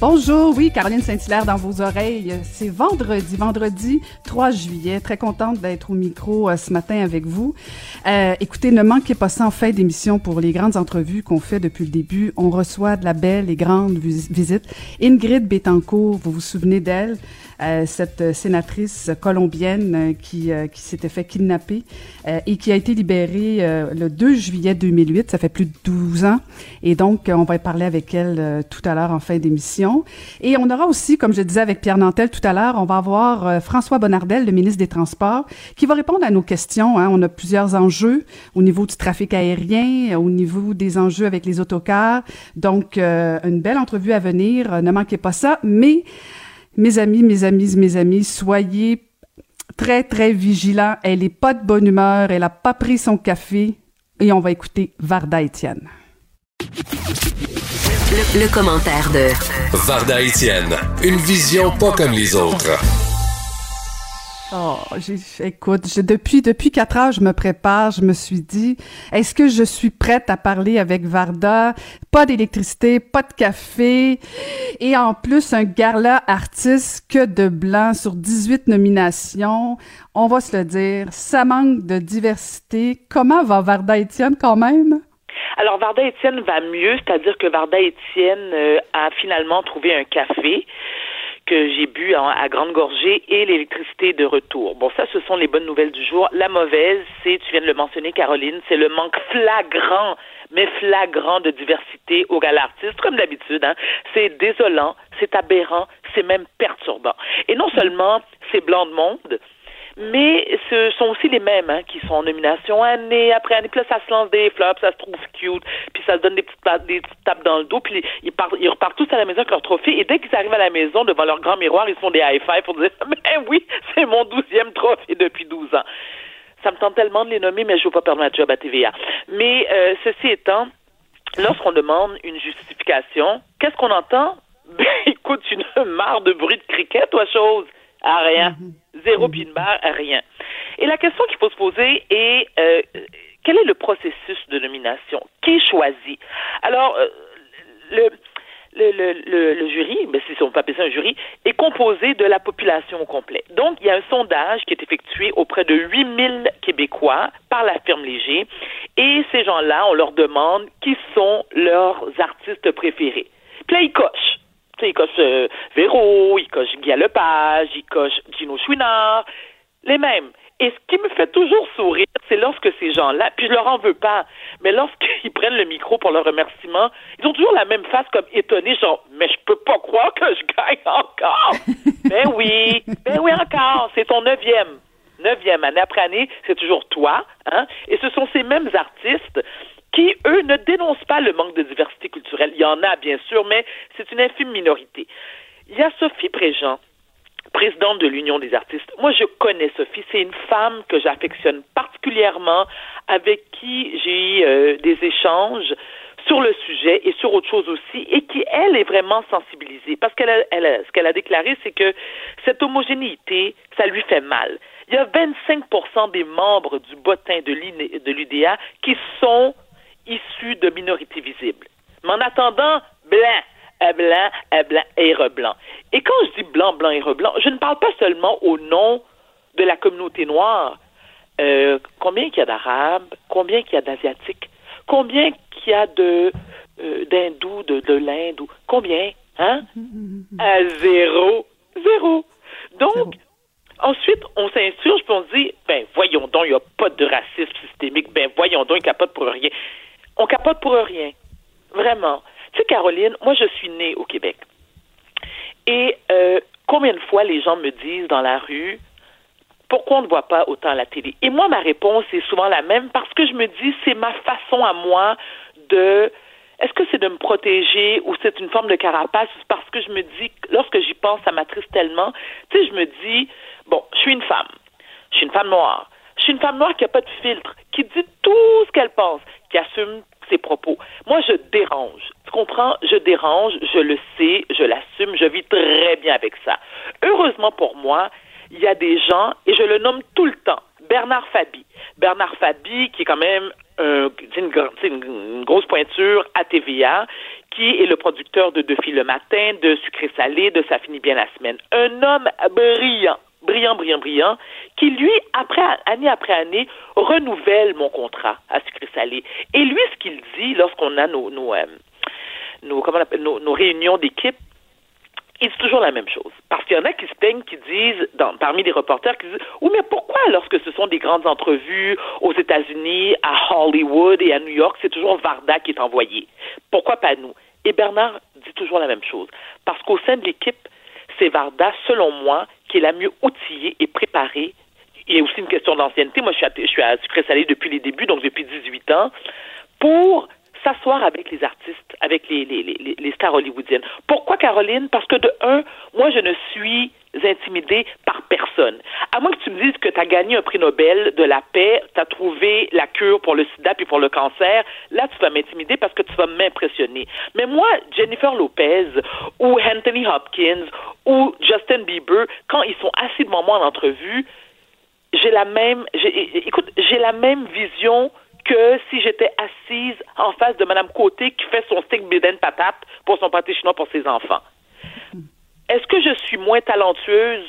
Bonjour, oui, Caroline Saint-Hilaire dans vos oreilles. C'est vendredi, vendredi 3 juillet. Très contente d'être au micro euh, ce matin avec vous. Euh, écoutez, ne manquez pas ça en fin d'émission pour les grandes entrevues qu'on fait depuis le début. On reçoit de la belle et grande visite. Ingrid Betancourt, vous vous souvenez d'elle? Euh, cette sénatrice colombienne euh, qui, euh, qui s'était fait kidnapper et qui a été libérée le 2 juillet 2008. Ça fait plus de 12 ans. Et donc, on va parler avec elle tout à l'heure en fin d'émission. Et on aura aussi, comme je disais avec Pierre Nantel tout à l'heure, on va avoir François Bonnardel, le ministre des Transports, qui va répondre à nos questions. Hein. On a plusieurs enjeux au niveau du trafic aérien, au niveau des enjeux avec les autocars. Donc, une belle entrevue à venir. Ne manquez pas ça. Mais mes amis, mes amis, mes amis, soyez très, très vigilants. Elle est pas de bonne humeur, elle a pas pris son café et on va écouter Varda Étienne. Le, commentaire de Varda Étienne, une vision pas comme les autres. Oh, écoute, depuis depuis quatre heures, je me prépare. Je me suis dit, est-ce que je suis prête à parler avec Varda? Pas d'électricité, pas de café, et en plus un gala artiste que de blanc sur 18 nominations. On va se le dire, ça manque de diversité. Comment va Varda Étienne quand même? Alors, Varda Étienne va mieux, c'est-à-dire que Varda Étienne euh, a finalement trouvé un café que j'ai bu à grande gorgée et l'électricité de retour. Bon, ça, ce sont les bonnes nouvelles du jour. La mauvaise, c'est, tu viens de le mentionner, Caroline, c'est le manque flagrant, mais flagrant de diversité au gala artiste, comme d'habitude. Hein. C'est désolant, c'est aberrant, c'est même perturbant. Et non seulement c'est blanc de monde, mais ce sont aussi les mêmes hein, qui sont en nomination année après année. Puis là, ça se lance des flops, ça se trouve cute, puis ça se donne des petites, tapes dans le dos, puis ils, partent, ils repartent tous à la maison avec leur trophée. Et dès qu'ils arrivent à la maison, devant leur grand miroir, ils font des high-five pour dire « Mais oui, c'est mon douzième trophée depuis douze ans. » Ça me tente tellement de les nommer, mais je ne veux pas perdre ma job à TVA. Mais euh, ceci étant, lorsqu'on demande une justification, qu'est-ce qu'on entend? Ben, écoute, une marre de bruit de cricket, toi, chose. À rien. Mm-hmm. Zéro pin bar, rien. Et la question qu'il faut se poser est euh, quel est le processus de nomination? Qui choisit Alors, euh, le, le, le, le, jury, mais ben, si on peut appeler ça un jury, est composé de la population au complet. Donc, il y a un sondage qui est effectué auprès de 8000 Québécois par la firme Léger, et ces gens-là, on leur demande qui sont leurs artistes préférés. Puis là, ils cochent il coche euh, Véro, il coche Guy Lepage, il coche Gino Chouinard, les mêmes. Et ce qui me fait toujours sourire, c'est lorsque ces gens-là, puis je leur en veux pas, mais lorsqu'ils prennent le micro pour leur remerciement, ils ont toujours la même face comme étonnés, genre, mais je peux pas croire que je gagne encore. ben oui, ben oui encore, c'est ton neuvième. Neuvième année après année, c'est toujours toi, hein? Et ce sont ces mêmes artistes qui, eux, ne dénoncent pas le manque de diversité culturelle. Il y en a, bien sûr, mais c'est une infime minorité. Il y a Sophie Préjean, présidente de l'Union des artistes. Moi, je connais Sophie. C'est une femme que j'affectionne particulièrement, avec qui j'ai eu euh, des échanges sur le sujet et sur autre chose aussi, et qui, elle, est vraiment sensibilisée. Parce qu'elle elle, ce qu'elle a déclaré, c'est que cette homogénéité, ça lui fait mal. Il y a 25% des membres du bottin de l'UDA qui sont issus de minorités visibles. Mais en attendant, blanc, euh, blanc, euh, blanc et reblanc. Et quand je dis blanc, blanc et reblanc, je ne parle pas seulement au nom de la communauté noire. Euh, combien qu'il y a d'Arabes, combien qu'il y a d'Asiatiques, combien qu'il y a de d'hindous, de, de l'Inde, combien, hein? À zéro, zéro. Donc, Ensuite, on s'insurge puis on se dit, ben voyons donc, il n'y a pas de racisme systémique, ben voyons donc, il capote pour rien. On capote pour rien. Vraiment. Tu sais, Caroline, moi, je suis née au Québec. Et euh, combien de fois les gens me disent dans la rue, pourquoi on ne voit pas autant la télé? Et moi, ma réponse est souvent la même parce que je me dis, c'est ma façon à moi de est-ce que c'est de me protéger ou c'est une forme de carapace? Parce que je me dis, lorsque j'y pense, ça m'attriste tellement. Tu sais, je me dis, bon, je suis une femme. Je suis une femme noire. Je suis une femme noire qui n'a pas de filtre, qui dit tout ce qu'elle pense, qui assume ses propos. Moi, comprends, je dérange, je le sais, je l'assume, je vis très bien avec ça. Heureusement pour moi, il y a des gens, et je le nomme tout le temps, Bernard Fabi. Bernard Fabi, qui est quand même une, une, grosse pointure à TVA, qui est le producteur de Deux filles le matin, de Sucré Salé, de Ça finit bien la semaine. Un homme brillant, brillant, brillant, brillant, qui lui, après année après année, renouvelle mon contrat à Sucré Salé. Et lui, ce qu'il dit lorsqu'on a nos nos, euh, comment on appelle, nos, réunions d'équipe, il dit toujours la même chose. Parce qu'il y en a qui se plaignent, qui disent, parmi les reporters, qui disent Oui, mais pourquoi, lorsque ce sont des grandes entrevues aux États-Unis, à Hollywood et à New York, c'est toujours Varda qui est envoyé? Pourquoi pas nous? Et Bernard dit toujours la même chose. Parce qu'au sein de l'équipe, c'est Varda, selon moi, qui est la mieux outillée et préparée. Il y a aussi une question d'ancienneté. Moi, je suis à, je suis à Sucré Salé depuis les débuts, donc depuis 18 ans, pour s'asseoir avec les artistes, avec les, stars hollywoodiennes. Pourquoi, Caroline? Parce que de un, moi, je ne suis intimidée par personne. À moins que tu me dises que tu as gagné un prix Nobel de la paix, tu as trouvé la cure pour le sida puis pour le cancer, là, tu vas m'intimider parce que tu vas m'impressionner. Mais moi, Jennifer Lopez ou Anthony Hopkins ou Justin Bieber, quand ils sont assis devant moi en entrevue, j'ai la même, écoute, j'ai la même vision que si j'étais assise en face de Mme Côté qui fait son steak bédaine patate pour son pâté chinois pour ses enfants. Est-ce que je suis moins talentueuse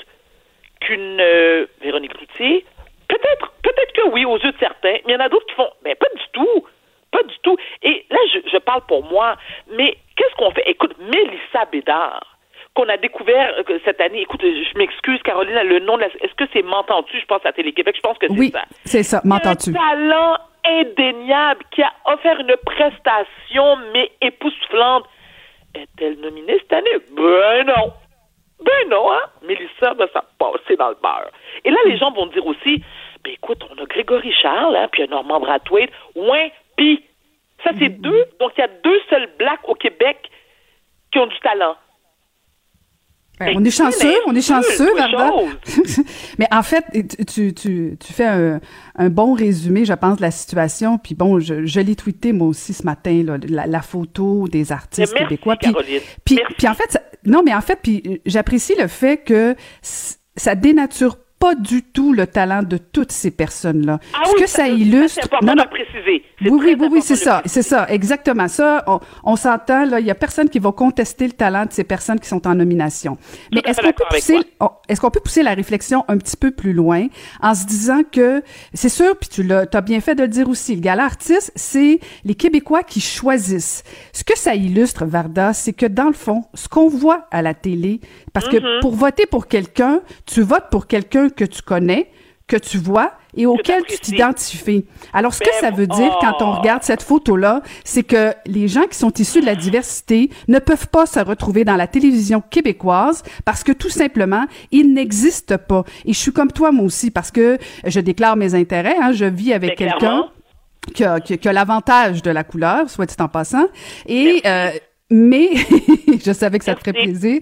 qu'une euh, Véronique Cloutier? Peut-être, peut-être que oui, aux yeux de certains, mais il y en a d'autres qui font, mais pas du tout, pas du tout. Et là, je, je parle pour moi, mais qu'est-ce qu'on fait? Écoute, Mélissa Bédard, qu'on a découvert euh, cette année. Écoute, je m'excuse, Caroline, le nom de la... Est-ce que c'est M'entends-tu? Je pense à Télé-Québec. Je pense que c'est oui, ça. c'est ça. M'entends-tu? talent indéniable qui a offert une prestation, mais époustouflante. Est-elle nominée cette année? Ben non. Ben non, hein? Mélissa, ben ça passé dans le beurre. Et là, les gens vont dire aussi, ben écoute, on a Grégory Charles, hein, puis un Normand Brathwaite, ouin, puis ça, c'est mm -hmm. deux. Donc, il y a deux seuls blacks au Québec qui ont du talent. Ben, on est chanceux, on est chanceux, Varda. Mais en fait, tu, tu, tu fais un, un, bon résumé, je pense, de la situation. Puis bon, je, je l'ai tweeté moi aussi ce matin, là, la, la, photo des artistes merci, québécois. Puis, puis, puis, en fait, ça, non, mais en fait, puis j'apprécie le fait que ça dénature pas du tout le talent de toutes ces personnes-là. Ah Ce oui, que ça, ça illustre, c'est important non, non, préciser. Oui, oui, oui, oui, c'est ça, c'est ça, exactement. Ça, on, on s'entend là. Il y a personne qui va contester le talent de ces personnes qui sont en nomination. Mais est-ce qu'on peut pousser, est-ce qu'on peut pousser la réflexion un petit peu plus loin en se disant que c'est sûr, puis tu l'as, as bien fait de le dire aussi. Le gala artiste, c'est les Québécois qui choisissent. Ce que ça illustre, Varda, c'est que dans le fond, ce qu'on voit à la télé, parce que mm -hmm. pour voter pour quelqu'un, tu votes pour quelqu'un que tu connais que tu vois et auquel tu t'identifies. Alors, ce que ça veut dire oh. quand on regarde cette photo-là, c'est que les gens qui sont issus de la diversité ne peuvent pas se retrouver dans la télévision québécoise parce que tout simplement, ils n'existent pas. Et je suis comme toi, moi aussi, parce que je déclare mes intérêts. Hein, je vis avec quelqu'un qui a, l'avantage de la couleur, soit dit en passant. Et euh, mais je savais que ça te ferait plaisir.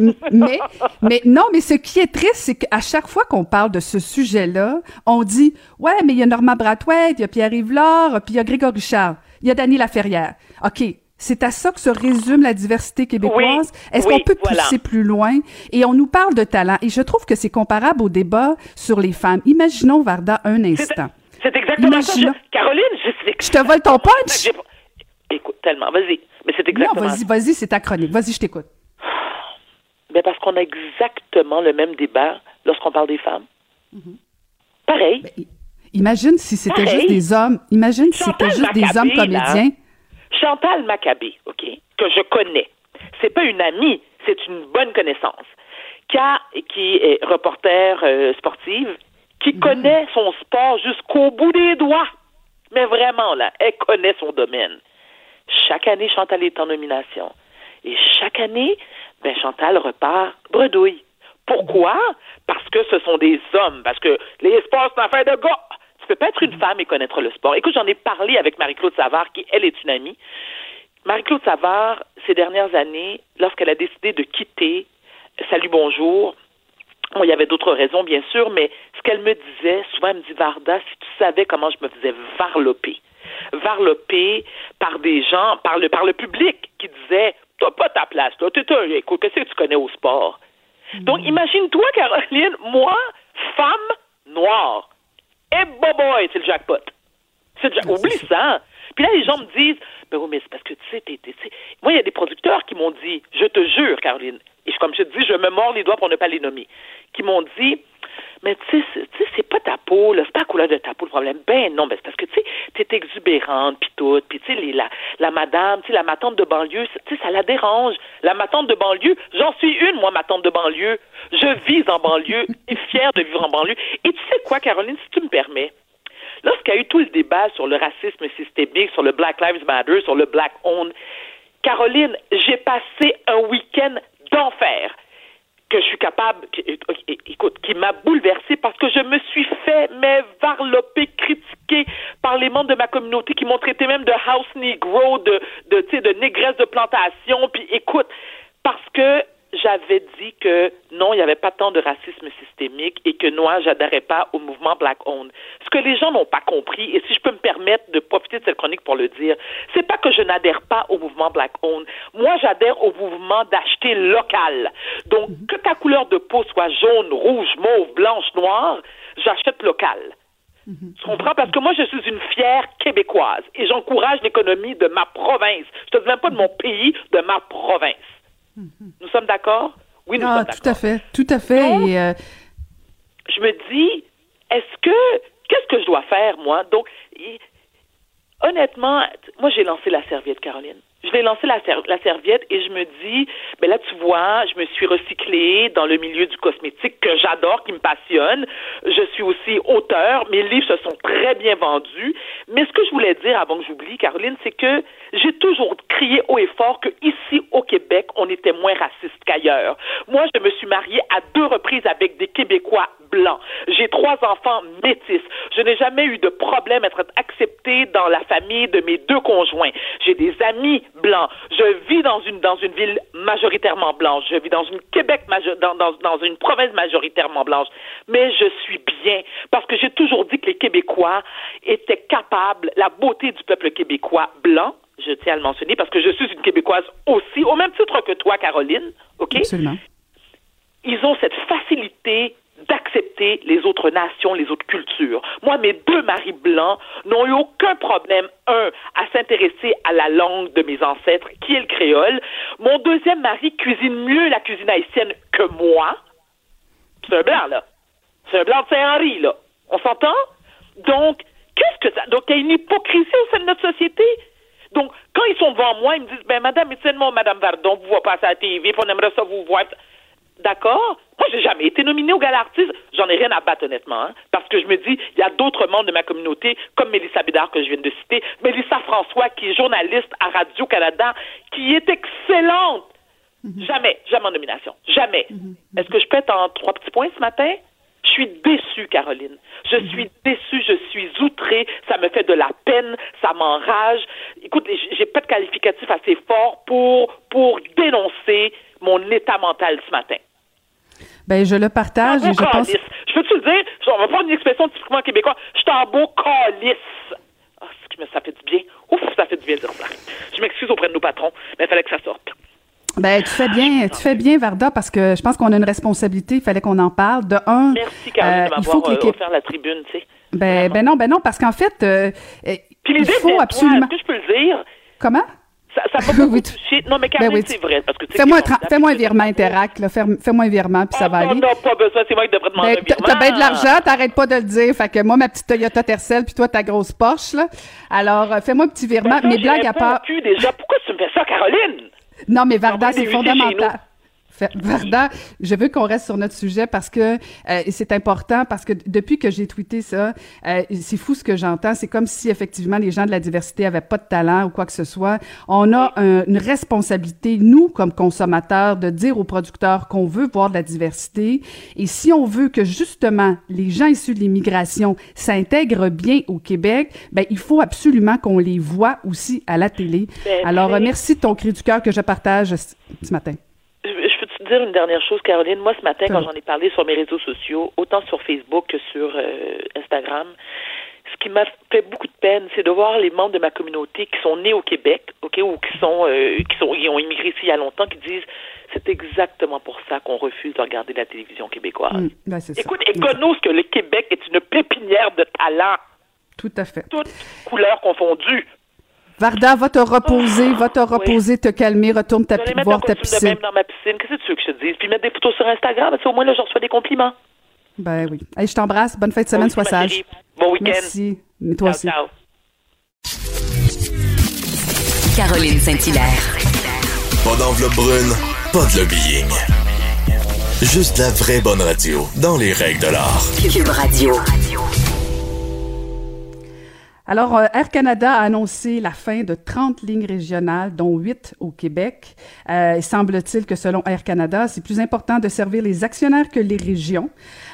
Mm-hmm. mais mais non, mais ce qui est triste, c'est qu'à chaque fois qu'on parle de ce sujet-là, on dit ouais, mais il y a Norma Brathwaite, il y a Pierre Yvelard, puis il y a Grégory Charles, il y a Dany Laferrière. OK, c'est à ça que se résume la diversité québécoise? Oui, Est-ce oui, qu'on peut voilà. pousser plus loin? Et on nous parle de talent. Et je trouve que c'est comparable au débat sur les femmes. Imaginons, Varda, un instant. C'est exactement Imaginons... ça. Je... Caroline, je, je te vole ton punch. Écoute, tellement. Vas-y. Mais c'est exactement Non, vas-y, vas-y, c'est ta chronique. Vas-y, je t'écoute. Mais parce qu'on a exactement le même débat lorsqu'on parle des femmes. Mm -hmm. Pareil. Ben, imagine si c'était juste des hommes. Imagine si c'était juste Maccabé, des hommes comédiens. Là, Chantal Maccabé, OK, que je connais. C'est pas une amie, c'est une bonne connaissance. Qui, a, qui est reporter euh, sportive, qui mmh. connaît son sport jusqu'au bout des doigts. Mais vraiment, là, elle connaît son domaine. Chaque année, Chantal est en nomination. Et chaque année, ben, Chantal repart bredouille. Pourquoi? Parce que ce sont des hommes. Parce que les sports, c'est une affaire de gars. Tu peux pas être une femme et connaître le sport. Écoute, j'en ai parlé avec Marie-Claude Savard, qui, elle, est une amie. Marie-Claude Savard, ces dernières années, lorsqu'elle a décidé de quitter Salut Bonjour, bon, il y avait d'autres raisons, bien sûr, mais ce qu'elle me disait, souvent, elle me dit, Varda, si tu savais comment je me faisais varloper varlopée par des gens, par le, par le public qui disaient T'as pas ta place, là. écoute, qu'est-ce que tu connais au sport? Donc, imagine-toi, Caroline, moi, femme noire. Et hey, boy, c'est le jackpot. C'est le jackpot. Oublie ça. Puis là, les gens me disent, ben oui, mais c'est parce que, tu sais, moi, il y a des producteurs qui m'ont dit, je te jure, Caroline, et comme je te dis, je me mords les doigts pour ne pas les nommer, qui m'ont dit, mais tu sais, c'est pas ta peau, là, c'est pas la couleur de ta peau le problème. Ben non, ben c'est parce que tu sais, t'es exubérante puis tout, puis tu sais, la, la madame, tu sais, la matante de banlieue, tu sais, ça la dérange. La matante de banlieue, j'en suis une, moi, ma tante de banlieue. Je vis en banlieue, et fière de vivre en banlieue. Et tu sais quoi, Caroline, si tu me permets, lorsqu'il y a eu tout le débat sur le racisme systémique, sur le Black Lives Matter, sur le Black Owned, Caroline, j'ai passé un week-end d'enfer que je suis capable, écoute, qui m'a bouleversée parce que je me suis fait, mais varloper, critiquer par les membres de ma communauté qui m'ont traité même de house negro, de, de, de négresse de plantation. Puis écoute, parce que j'avais dit que non, il n'y avait pas tant de racisme systémique et que moi, j'adhérais pas au mouvement Black Owned. Ce que les gens n'ont pas compris, et si je peux me permettre de profiter de cette chronique pour le dire, c'est pas que je n'adhère pas au mouvement Black Owned. Moi, j'adhère au mouvement d'acheter local. Donc, mhm. que ta couleur de peau soit jaune, rouge, mauve, blanche, noire, j'achète local. Mhm. Tu comprends? Parce que moi, je suis une fière québécoise et j'encourage l'économie de ma province. Je te dis même pas de mon pays, de ma province. Nous sommes d'accord? Oui, nous ah, sommes d'accord. Tout à fait, tout à fait. et euh, Je me dis, est-ce que, qu'est-ce que je dois faire, moi? Donc, honnêtement, moi, j'ai lancé la serviette, Caroline je vais lancer la, serviette et je me dis, ben là, tu vois, je me suis recyclée dans le milieu du cosmétique que j'adore, qui me passionne. Je suis aussi auteur. Mes livres se sont très bien vendus. Mais ce que je voulais dire avant que j'oublie, Caroline, c'est que j'ai toujours crié haut et fort que ici au Québec, on était moins raciste qu'ailleurs. Moi, je me suis mariée à deux reprises avec des Québécois blancs. J'ai trois enfants métis. Je n'ai jamais eu de problème à être acceptée dans la famille de mes deux conjoints. J'ai des amis blancs. Je vis dans une dans une ville majoritairement blanche. Je vis dans une Québec dans, dans, dans une province majoritairement blanche. Mais je suis bien parce que j'ai toujours dit que les Québécois étaient capables, la beauté du peuple québécois blanc, je tiens à le mentionner parce que je suis une Québécoise aussi, au même titre que toi, Caroline, OK? Absolument. Ils ont cette facilité d'accepter les autres nations, les autres cultures. Moi, mes deux maris blancs n'ont eu aucun problème, un, à s'intéresser à la langue de mes ancêtres, qui est le créole. Mon deuxième mari cuisine mieux la cuisine haïtienne que moi. C'est un blanc, là. C'est un blanc de Saint-Henri, là. On s'entend? Donc, qu'est-ce que ça... Donc, il y a une hypocrisie au sein de notre société? Donc, quand ils sont devant moi, ils me disent, ben, madame, Étienne, madame Vardon, vous voyez passer à la TV, on aimerait ça vous voir. D'accord? Moi, j'ai jamais été nominée au Gala Artiste. J'en ai rien à battre, honnêtement, hein, parce que je me dis, il y a d'autres membres de ma communauté, comme Mélissa Bédard, que je viens de citer, Mélissa François, qui est journaliste à Radio-Canada, qui est excellente. Mhm. Jamais, jamais en nomination. Jamais. Mhm. Est-ce que je peux être en trois petits points ce matin? Je suis déçue, Caroline. Je mhm. suis déçue, je suis outrée, ça me fait de la peine, ça m'enrage. Écoute, j'ai pas de qualificatif assez fort pour, pour dénoncer mon état mental ce matin. Ben, je le partage et je pense... Je peux-tu le dire? On va prendre une expression typiquement québécoise. Je suis en beau calice. Oh, ça fait du bien. Ouf, ça fait du bien de dire ça. Je m'excuse auprès de nos patrons, mais il fallait que ça sorte. Ben, tu fais bien, tu fais bien, Varda, parce que je pense qu'on a une responsabilité. Il fallait qu'on en parle. De un, merci Caroline euh, il faut que les... Euh, la tribune, tu sais. Ben, ben non, ben non, parce qu'en fait, euh, il faut absolument. Est-ce que je peux le dire Comment? Ça, ça va oui, Non, mais Caroline, ben c'est vrai. Fais-moi un, un virement Interact, là. Fais-moi un virement, puis ça va aller. Non, pas besoin. C'est moi qui devrais demander ben, un virement. T'as bien de l'argent, t'arrêtes pas de le dire. Fait que moi, ma petite Toyota Tercel, puis toi, ta grosse Porsche, là. Alors, euh, fais-moi un petit virement. Ben, mes blagues à part. déjà. Pourquoi tu me fais ça, Caroline? Non, mais Varda, c'est fondamental. Varda, je veux qu'on reste sur notre sujet parce que euh, c'est important parce que depuis que j'ai tweeté ça, euh, c'est fou ce que j'entends. C'est comme si effectivement les gens de la diversité avaient pas de talent ou quoi que ce soit. On a une responsabilité, nous comme consommateurs, de dire aux producteurs qu'on veut voir de la diversité. Et si on veut que justement les gens issus de l'immigration s'intègrent bien au Québec, ben il faut absolument qu'on les voit aussi à la télé. Ben, Alors merci de ton cri du cœur que je partage ce matin dire une dernière chose, Caroline. Moi, ce matin, quand j'en ai parlé sur mes réseaux sociaux, autant sur Facebook que sur euh, Instagram, ce qui m'a fait beaucoup de peine, c'est de voir les membres de ma communauté qui sont nés au Québec, ok, ou qui sont, euh, qui sont, qui ont immigré ici il y a longtemps, qui disent c'est exactement pour ça qu'on refuse de regarder la télévision québécoise. Mm, ben, Écoute, éconos que le Québec est une pépinière de talents. Tout à fait. Toutes couleurs confondues. Varda, va te reposer, va te reposer, te calmer, retourne ta, voir ta piscine. de dans ma piscine. Qu'est-ce que tu veux que je te dise? Puis mettre des photos sur Instagram, au moins là, je reçois des compliments. Ben oui. Allez, je t'embrasse. Bonne fin de semaine, sois sage. Bon week-end. Merci. Mais toi aussi. Ciao. Caroline Saint-Hilaire. Pas d'enveloppe brune, pas de lobbying. Juste la vraie bonne radio, dans les règles de l'art. Cube Radio. Alors, euh, Air Canada a annoncé la fin de 30 lignes régionales, dont 8 au Québec. Euh, semble-t-il que selon Air Canada, c'est plus important de servir les actionnaires que les régions.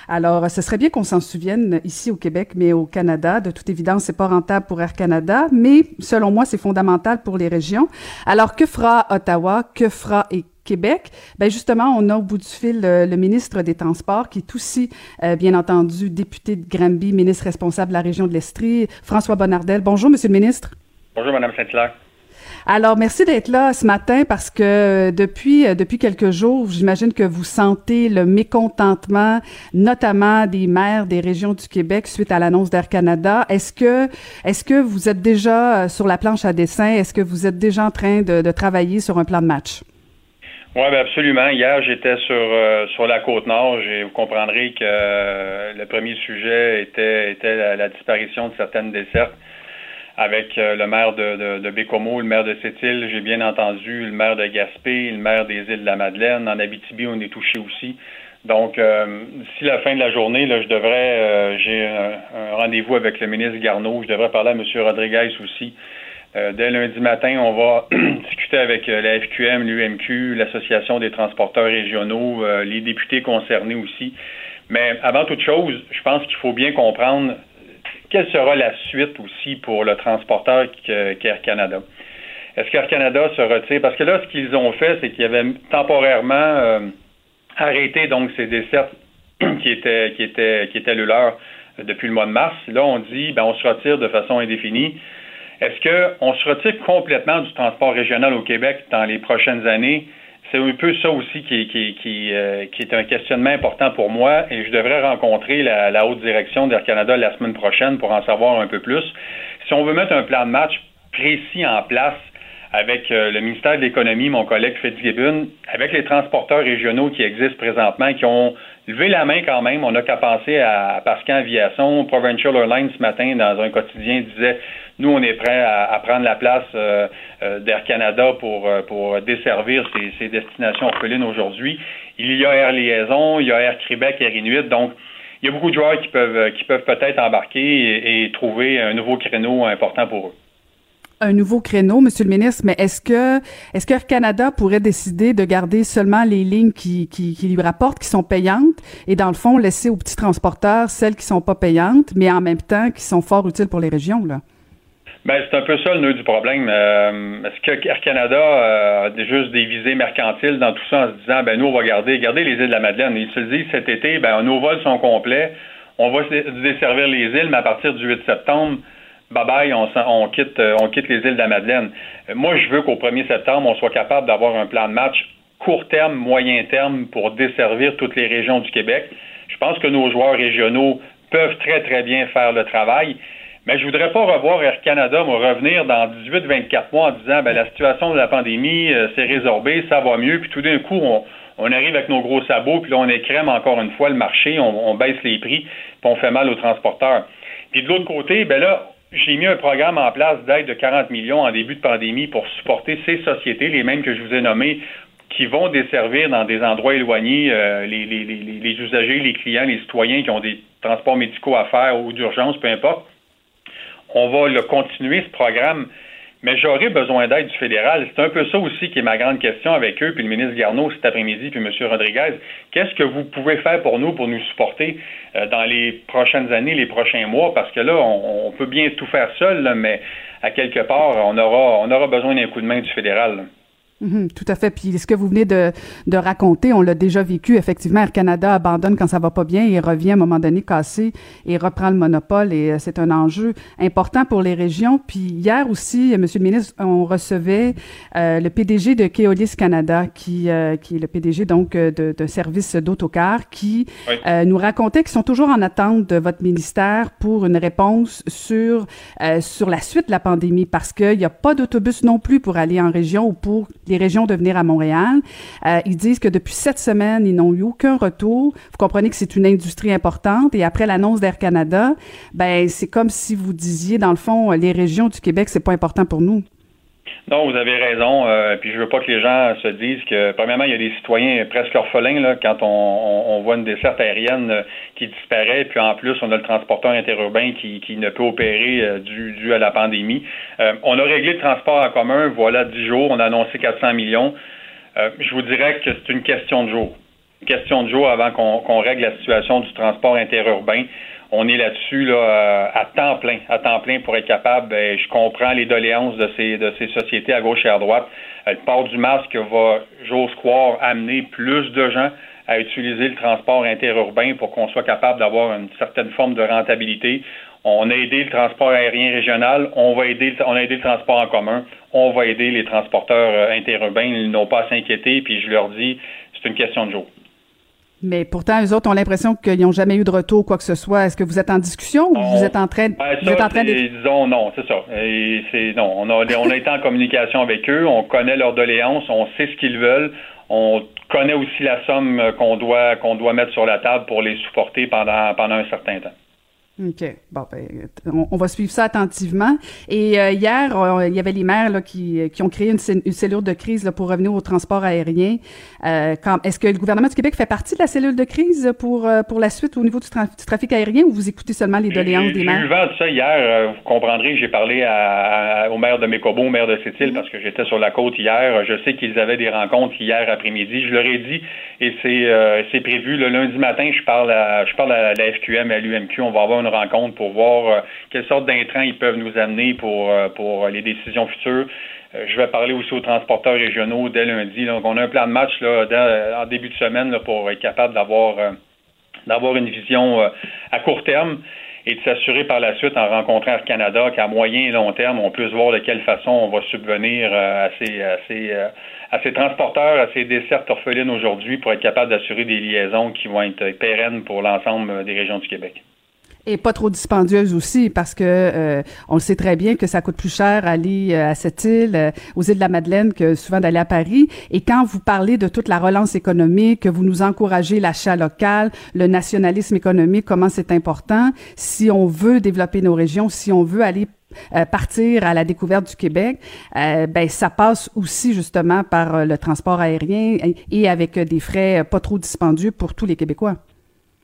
Alors, ce serait bien qu'on s'en souvienne ici au Québec, mais au Canada. De toute évidence, c'est pas rentable pour Air Canada, mais selon moi, c'est fondamental pour les régions. Alors, que fera Ottawa? Que fera Québec. Ben justement, on a au bout du fil le, ministre des Transports, qui est aussi, euh, bien entendu, député de Granby, ministre responsable de la région de l'Estrie, François Bonnardel. Bonjour, Monsieur le ministre. Bonjour, Madame Saint-Hilaire. Alors, merci d'être là ce matin parce que depuis euh, depuis quelques jours, j'imagine que vous sentez le mécontentement, notamment des maires des régions du Québec suite à l'annonce d'Air Canada. Est-ce que est-ce que vous êtes déjà euh, sur la planche à dessin? Est-ce que vous êtes déjà en train de, de travailler sur un plan de match? Oui, ben absolument. Hier, j'étais sur euh, sur la côte nord. vous comprendrez que euh, le premier sujet était était la, disparition de certaines dessertes avec euh, le maire de, de, de Bécomo, le maire de Sept-Îles, j'ai bien entendu, le maire de Gaspé, le maire des îles de la Madeleine. En Abitibi, on est touché aussi. Donc, d'ici la fin de la journée, là, je devrais, j'ai un, rendez-vous avec le ministre Garneau. Je devrais parler à M. Rodriguez aussi euh, dès lundi matin, on va discuter avec euh, la FQM, l'UMQ, l'Association des transporteurs régionaux, euh, les députés concernés aussi. Mais avant toute chose, je pense qu'il faut bien comprendre quelle sera la suite aussi pour le transporteur qu'Air Canada. Est-ce qu'Air Canada se retire? Parce que là, ce qu'ils ont fait, c'est qu'ils avaient temporairement arrêté donc ces dessertes qui étaient qui étaient qui étaient le leur depuis le mois de mars. Là, on dit ben on se retire de façon indéfinie. Est-ce qu'on se retire complètement du transport régional au Québec dans les prochaines années? C'est un peu ça aussi qui, euh, est un questionnement important pour moi et je devrais rencontrer la, la haute direction d'Air Canada la semaine prochaine pour en savoir un peu plus. Si on veut mettre un plan de match précis en place avec euh, le ministère de l'Économie, mon collègue Fitzgibbon, avec les transporteurs régionaux qui existent présentement, qui ont levé la main quand même. On n'a qu'à penser à, Pascal Aviation, Provincial Airlines ce matin dans un quotidien disait nous, on est prêt à, prendre la place euh, euh, d'Air Canada pour, euh, pour desservir ces, destinations orphelines aujourd'hui. Il y a Air Liaison, il y a Air Québec, Air Inuit. Donc, il y a beaucoup de joueurs qui peuvent, qui peuvent peut-être embarquer et, trouver un nouveau créneau important pour eux un nouveau créneau, Monsieur le ministre, mais est-ce que est-ce que Air Canada pourrait décider de garder seulement les lignes qui, qui, qui, lui rapportent, qui sont payantes, et dans le fond laisser aux petits transporteurs celles qui sont pas payantes, mais en même temps qui sont fort utiles pour les régions là? Ben, c'est un peu ça le nœud du problème. Euh, est-ce que Air Canada euh, a juste des visées mercantiles dans tout ça en se disant, ben nous, on va garder, garder les îles de la Madeleine. Ils se disent cet été, ben nos vols sont complets, on va desservir les îles, mais à partir du 8 septembre, bye bye, on, quitte, euh, on quitte les îles de la Madeleine. Moi, je veux qu'au 1er septembre, on soit capable d'avoir un plan de match court terme, moyen terme pour desservir toutes les régions du Québec. Je pense que nos joueurs régionaux peuvent très, très bien faire le travail. Mais je voudrais pas revoir Air Canada me revenir dans 18-24 mois en disant ben la situation de la pandémie euh, s'est résorbée, ça va mieux, puis tout d'un coup on, on, arrive avec nos gros sabots, puis là on écrème encore une fois le marché, on, on baisse les prix, puis on fait mal aux transporteurs. Puis de l'autre côté, ben là, j'ai mis un programme en place d'aide de 40 millions en début de pandémie pour supporter ces sociétés, les mêmes que je vous ai nommées, qui vont desservir dans des endroits éloignés euh, les, les, les, les usagers, les clients, les citoyens qui ont des transports médicaux à faire ou d'urgence, peu importe on va le continuer, ce programme, mais j'aurai besoin d'aide du fédéral. C'est un peu ça aussi qui est ma grande question avec eux, puis le ministre Garneau cet après-midi, puis M. Rodriguez. Qu'est-ce que vous pouvez faire pour nous, pour nous supporter euh, dans les prochaines années, les prochains mois? Parce que là, on, peut bien tout faire seul, mais à quelque part, on aura, on aura besoin d'un coup de main du fédéral. Mhm, tout à fait. Puis ce que vous venez de, de raconter, on l'a déjà vécu. Effectivement, Air Canada abandonne quand ça va pas bien et revient à un moment donné cassé et reprend le monopole. Et euh, c'est un enjeu important pour les régions. Puis hier aussi, Monsieur le ministre, on recevait euh, le PDG de Keolis Canada, qui, euh, qui est le PDG donc de, de service d'autocar, qui nous racontait qu'ils sont toujours en attente de votre ministère pour une réponse sur sur la suite de la pandémie, parce qu'il n'y a pas d'autobus non plus pour aller en région ou pour les régions de venir à Montréal. Euh, ils disent que depuis sept semaines, ils n'ont eu aucun retour. Vous comprenez que c'est une industrie importante. Et après l'annonce d'Air Canada, ben c'est comme si vous disiez, dans le fond, les régions du Québec, c'est pas important pour nous. Non, vous avez raison. Euh, puis je veux pas que les gens se disent que, premièrement, il y a des citoyens presque orphelins là, quand on, voit une desserte aérienne euh, qui disparaît. Puis en plus, on a le transporteur interurbain qui, qui ne peut opérer euh, dû, à la pandémie. on a réglé le transport en commun. Voilà dix jours. On a annoncé 400 millions. je vous dirais que c'est une question de jour. Une question de jour avant qu'on règle la situation du transport interurbain on est là-dessus là, euh, à temps plein, à temps plein pour être capable. Ben, je comprends les doléances de ces, de ces sociétés à gauche et à droite. Euh, le port du masque va, j'ose croire, amener plus de gens à utiliser le transport interurbain pour qu'on soit capable d'avoir une certaine forme de rentabilité. On a aidé le transport aérien régional, on va aider, on a aidé le transport en commun, on va aider les transporteurs euh, interurbains. Ils n'ont pas à s'inquiéter, puis je leur dis, c'est une question de jour. Mais pourtant, eux autres ont l'impression qu'ils n'ont jamais eu de retour ou quoi que ce soit. Est-ce que vous êtes en discussion ou vous êtes en train, de, ben, vous êtes en train de... Disons non, c'est ça. c'est non. On a, on a été en communication avec eux. On connaît leurs doléances. On sait ce qu'ils veulent. On connaît aussi la somme qu'on doit qu'on doit mettre sur la table pour les supporter pendant pendant un certain temps. OK. Bon, ben, on, va suivre ça attentivement. Et euh, hier, il y avait les maires là, qui, qui ont créé une, cellule de crise là, pour revenir au transport aérien. Euh, Est-ce que le gouvernement du Québec fait partie de la cellule de crise pour, euh, pour la suite au niveau du, trafic aérien ou vous écoutez seulement les doléances des maires? J'ai eu vent de ça hier. Vous comprendrez j'ai parlé à, au maire de Mécobo, au maire de Sept-Îles, mm-hmm. parce que j'étais sur la côte hier. Je sais qu'ils avaient des rencontres hier après-midi. Je leur ai dit, et c'est prévu, le lundi matin, je parle à, je parle à la FQM à l'UMQ. On va avoir une rencontre pour voir euh, quelle sorte d'intrants ils peuvent nous amener pour, euh, pour les décisions futures. Euh, je vais parler aussi aux transporteurs régionaux dès lundi. Donc, on a un plan de match là, en début de semaine pour être capable d'avoir d'avoir une vision à court terme et de s'assurer par la suite en rencontrant Air Canada qu'à moyen et long terme, on puisse voir de quelle façon on va subvenir à ces, à ces, à ces transporteurs, à ces dessertes orphelines aujourd'hui pour être capable d'assurer des liaisons qui vont être pérennes pour l'ensemble des régions du Québec. Et pas trop dispendieuse aussi, parce que euh, on le sait très bien que ça coûte plus cher aller euh, à cette île, euh, aux îles de la Madeleine, que souvent d'aller à Paris. Et quand vous parlez de toute la relance économique, que vous nous encouragez l'achat local, le nationalisme économique, comment c'est important, si on veut développer nos régions, si on veut aller partir à la découverte du Québec, ben ça passe aussi justement par le transport aérien et avec des frais pas trop dispendieux pour tous les Québécois.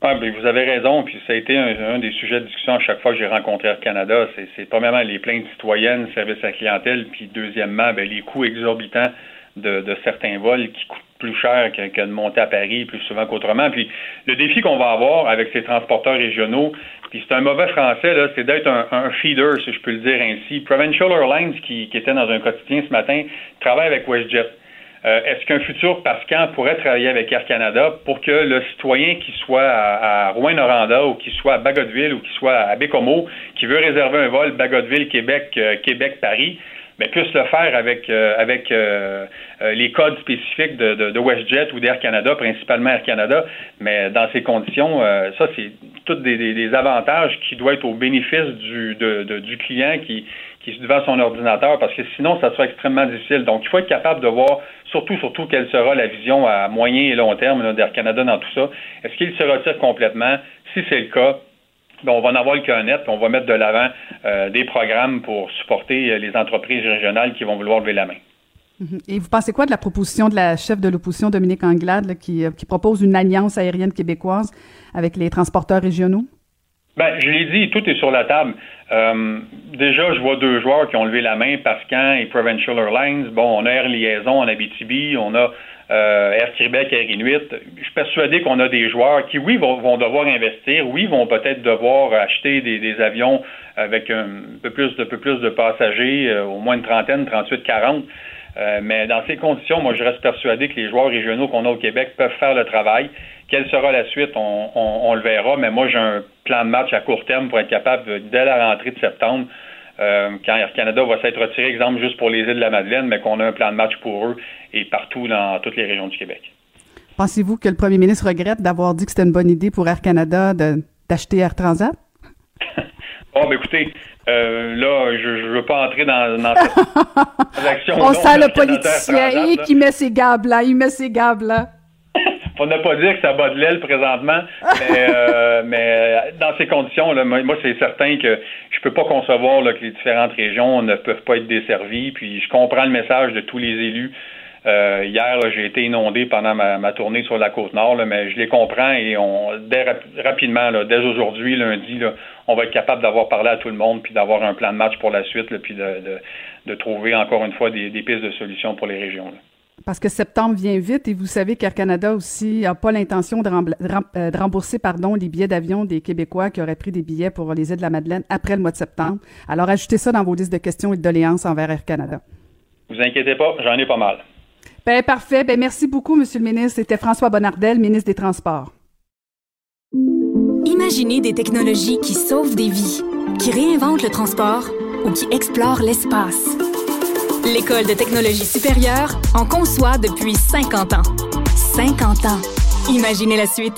Ah, ben, vous avez raison, puis ça a été un, des sujets de discussion à chaque fois que j'ai rencontré Air Canada. C'est premièrement les plaintes citoyennes, service à clientèle, puis deuxièmement, ben, les coûts exorbitants de, certains vols qui coûtent plus cher que, de monter à Paris plus souvent qu'autrement. Puis le défi qu'on va avoir avec ces transporteurs régionaux, puis c'est un mauvais français, là, c'est d'être un, feeder, si je peux le dire ainsi. Provincial Airlines, qui, qui était dans un quotidien ce matin, travaille avec WestJet. Euh, est-ce qu'un futur Pascan pourrait travailler avec Air Canada pour que le citoyen qui soit à, Rouen-Noranda ou qui soit à Bagotville ou qui soit à Bécomo, qui veut réserver un vol Bagotville-Québec, euh, Québec-Paris, mais ben, puisse le faire avec euh, avec les codes spécifiques de, WestJet ou d'Air Canada, principalement Air Canada. Mais dans ces conditions, ça c'est tous des, avantages qui doivent être au bénéfice du du client qui devant son ordinateur, parce que sinon ça sera extrêmement difficile. Donc il faut être capable de voir surtout, surtout, quelle sera la vision à moyen et long terme d'Air Canada dans tout ça. Est-ce qu'il se retire complètement? Si c'est le cas, ben, on va en avoir le cœur net, on va mettre de l'avant euh, des programmes pour supporter euh, les entreprises régionales qui vont vouloir lever la main. Mm-hmm. Et vous pensez quoi de la proposition de la chef de l'opposition, Dominique Anglade, euh, qui propose une alliance aérienne québécoise avec les transporteurs régionaux? Ben, je l'ai dit, tout est sur la table. Euh, déjà, je vois deux joueurs qui ont levé la main, Pascan et Provincial Airlines. Bon, on a Air Liaison en Abitibi, on a euh, Air Québec, Air Inuit. Je suis persuadé qu'on a des joueurs qui, oui, vont, devoir investir, oui, vont peut-être devoir acheter des, avions avec un peu plus de, peu plus de passagers, euh, au moins une trentaine, 38, 40. Euh, mais dans ces conditions, moi, je reste persuadé que les joueurs régionaux qu'on a au Québec peuvent faire le travail. Quelle sera la suite, on, le verra, mais moi, j'ai un plan de match à court terme pour être capable, dès la rentrée de septembre, euh, quand Air Canada va s'être retiré, exemple, juste pour les îles de la Madeleine, mais qu'on a un plan de match pour eux et partout dans toutes les régions du Québec. Pensez-vous que le premier ministre regrette d'avoir dit que c'était une bonne idée pour Air Canada d'acheter Air Transat? Oh, ben écoutez, euh, là, je ne veux pas entrer dans, dans cette action. On sent le politicien qui met ses gars là, il met ses gars là. On ne pas dire que ça bat de l'aile présentement, mais, euh, mais dans ces conditions, là, moi, c'est certain que je peux pas concevoir que les différentes régions ne peuvent pas être desservies. Puis je comprends le message de tous les élus. Euh, hier, j'ai été inondé pendant ma, tournée sur la côte nord, mais je les comprends et on dès, rapidement, dès aujourd'hui, lundi, on va être capable d'avoir parlé à tout le monde puis d'avoir un plan de match pour la suite, puis de, trouver encore une fois des, pistes de solutions pour les régions. Parce que septembre vient vite et vous savez qu'Air Canada aussi n'a pas l'intention de, euh, rembourser pardon, les billets d'avion des Québécois qui auraient pris des billets pour les îles de la Madeleine après le mois de septembre. Alors ajoutez ça dans vos listes de questions et de doléances envers Air Canada. Vous inquiétez pas, j'en ai pas mal. Ben, parfait. Ben, merci beaucoup, Monsieur le ministre. C'était François Bonnardel, ministre des Transports. Imaginez des technologies qui sauvent des vies, qui réinventent le transport ou qui explorent l'espace. L'École de technologie supérieure en conçoit depuis 50 ans. 50 ans. Imaginez la suite.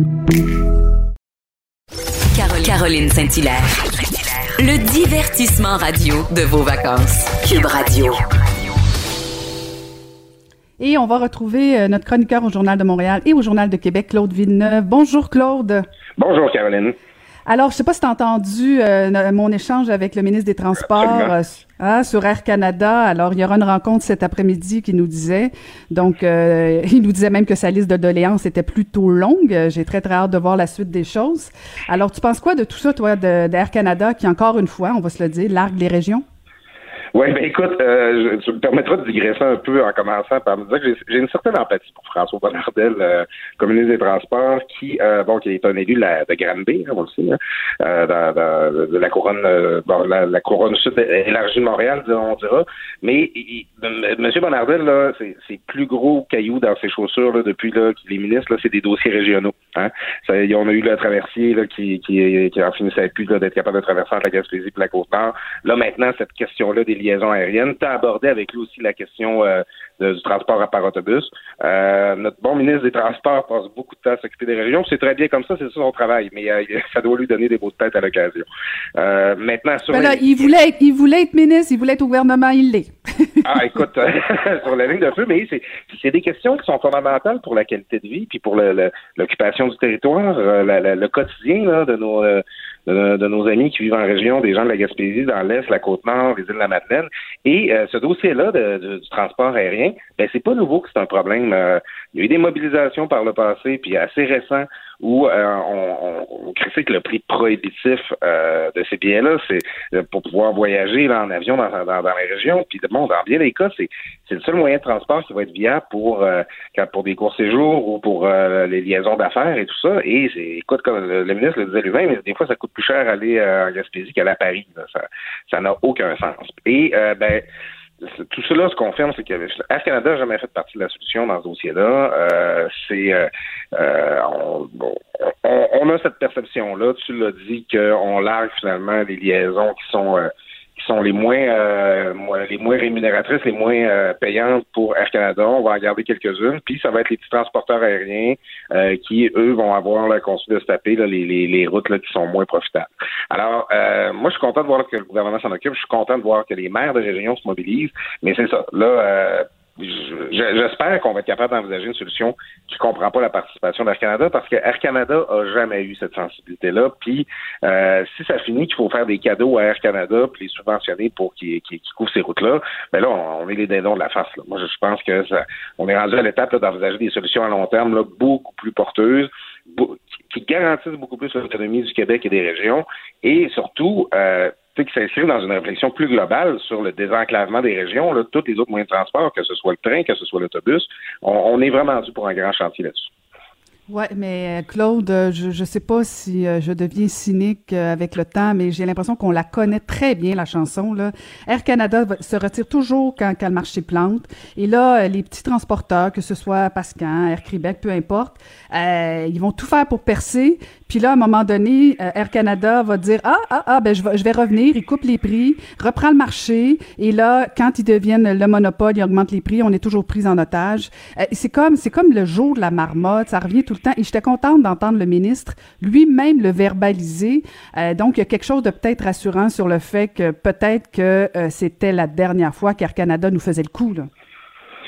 Caroline Saint-Hilaire. Le divertissement radio de vos vacances. Cube Radio. Et on va retrouver euh, notre chroniqueur au Journal de Montréal et au Journal de Québec, Claude Villeneuve. Bonjour Claude. Bonjour Caroline. Alors, je sais pas si tu as entendu euh, mon échange avec le ministre des Transports euh, hein, sur Air Canada. Alors, il y aura une rencontre cet après-midi qui nous disait. Donc, euh, il nous disait même que sa liste de doléances était plutôt longue. J'ai très, très hâte de voir la suite des choses. Alors, tu penses quoi de tout ça, toi, d'Air Canada, qui, encore une fois, on va se le dire, largue les régions? Oui, ben écoute, euh, je, me permettrai de digresser un peu en commençant par me dire que j'ai une certaine empathie pour François Bonnardel, euh, communiste des Transports, qui euh, bon, qui est un élu de, la, de Granby, hein, on le sait, hein, euh, de, la couronne euh, bon, la, couronne sud élargie de Montréal, on dira. Mais M. Bonnardel, là, c'est plus gros caillou dans ses chaussures là, depuis là, qu'il est ministre, là, c'est des dossiers régionaux. Hein. Ça, on a eu le traversier là, qui, qui, qui en finissait plus d'être capable de traverser entre la Gaspésie et la Côte-Nord. Là, maintenant, cette question-là des liaison aérienne. Tu as abordé avec lui aussi la question euh, du transport par autobus. Euh, notre bon ministre des Transports passe beaucoup de temps à s'occuper des régions. C'est très bien comme ça, c'est ça son travail, mais euh, ça doit lui donner des beaux de tête à l'occasion. maintenant, sur ben il, voulait être, il voulait être ministre, il voulait être au gouvernement, il l'est. ah, écoute, sur la ligne de feu, mais c'est des questions qui sont fondamentales pour la qualité de vie, puis pour l'occupation du territoire, le quotidien de nos de, nos amis qui vivent en région, des gens de la Gaspésie, dans l'Est, la Côte-Nord, les îles de la Madeleine. Et euh, ce dossier-là du transport aérien, ben c'est pas nouveau que c'est un problème. Euh, il y a eu des mobilisations par le passé, puis assez récent, où euh, on, on, critique le prix prohibitif euh, de ces billets-là, c'est euh, pour pouvoir voyager là, en avion dans, dans, dans les régions. Puis bon, dans bien les cas, c'est, c'est le seul moyen de transport qui va être viable pour pour des courts séjours ou pour les liaisons d'affaires et tout ça. Et écoute, comme le, ministre le disait lui-même, des fois ça coûte plus cher aller en Gaspésie qu'aller à Paris. Ça, ça n'a aucun sens. Et ben tout cela se confirme, c'est que Air Canada n'a jamais fait partie de la solution dans ce dossier-là. Euh, c'est euh, euh on, on, a cette perception-là, tu l'as dit, qu'on largue finalement des liaisons qui sont euh, qui sont les moins euh, les moins rémunératrices, les moins euh, payantes pour Air Canada. On va en garder quelques-unes. Puis ça va être les petits transporteurs aériens euh, qui, eux, vont avoir la construit de se taper là, les, les, les, routes là, qui sont moins profitables. Alors, moi, je suis content de voir que le gouvernement s'en occupe. Je suis content de voir que les maires de région se mobilisent. Mais c'est ça. Là, j'espère qu'on va être capable d'envisager une solution qui comprend pas la participation d'Air Canada parce que Air Canada a jamais eu cette sensibilité-là. Puis euh, si ça finit qu'il faut faire des cadeaux à Air Canada puis les subventionner pour qu'ils qu couvrent ces routes-là, ben là, on, est les dindons de la face. Moi, je pense que ça, on est rendu à l'étape d'envisager des solutions à long terme là, beaucoup plus porteuses qui garantissent beaucoup plus l'autonomie du Québec et des régions et surtout euh, qui s'inscrit dans une réflexion plus globale sur le désenclavement des régions, là, tous les autres moyens de transport, que ce soit le train, que ce soit l'autobus. On, est vraiment dû pour un grand chantier là-dessus. Oui, mais euh, Claude, euh, je ne sais pas si euh, je deviens cynique avec le temps, mais j'ai l'impression qu'on la connaît très bien, la chanson. Air Canada se retire toujours quand, le marché plante. Et là, les petits transporteurs, que ce soit Pascan, Air Québec, peu importe, ils vont tout faire pour percer. Puis là, à un moment donné, Air Canada va dire ah ah ah ben je vais, je vais revenir, il coupe les prix, reprend le marché. Et là, quand ils deviennent le monopole, ils augmentent les prix. On est toujours pris en otage. Euh, c'est comme c'est comme le jour de la marmotte. Ça revient tout le temps. Et j'étais contente d'entendre le ministre lui-même le verbaliser. Euh, donc, il y a quelque chose de peut-être rassurant sur le fait que peut-être que euh, c'était la dernière fois qu'Air Canada nous faisait le coup. Là.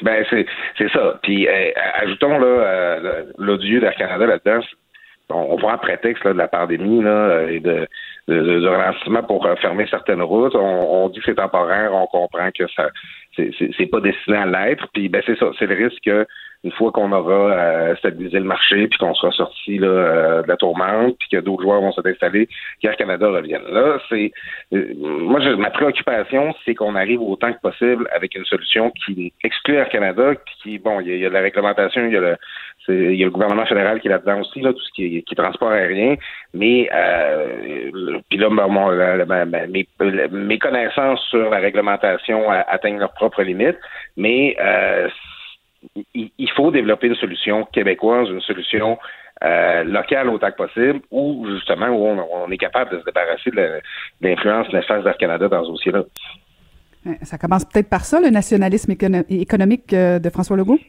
Ben c'est ça. Puis ajoutons là l'odieux d'Air Canada là-dedans on, voit un prétexte de la pandémie là, et de, de, de, ralentissement pour fermer certaines routes. On, dit que c'est temporaire, on comprend que ça c'est pas destiné à l'être. Puis ben c'est ça, c'est le risque que une fois qu'on aura euh, stabilisé le marché, puis qu'on sera sorti là, euh, de la tourmente, puis que d'autres joueurs vont s'installer, qu'Air Canada revienne. Là, c'est euh, moi je, ma préoccupation, c'est qu'on arrive autant que possible avec une solution qui exclut Air Canada, qui, bon, il y, a, la réglementation, il y a le il y a le gouvernement fédéral qui est là-dedans aussi, tout ce qui est, transport aérien. Mais euh, puis là, mes, mes, connaissances sur la réglementation atteignent leurs propres limites. Mais euh, il, faut développer une solution québécoise, une solution euh, locale autant que possible, ou justement où on, est capable de se débarrasser de l'influence néfaste d'Air Canada dans ce dossier-là. Ça commence peut-être par ça, le nationalisme économique de François Legault?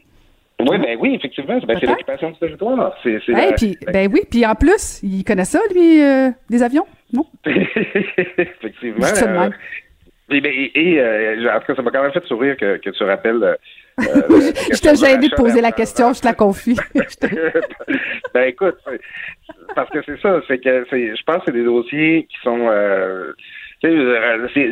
Oui, ben oui, effectivement. Ben, c'est l'occupation du territoire. C'est, puis, ben oui, puis en plus, il connaît ça, lui, euh, des avions, non? effectivement. Euh, et, ben, et, euh, en tout cas, ça m'a quand même fait sourire que, que tu rappelles. Je t'ai gêné de poser la question, je te la confie. ben écoute, parce que c'est ça, c'est que je pense que c'est des dossiers qui sont euh,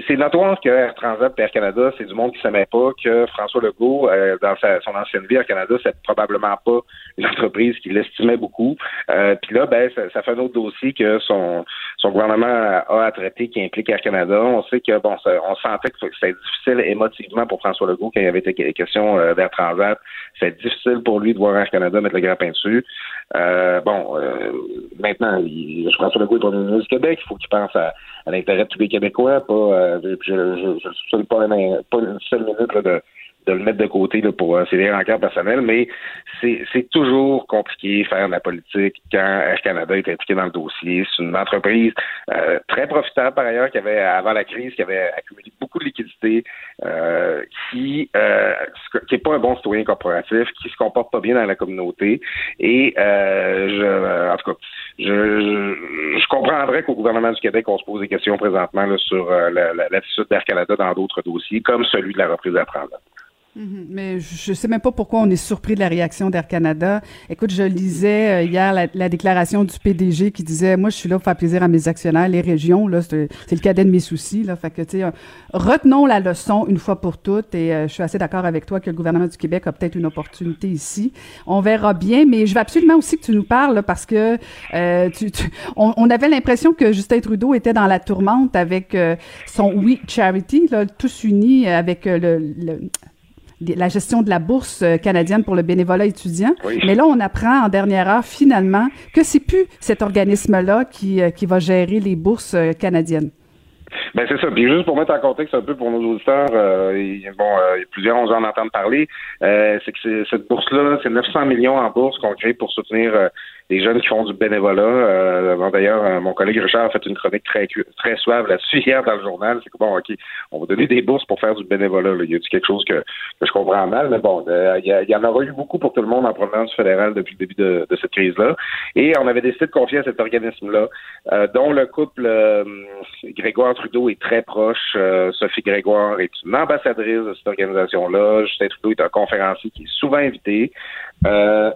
c'est notoire que Air Transat Air Canada, c'est du monde qui ne s'aimait pas, que François Legault, euh, dans sa, son ancienne vie Air Canada, c'est probablement pas une entreprise qu'il estimait beaucoup. Euh, Puis là, ben, ça, fait un autre dossier que son, son gouvernement a à traiter qui implique Air Canada. On sait que bon, on sentait que c'était difficile émotivement pour François Legault quand il y avait été question euh, d'Air Transat. C'est difficile pour lui de voir Air Canada mettre le grappin dessus. Euh, bon, maintenant, il, François Legault est premier ministre du Québec. Il faut qu'il pense à, à l'intérêt de tous les Québécois, pas, euh, je ne soupçonne pas, pas une seule minute là, de, de le mettre de côté là, pour euh, ses rencarts personnels, mais c'est toujours compliqué faire de la politique quand Air Canada est impliqué dans le dossier. C'est une entreprise euh, très profitable par ailleurs qui avait, avant la crise, qui avait accumulé beaucoup de liquidités, euh, qui euh, qui est pas un bon citoyen corporatif, qui se comporte pas bien dans la communauté. Et euh, je, en tout cas, je, je, je comprendrais qu'au gouvernement du Québec, on se pose des questions présentement là, sur l'attitude d'Air Canada dans d'autres dossiers, comme celui de la reprise à Mhm. Mais je ne sais même pas pourquoi on est surpris de la réaction d'Air Canada. Écoute, je lisais euh, hier la, déclaration du PDG qui disait moi je suis là pour faire plaisir à mes actionnaires, les régions là, c'est le cadet de mes soucis là. Fait que tu sais, euh, retenons la leçon une fois pour toutes. Et euh, je suis assez d'accord avec toi que le gouvernement du Québec a peut-être une opportunité ici. On verra bien, mais je veux absolument aussi que tu nous parles parce que tu, on, avait l'impression que Justin Trudeau était dans la tourmente avec son We Charity, là, tous unis avec le, le la gestion de la bourse euh, canadienne pour le bénévolat étudiant. Mais là, on apprend en dernière heure finalement que c'est plus cet organisme-là qui, euh, qui va gérer les bourses euh, canadiennes. Ben c'est ça. Puis juste pour mettre en contexte un peu pour nos auditeurs, euh, bon, euh, plusieurs ont en entendre parler, c'est que cette bourse-là, c'est 900 millions en bourse qu'on crée pour soutenir des jeunes qui font du bénévolat. Euh, D'ailleurs, euh, mon collègue Richard a fait une chronique très très suave là-dessus hier dans le journal. C'est que bon, ok, on va donner des bourses pour faire du bénévolat. Là. Il y a quelque chose que, que, je comprends mal, mais bon, euh, il, y, en aura eu beaucoup pour tout le monde en provenance fédérale depuis le début de, de cette crise-là. Et on avait décidé de confier à cet organisme-là, euh, dont le couple Grégoire Trudeau est très proche. Sophie Grégoire est une ambassadrice de cette organisation-là. Justin Trudeau est un conférencier qui est souvent invité. Euh,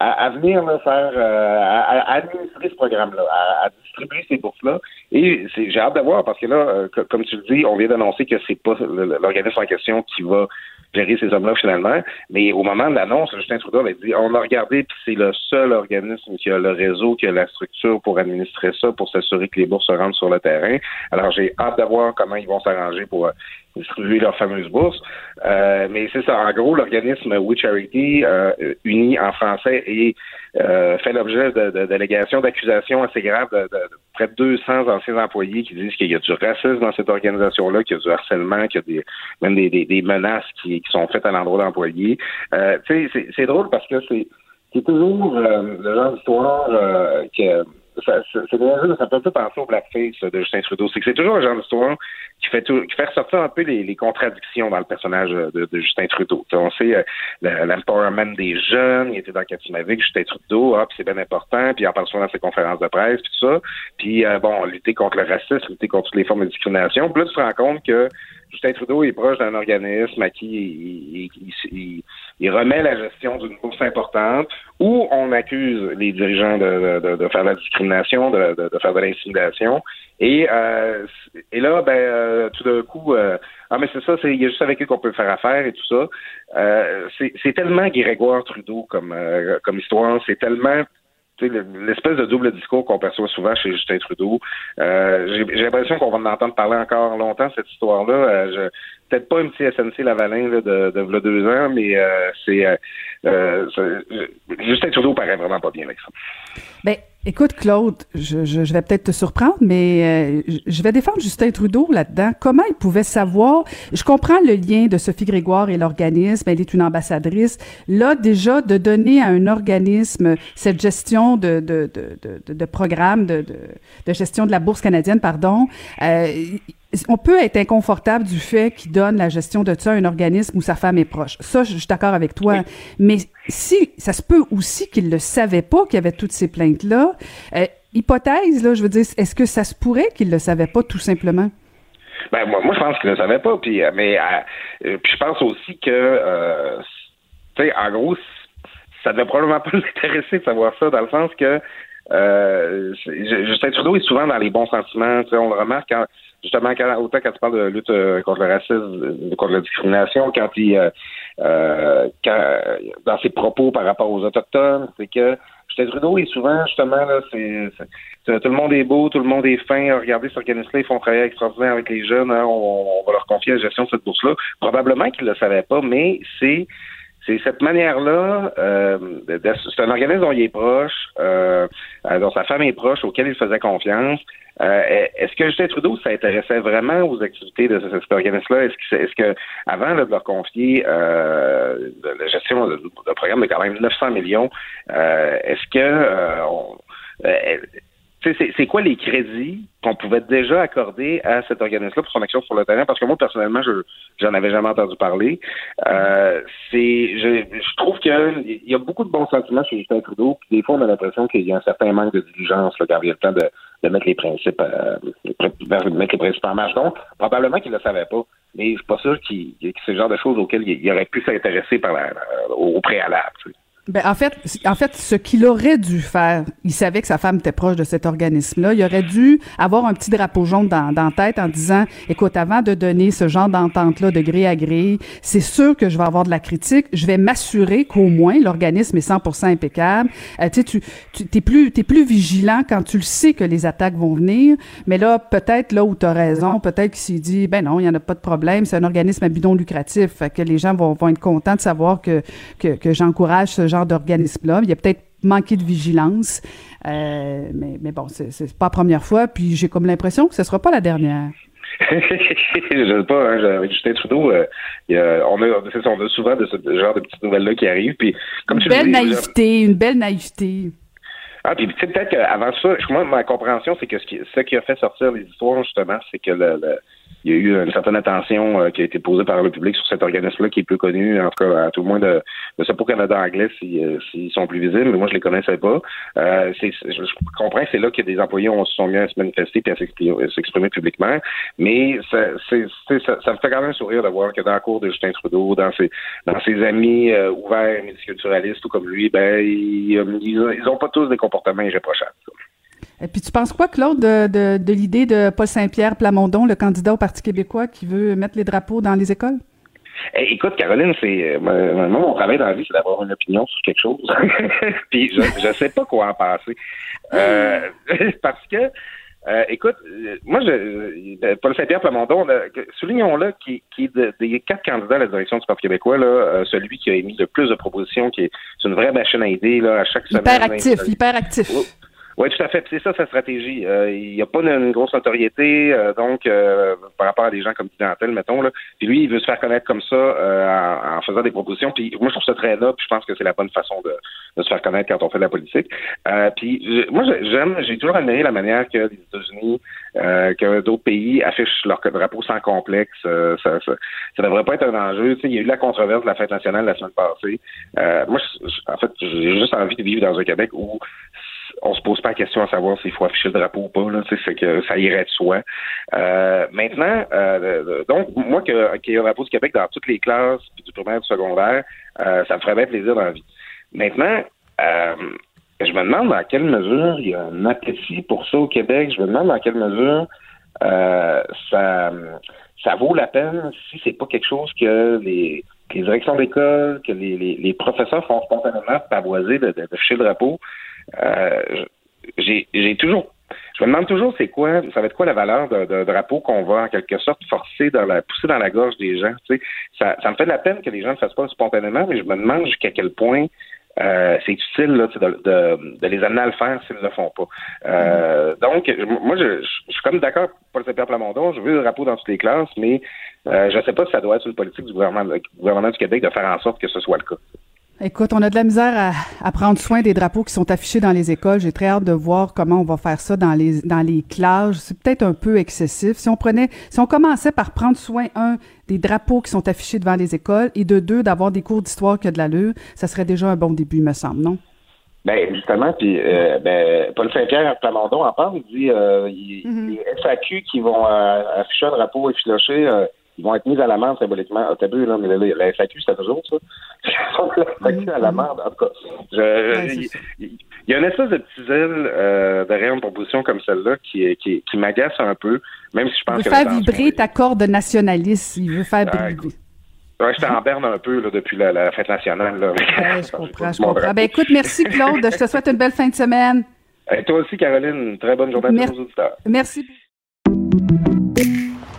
à, venir faire, euh, à, administrer ce programme-là, à, distribuer ces bourses-là. Et j'ai hâte de voir parce que là, euh, comme tu le dis, on vient d'annoncer que c'est pas l'organisme en question qui va gérer ces hommes-là finalement. Mais au moment de l'annonce, Justin Trudeau avait dit on a regardé, puis c'est le seul organisme qui a le réseau, qui a la structure pour administrer ça, pour s'assurer que les bourses se rendent sur le terrain. Alors j'ai hâte de voir comment ils vont s'arranger pour euh, distribuer leurs fameuses bourses. Euh, mais c'est ça, en gros, l'organisme We Charity, euh, uni en français, et euh, fait l'objet de, d'allégations, d'accusations assez graves de, près de 200 anciens employés qui disent qu'il y a du racisme dans cette organisation-là, qu'il y a du harcèlement, qu'il y a des, même des, menaces qui, sont faites à l'endroit d'employés. Euh, c'est, drôle parce que c'est, toujours le genre d'histoire que ça, ça, ça, peut un peu penser au blackface de Justin Trudeau. C'est que c'est toujours un genre d'histoire qui fait qui fait ressortir un peu les, contradictions dans le personnage de, Justin Trudeau. on sait euh, l'empowerment des jeunes, il était dans Katimavik, Justin Trudeau, ah, c'est bien important, puis il en parle souvent dans ses conférences de presse, puis tout ça. Puis euh, bon, lutter contre le racisme, lutter contre toutes les formes de discrimination. Puis là, tu te rends compte que Justin Trudeau est proche d'un organisme à qui il, il, remet la gestion d'une bourse importante où on accuse les dirigeants de, de, de faire de la discrimination, de, de faire de l'intimidation. Et, euh, et là, ben, euh, tout d'un coup, euh, ah mais c'est ça, c'est il y a juste avec eux qu'on peut faire affaire et tout ça. Euh, c'est tellement Grégoire Trudeau comme comme histoire, c'est tellement l'espèce de double discours qu'on perçoit souvent chez Justin Trudeau. J'ai l'impression qu'on va en entendre parler encore longtemps cette histoire-là. je peut-être pas un petit SNC Lavalin là, de, de, deux ans, mais c'est Justin Trudeau paraît vraiment pas bien avec ça. Ben, Écoute, Claude, je, je, vais peut-être te surprendre, mais euh, je vais défendre Justin Trudeau là-dedans. Comment il pouvait savoir? Je comprends le lien de Sophie Grégoire et l'organisme. Elle est une ambassadrice. Là, déjà, de donner à un organisme cette gestion de, de, de, de, de programme, de, de, gestion de la Bourse canadienne, pardon, euh, on peut être inconfortable du fait qu'il donne la gestion de ça à un organisme où sa femme est proche. Ça, je suis d'accord avec toi. Mais si, ça se peut aussi qu'il ne savait pas qu'il y avait toutes ces plaintes-là. Euh, hypothèse, là, je veux dire, est-ce que ça se pourrait qu'il le savait pas tout simplement? Ben, moi, moi je pense qu'il ne savait pas. Puis, euh, mais euh, puis je pense aussi que, tu sais, en gros, ça ne devait probablement pas l'intéresser de savoir ça, dans le sens que Justin Trudeau est souvent dans les bons sentiments. On le remarque quand justement, quand, autant quand tu parles de lutte euh, contre le racisme, euh, contre la discrimination, quand il, euh, euh, quand, dans ses propos par rapport aux autochtones, c'est que Justin Trudeau est souvent, justement, là, c'est, tout le monde est beau, tout le monde est fin. Regardez, cet organisme-là, ils font travailler extraordinaire avec les jeunes. Hein, on, va leur confier la gestion de cette bourse-là. Probablement qu'ils ne le savaient pas, mais c'est c'est cette manière-là, euh, c'est un organisme dont il est proche, euh, dont sa femme est proche, auquel il faisait confiance. Euh, est-ce que Justin Trudeau s'intéressait vraiment aux activités de cet organisme-là? Est-ce que, est-ce que avant de leur confier euh, la gestion d'un programme de quand même 900 millions, euh, est-ce que euh, on, c'est quoi les crédits qu'on pouvait déjà accorder à cet organisme-là pour son action sur le terrain? Parce que moi, personnellement, je j'en avais jamais entendu parler. Euh, c'est, je, je, trouve qu'il y a beaucoup de bons sentiments chez Justin Trudeau, puis des fois, on a l'impression qu'il y a un certain manque de diligence là, quand il y a le temps de, de mettre les principes euh, de mettre les principes en marche. Donc, probablement qu'il ne le savait pas. Mais je suis pas sûr qu'il, que c'est le genre de choses auxquelles il, aurait pu s'intéresser par la, au préalable. Ben, en fait, en fait, ce qu'il aurait dû faire, il savait que sa femme était proche de cet organisme-là. Il aurait dû avoir un petit drapeau jaune dans, dans tête en disant, écoute, avant de donner ce genre d'entente-là de gré à gré, c'est sûr que je vais avoir de la critique. Je vais m'assurer qu'au moins l'organisme est 100% impeccable. Euh, tu tu, t'es plus, t'es plus vigilant quand tu le sais que les attaques vont venir. Mais là, peut-être là où tu as raison, peut-être qu'il s'est dit, ben non, il y en a pas de problème. C'est un organisme à bidon lucratif, fait que les gens vont, vont être contents de savoir que que, que j'encourage ce genre d'organisme-là. Il y a peut-être manqué de vigilance, euh, mais, mais bon, c'est pas la première fois, puis j'ai comme l'impression que ce sera pas la dernière. je sais pas, hein, avec Justin Trudeau, euh, on, a, on a souvent de ce genre de petites nouvelles-là qui arrivent. Puis, comme une belle naïveté, une belle naïveté. Ah, puis peut-être qu'avant ça, moi, ma compréhension, c'est que ce qui, ce qui a fait sortir les histoires, justement, c'est que le, il y a eu une certaine attention euh, qui a été posée par le public sur cet organisme-là qui est plus connu, en tout cas à tout le moins de, de pour Canada anglais s'ils si, sont plus visibles, mais moi je les connaissais pas. Euh, je, comprends que c'est là que des employés ont, se sont mis à se manifester et à s'exprimer, publiquement, mais ça, c'est, ça, ça, me fait quand même sourire de voir que dans la cour de Justin Trudeau, dans ses, dans ses amis euh, ouverts, multiculturalistes ou comme lui, ben ils, ils, pas tous des comportements irréprochables. Et puis tu penses quoi, Claude, de, de, de l'idée de Paul Saint-Pierre Plamondon, le candidat au Parti québécois qui veut mettre les drapeaux dans les écoles? Eh, écoute, Caroline, c'est euh, moi, mon travail dans la vie, c'est d'avoir une opinion sur quelque chose. puis je ne sais pas quoi en passer. Euh, parce que euh, écoute, moi, je, Paul Saint-Pierre Plamondon, soulignons-le, qui, qui des quatre candidats à la direction du Parti québécois, là, celui qui a émis le plus de propositions, qui est, une vraie machine à idées là, à chaque semaine. Hyper actif, hyper actif. Oui, tout à fait. C'est ça sa stratégie. Euh, il n'y a pas une, grosse notoriété, euh, donc euh, par rapport à des gens comme Dentel, mettons. Là. Puis lui, il veut se faire connaître comme ça en, faisant des propositions. Puis moi, je trouve ça très noble. je pense que c'est la bonne façon de, se faire connaître quand on fait de la politique. puis moi, j'aime, j'ai toujours admiré la manière que les États-Unis, que d'autres pays affichent leur drapeau sans complexe. ça, ça, devrait pas être un enjeu. Tu sais, il y a eu la controverse de la fête nationale la semaine passée. moi, en fait, j'ai juste envie de vivre dans un Québec où on se pose pas la question à savoir s'il faut afficher le drapeau ou pas. C'est que ça irait de soi. Euh, maintenant, euh, donc moi qu'il y ait un drapeau du Québec dans toutes les classes, du primaire, du secondaire, euh, ça me ferait bien plaisir dans la vie. Maintenant, je me demande dans quelle mesure il y a un appétit pour ça au Québec. Je me demande dans quelle mesure ça, ça vaut la peine si c'est pas quelque chose que les, directions d'école, que les, professeurs font spontanément pavoiser de, de le drapeau. Euh, j'ai toujours je me demande toujours c'est quoi, ça va être quoi la valeur de, drapeau qu'on va en quelque sorte forcer dans la pousser dans la gorge des gens. Tu sais, ça, ça me fait de la peine que les gens ne fassent pas spontanément, mais je me demande jusqu'à quel point euh, c'est utile là, de, de, de, les amener à le faire s'ils ne le font pas. Euh, donc, moi, je, je, suis comme d'accord pour le Pierre Plamondon, je veux le drapeau dans toutes les classes, mais euh, je ne sais pas si ça doit être une politique du gouvernement, du gouvernement du Québec de faire en sorte que ce soit le cas. Écoute, on a de la misère à, prendre soin des drapeaux qui sont affichés dans les écoles. J'ai très hâte de voir comment on va faire ça dans les dans les classes. C'est peut-être un peu excessif. Si on prenait, si on commençait par prendre soin un des drapeaux qui sont affichés devant les écoles et de deux d'avoir des cours d'histoire qui a de l'allure, ça serait déjà un bon début, me semble, non? Ben justement, puis euh, ben, Paul Saint-Pierre Plamondon en parle. Il dit euh, mm-hmm. les FAQ qui vont euh, afficher un drapeau effiloché ils vont être mis à l'amende symboliquement. Ah, t'as vu, là, mais la, FAQ, c'est toujours ça. la FAQ à l'amende. En tout cas, il, y a une espèce de petit zèle euh, derrière une proposition comme celle-là qui, qui, qui m'agace un peu, même si je pense il veut faire vibrer ta corde nationaliste. Il veut faire vibrer. Ouais, j'étais en berne un peu là, depuis la, fête nationale. Là. je comprends, je comprends. Ben, écoute, merci Claude. je te souhaite une belle fin de semaine. Et toi aussi, Caroline. Une très bonne journée à tous les auditeurs. Merci.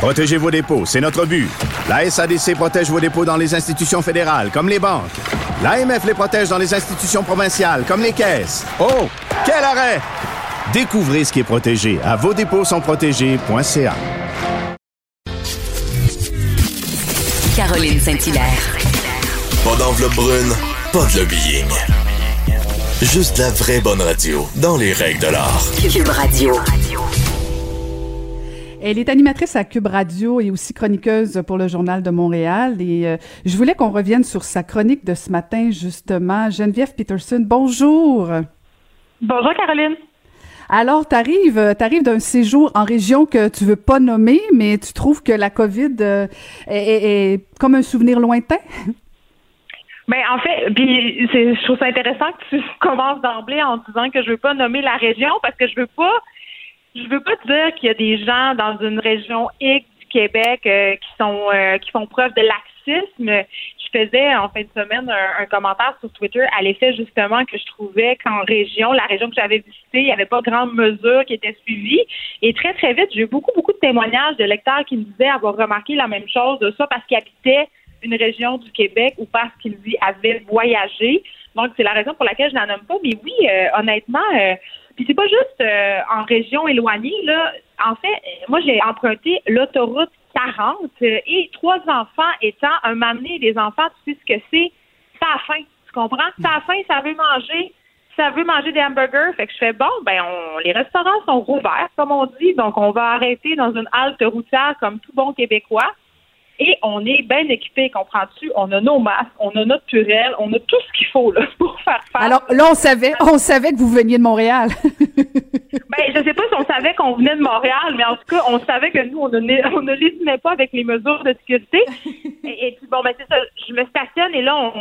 Protégez vos dépôts, c'est notre but. La SADC protège vos dépôts dans les institutions fédérales, comme les banques. L'AMF les protège dans les institutions provinciales, comme les caisses. Oh, quel arrêt! Découvrez ce qui est protégé à vos dépôts sont protégés.ca. Caroline Saint-Hilaire. Pas d'enveloppe brune, pas de lobbying. Juste la vraie bonne radio, dans les règles de l'art. Cube Radio. Elle est animatrice à Cube Radio et aussi chroniqueuse pour le Journal de Montréal. Et euh, je voulais qu'on revienne sur sa chronique de ce matin, justement. Geneviève Peterson, bonjour. Bonjour, Caroline. Alors, tu arrives, arrives d'un séjour en région que tu veux pas nommer, mais tu trouves que la COVID euh, est, comme un souvenir lointain? Ben en fait, puis je trouve ça intéressant que tu commences d'emblée en disant que je veux pas nommer la région parce que je veux pas je veux pas dire qu'il y a des gens dans une région X du Québec euh, qui sont euh, qui font preuve de laxisme. Je faisais en fin de semaine un, un commentaire sur Twitter à l'effet justement que je trouvais qu'en région, la région que j'avais visitée, il n'y avait pas grande mesure qui était suivie. Et très, très vite, j'ai eu beaucoup, beaucoup de témoignages de lecteurs qui me disaient avoir remarqué la même chose, ça parce qu'ils habitaient une région du Québec ou parce qu'ils y avaient voyagé. Donc, c'est la raison pour laquelle je n'en nomme pas. Mais oui, euh, honnêtement, euh, puis c'est pas juste euh, en région éloignée, là. En fait, moi, j'ai emprunté l'autoroute 40 euh, et trois enfants étant un m'amener des enfants, tu sais ce que c'est? Ça a faim. Tu comprends? Ça a faim, ça veut manger. Ça veut manger des hamburgers. Fait que je fais bon, ben on, les restaurants sont rouverts, comme on dit, donc on va arrêter dans une halte routière comme tout bon Québécois. Et on est bien équipés, comprends-tu? On a nos masques, on a notre purelle, on a tout ce qu'il faut là, pour faire face. Alors là, on savait, on savait que vous veniez de Montréal. Ben, je sais pas si on savait qu'on venait de Montréal, mais en tout cas, on savait que nous, on ne, on ne lésinait pas avec les mesures de sécurité. Et, et puis, bon, ben, c'est ça. Je me stationne et là, on,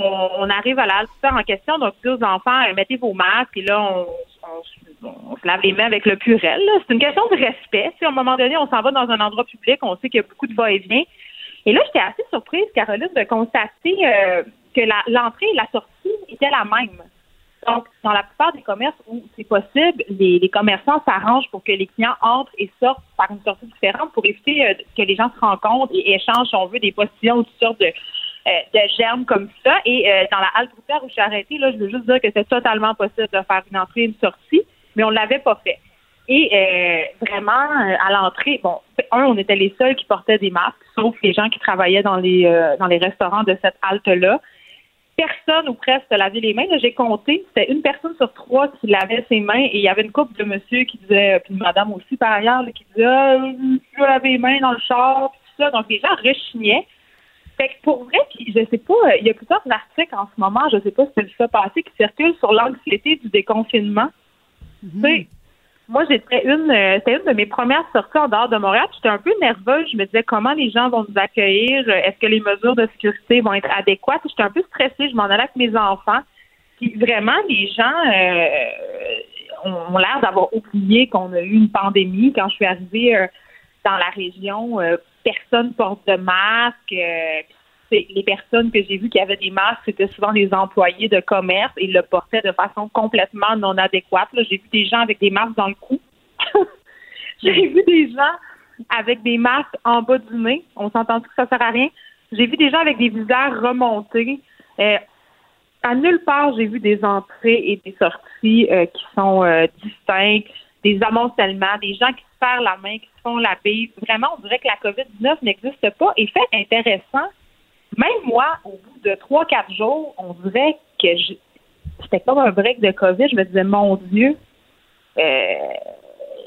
on arrive à la halte en question. Donc, je dis aux enfants, euh, mettez vos masques. Et là, on, on, se- on se lave les mains avec le purel. C'est une question de respect. Sais, à un moment donné, on s'en va dans un endroit public. On sait qu'il y a beaucoup de va-et-vient. Et là, j'étais assez surprise, Caroline, de constater euh, que l'entrée et la sortie étaient la même. Donc, dans la plupart des commerces où c'est possible, les, les commerçants s'arrangent pour que les clients entrent et sortent par une sortie différente pour éviter euh, que les gens se rencontrent et échangent, si on veut, des postillons ou toutes sortes de, euh, de germes comme ça. Et euh, dans la halte routière où je suis arrêtée, là, je veux juste dire que c'est totalement possible de faire une entrée et une sortie, mais on ne l'avait pas fait. Et euh, vraiment, euh, à l'entrée, bon, un, on était les seuls qui portaient des masques, sauf les gens qui travaillaient dans les euh, dans les restaurants de cette halte-là. Personne ou presque se lavait les mains. J'ai compté, c'était une personne sur trois qui lavait ses mains et il y avait une couple de monsieur qui disait, puis une madame aussi par ailleurs, là, qui disait ah, je laver les mains dans le char, puis tout ça. Donc les gens rechignaient. Fait que pour vrai, puis je sais pas, il y a plusieurs articles en ce moment, je sais pas si c'est le fait passer, qui circulent sur l'anxiété du déconfinement. Sais, moi, j'étais une, euh, c'était une de mes premières sorties en dehors de Montréal. J'étais un peu nerveuse. Je me disais comment les gens vont nous accueillir? Est-ce que les mesures de sécurité vont être adéquates? J'étais un peu stressée. Je m'en allais avec mes enfants. Puis vraiment, les gens euh, ont, l'air d'avoir oublié qu'on a eu une pandémie. Quand je suis arrivée euh, dans la région, euh, personne porte de masque. euh, les personnes que j'ai vues qui avaient des masques, c'était souvent des employés de commerce et ils le portaient de façon complètement non adéquate. J'ai vu des gens avec des masques dans le cou. j'ai vu des gens avec des masques en bas du nez. On s'entend que ça sert à rien? J'ai vu des gens avec des visages remontés. Euh, à nulle part, j'ai vu des entrées et des sorties euh, qui sont euh, distinctes, des amoncellements, des gens qui se serrent la main, qui se font la bise. Vraiment, on dirait que la COVID-19 n'existe pas. Et fait intéressant, même moi, au bout de trois, quatre jours, on dirait que je- c'était comme un break de COVID. Je me disais, mon Dieu, euh,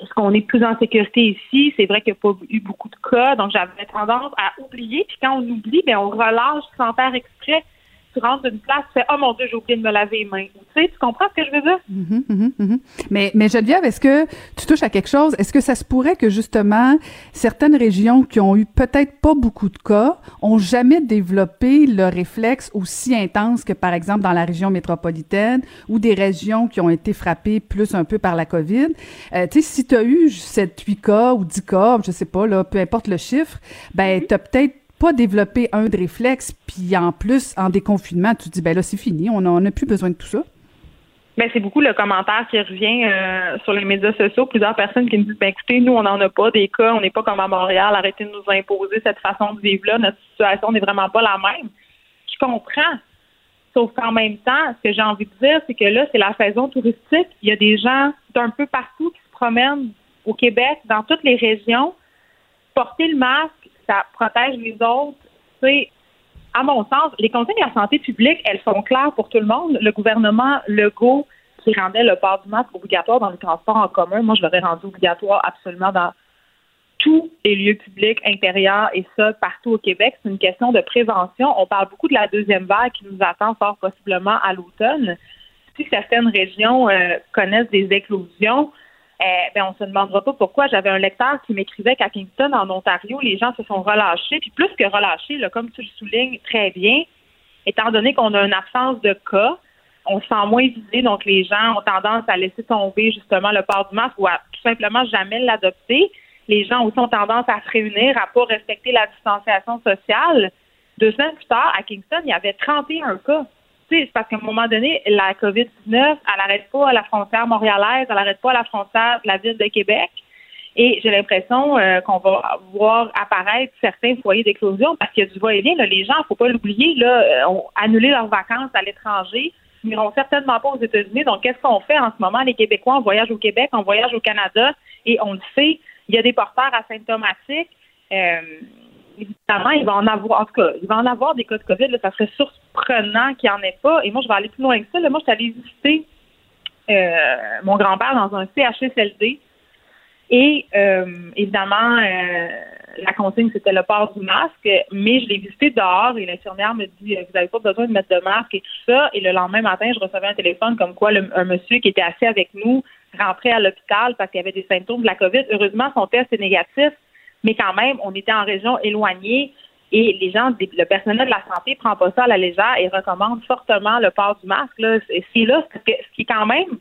est-ce qu'on est plus en sécurité ici? C'est vrai qu'il n'y a pas eu beaucoup de cas, donc j'avais tendance à oublier. Puis quand on oublie, ben on relâche sans faire exprès. Tu rentres d'une place, tu fais Oh mon Dieu, j'ai oublié de me laver les mains. Tu sais, tu comprends ce que je veux dire? Mhm, mhm, mhm. Mais, mais Geneviève, est-ce que tu touches à quelque chose? Est-ce que ça se pourrait que justement certaines régions qui ont eu peut-être pas beaucoup de cas ont jamais développé le réflexe aussi intense que par exemple dans la région métropolitaine ou des régions qui ont été frappées plus un peu par la COVID? Euh, tu sais, si tu as eu 7, 8 cas ou 10 cas, je sais pas, là, peu importe le chiffre, ben, tu peut-être pas développé un de réflexe, puis en plus, en déconfinement, tu te dis, ben là, c'est fini, on n'a plus besoin de tout ça. Ben, c'est beaucoup le commentaire qui revient euh, sur les médias sociaux. Plusieurs personnes qui me disent ben écoutez, nous, on n'en a pas des cas, on n'est pas comme à Montréal, arrêtez de nous imposer cette façon de vivre-là. Notre situation n'est vraiment pas la même. Je comprends. Sauf qu'en même temps, ce que j'ai envie de dire, c'est que là, c'est la saison touristique. Il y a des gens d'un peu partout qui se promènent au Québec, dans toutes les régions. Porter le masque, ça protège les autres. Sais, à mon sens, les consignes de la santé publique, elles sont claires pour tout le monde. Le gouvernement Legault, qui rendait le port du masque obligatoire dans les transports en commun, moi, je l'aurais rendu obligatoire absolument dans tous les lieux publics intérieurs et ça partout au Québec. C'est une question de prévention. On parle beaucoup de la deuxième vague qui nous attend fort possiblement à l'automne. Si certaines régions euh, connaissent des éclosions, euh, ben on se demandera pas pourquoi. J'avais un lecteur qui m'écrivait qu'à Kingston, en Ontario, les gens se sont relâchés. Puis plus que relâchés, comme tu le soulignes très bien, étant donné qu'on a une absence de cas, on se sent moins visé, donc les gens ont tendance à laisser tomber justement le port du masque ou à tout simplement jamais l'adopter. Les gens aussi ont tendance à se réunir, à pas respecter la distanciation sociale. Deux semaines plus tard, à Kingston, il y avait 31 cas. C'est parce qu'à un moment donné, la COVID-19, elle n'arrête pas à la frontière montréalaise, elle n'arrête pas à la frontière de la ville de Québec. Et j'ai l'impression euh, qu'on va voir apparaître certains foyers d'éclosion parce qu'il y a du va-et-vient. Les gens, faut pas l'oublier, euh, ont annulé leurs vacances à l'étranger. N'iront certainement pas aux États-Unis. Donc, qu'est-ce qu'on fait en ce moment? Les Québécois, on voyage au Québec, on voyage au Canada et on le sait, il y a des porteurs asymptomatiques. Évidemment, il va en avoir, en tout cas, il va en avoir des cas de COVID. Là, ça serait surprenant qu'il n'y en ait pas. Et moi, je vais aller plus loin que ça. Moi, je suis allée visiter euh, mon grand-père dans un CHSLD. Et euh, évidemment, euh, la consigne, c'était le port du masque, mais je l'ai visité dehors et l'infirmière me dit Vous n'avez pas besoin de mettre de masque et tout ça. Et le lendemain matin, je recevais un téléphone comme quoi un monsieur qui était assis avec nous rentrait à l'hôpital parce qu'il avait des symptômes de la COVID. Heureusement, son test est négatif, mais quand même, on était en région éloignée et les gens, le personnel de la santé prend pas ça à la légère et recommande fortement le port du masque. C'est là, ce qui est quand même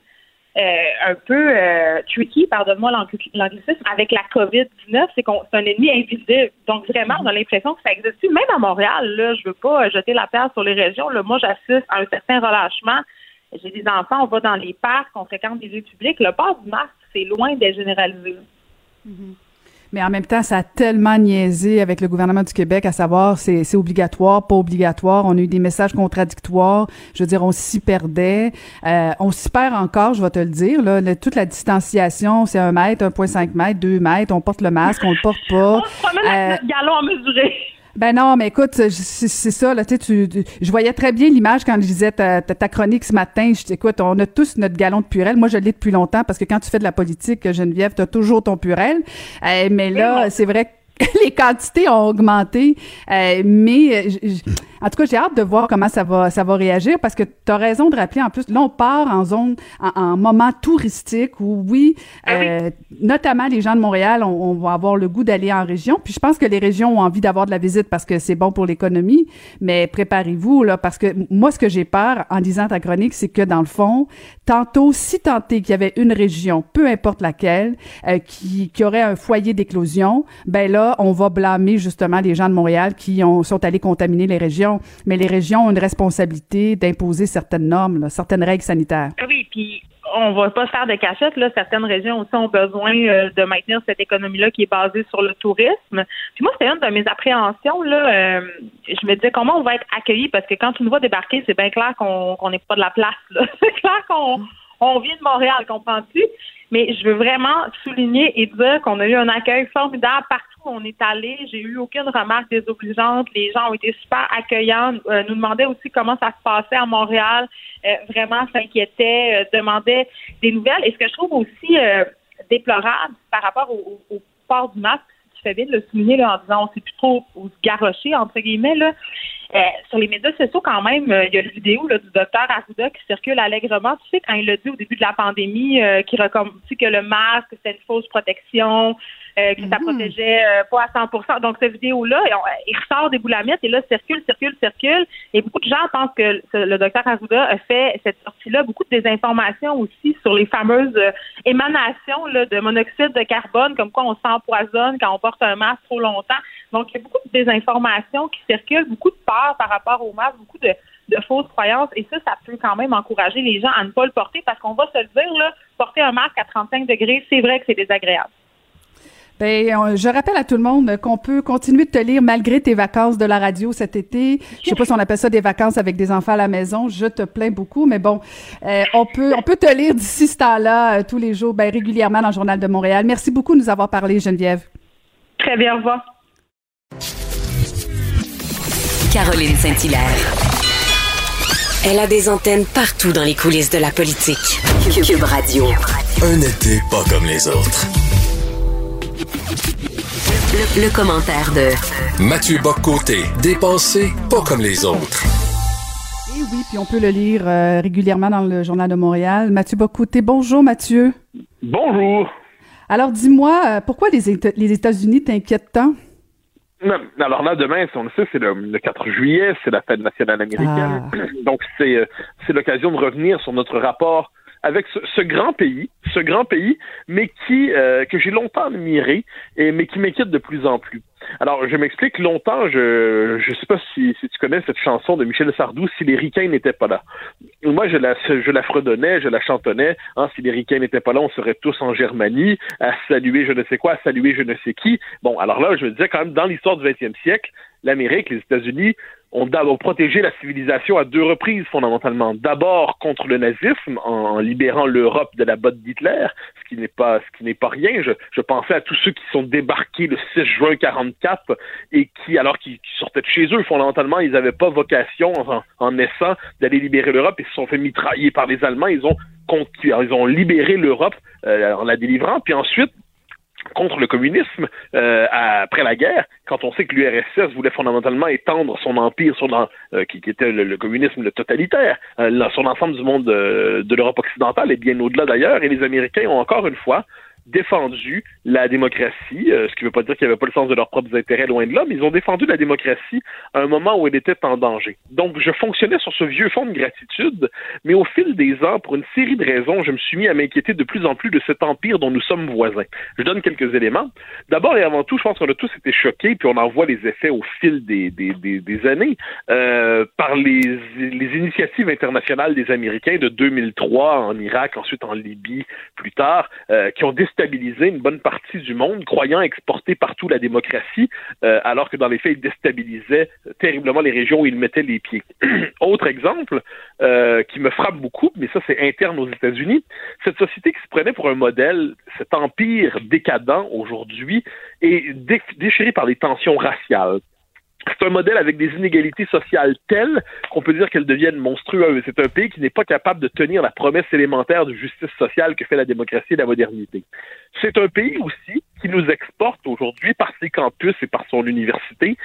euh, un peu euh, tricky, pardonne-moi l'angli- l'anglicisme, avec la COVID-19, c'est qu'on c'est un ennemi invisible. Donc vraiment, on a l'impression que ça existe. Même à Montréal, là, je veux pas jeter la pierre sur les régions. Là, moi, j'assiste à un certain relâchement. J'ai des enfants, on va dans les parcs, on fréquente des lieux publics. Le port du masque, c'est loin d'être généralisé. Mais en même temps, ça a tellement niaisé avec le gouvernement du Québec, à savoir c'est c'est obligatoire, pas obligatoire. On a eu des messages contradictoires. Je veux dire, on s'y perdait. Euh, on s'y perd encore, je vais te le dire. Là, Le- toute la distanciation, c'est un mètre, 1,5 mètres, 2 mètres. On porte le masque, on le porte pas. On se promène Euh, galon à mesurer. Ben non, mais écoute, c'est ça, là, tu sais, tu- je voyais très bien l'image quand je disais ta, ta, ta chronique ce matin. Je dis, écoute, on a tous notre galon de purel. Moi, je l'ai depuis longtemps parce que quand tu fais de la politique, Geneviève, tu as toujours ton purel. Euh, mais là, c'est vrai que les quantités ont augmenté, euh, mais euh, j- j- en tout cas, j'ai hâte de voir comment ça va ça va réagir parce que tu as raison de rappeler en plus là on part en zone en, en moment touristique où oui, euh, notamment les gens de Montréal on, on va avoir le goût d'aller en région, puis je pense que les régions ont envie d'avoir de la visite parce que c'est bon pour l'économie, mais préparez-vous là parce que moi ce que j'ai peur en lisant ta chronique, c'est que dans le fond, tantôt si tenté qu'il y avait une région, peu importe laquelle, euh, qui, qui aurait un foyer d'éclosion, ben là, on va blâmer justement les gens de Montréal qui ont, sont allés contaminer les régions. Mais les régions ont une responsabilité d'imposer certaines normes, certaines règles sanitaires. Oui, puis on va pas se faire de cachette. Certaines régions aussi ont besoin euh, de maintenir cette économie-là qui est basée sur le tourisme. Puis moi, c'était une de mes appréhensions. Là. Euh, je me disais comment on va être accueillis parce que quand tu nous vois débarquer, c'est bien clair qu'on n'est pas de la place. c'est clair qu'on on vient de Montréal, comprends-tu? Mais je veux vraiment souligner et dire qu'on a eu un accueil formidable partout où on est allé. J'ai eu aucune remarque désobligeante. Les gens ont été super accueillants, euh, nous demandaient aussi comment ça se passait à Montréal, euh, vraiment s'inquiétaient, euh, demandaient des nouvelles. Et ce que je trouve aussi euh, déplorable par rapport au, au- au port du masque, tu fais bien de le souligner en disant on sait plus trop où se garrocher, entre guillemets, là. Euh, sur les médias sociaux, quand même, euh, il y a une vidéo du docteur Arruda qui circule allègrement. Tu sais, quand il a dit au début de la pandémie euh, qu'il recomm- tu sais, que le masque, c'était une fausse protection, euh, que ça protégeait euh, pas à 100% Donc, cette vidéo-là, il ressort des boulamites et là, circule, circule, circule. Et beaucoup de gens pensent que ce- le docteur Arruda a fait cette sortie-là beaucoup de désinformation aussi sur les fameuses euh, émanations là, de monoxyde de carbone, comme quoi on s'empoisonne quand on porte un masque trop longtemps. Donc, il y a beaucoup de désinformations qui circulent, beaucoup de peur par rapport au masque, beaucoup de, de fausses croyances. Et ça, ça peut quand même encourager les gens à ne pas le porter parce qu'on va se le dire, là, porter un masque à 35 degrés, c'est vrai que c'est désagréable. Ben, on- je rappelle à tout le monde qu'on peut continuer de te lire malgré tes vacances de la radio cet été. Je sais pas si on appelle ça des vacances avec des enfants à la maison. Je te plains beaucoup, mais bon, euh, on peut on peut te lire d'ici ce temps-là euh, tous les jours, ben, régulièrement dans le Journal de Montréal. Merci beaucoup de nous avoir parlé, Geneviève. Très bien, au revoir. Caroline Saint-Hilaire. Elle a des antennes partout dans les coulisses de la politique. Cube Radio. Un été pas comme les autres. Le, le commentaire de Mathieu Boccoté, dépensé pas comme les autres. Et oui, puis on peut le lire euh, régulièrement dans le Journal de Montréal. Mathieu Bocoté, bonjour Mathieu. Bonjour. Alors dis-moi, euh, pourquoi les, Éta- les États-Unis t'inquiètent tant? Non, alors là, demain, si on le sait, c'est le, le 4 juillet, c'est la fête nationale américaine. Donc, c'est euh, c'est l'occasion de revenir sur notre rapport avec ce, ce grand pays, ce grand pays, mais qui euh, que j'ai longtemps admiré, et mais qui m'inquiète de plus en plus. Alors, je m'explique. Longtemps, je je sais pas si, si tu connais cette chanson de Michel Sardou, si les ricains n'étaient pas là. Moi, je la je la fredonnais, je la chantonnais. Hein, si les ricains n'étaient pas là, on serait tous en Germanie à saluer je ne sais quoi, à saluer je ne sais qui. Bon, alors là, je me disais quand même dans l'histoire du 20e siècle, l'Amérique, les États-Unis ont d'abord protégé la civilisation à deux reprises fondamentalement. D'abord contre le nazisme en, libérant l'Europe de la botte d'Hitler, ce qui n'est pas ce qui n'est pas rien. Je, je, pensais à tous ceux qui sont débarqués le 6 juin 44 et qui alors qu'ils sortaient de chez eux fondamentalement, ils n'avaient pas vocation en, en naissant d'aller libérer l'Europe et se sont fait mitrailler par les Allemands. Ils ont ils ont libéré l'Europe euh, en la délivrant, puis ensuite contre le communisme euh, après la guerre, quand on sait que l'URSS voulait fondamentalement étendre son empire sur euh, qui, était le, communisme totalitaire euh, sur l'ensemble du monde de l'Europe occidentale et bien au-delà d'ailleurs, et les Américains ont encore une fois défendu la démocratie, euh, ce qui ne veut pas dire qu'ils n'avaient pas le sens de leurs propres intérêts, loin de là, mais ils ont défendu la démocratie à un moment où elle était en danger. Donc, je fonctionnais sur ce vieux fond de gratitude, mais au fil des ans, pour une série de raisons, je me suis mis à m'inquiéter de plus en plus de cet empire dont nous sommes voisins. Je donne quelques éléments. D'abord et avant tout, je pense qu'on a tous été choqués, puis on en voit les effets au fil des, des, des, des années, euh, par les, les initiatives internationales des Américains de 2003 en Irak, ensuite en Libye, plus tard, euh, qui ont une bonne partie du monde, croyant exporter partout la démocratie, euh, alors que dans les faits, ils déstabilisaient terriblement les régions où ils mettaient les pieds. Autre exemple euh, qui me frappe beaucoup, mais ça c'est interne aux États-Unis, cette société qui se prenait pour un modèle, cet empire décadent aujourd'hui, est déchiré par les tensions raciales c'est un modèle avec des inégalités sociales telles qu'on peut dire qu'elles deviennent monstrueuses. C'est un pays qui n'est pas capable de tenir la promesse élémentaire de justice sociale que fait la démocratie et la modernité. C'est un pays aussi qui nous exporte aujourd'hui par ses campus et par son université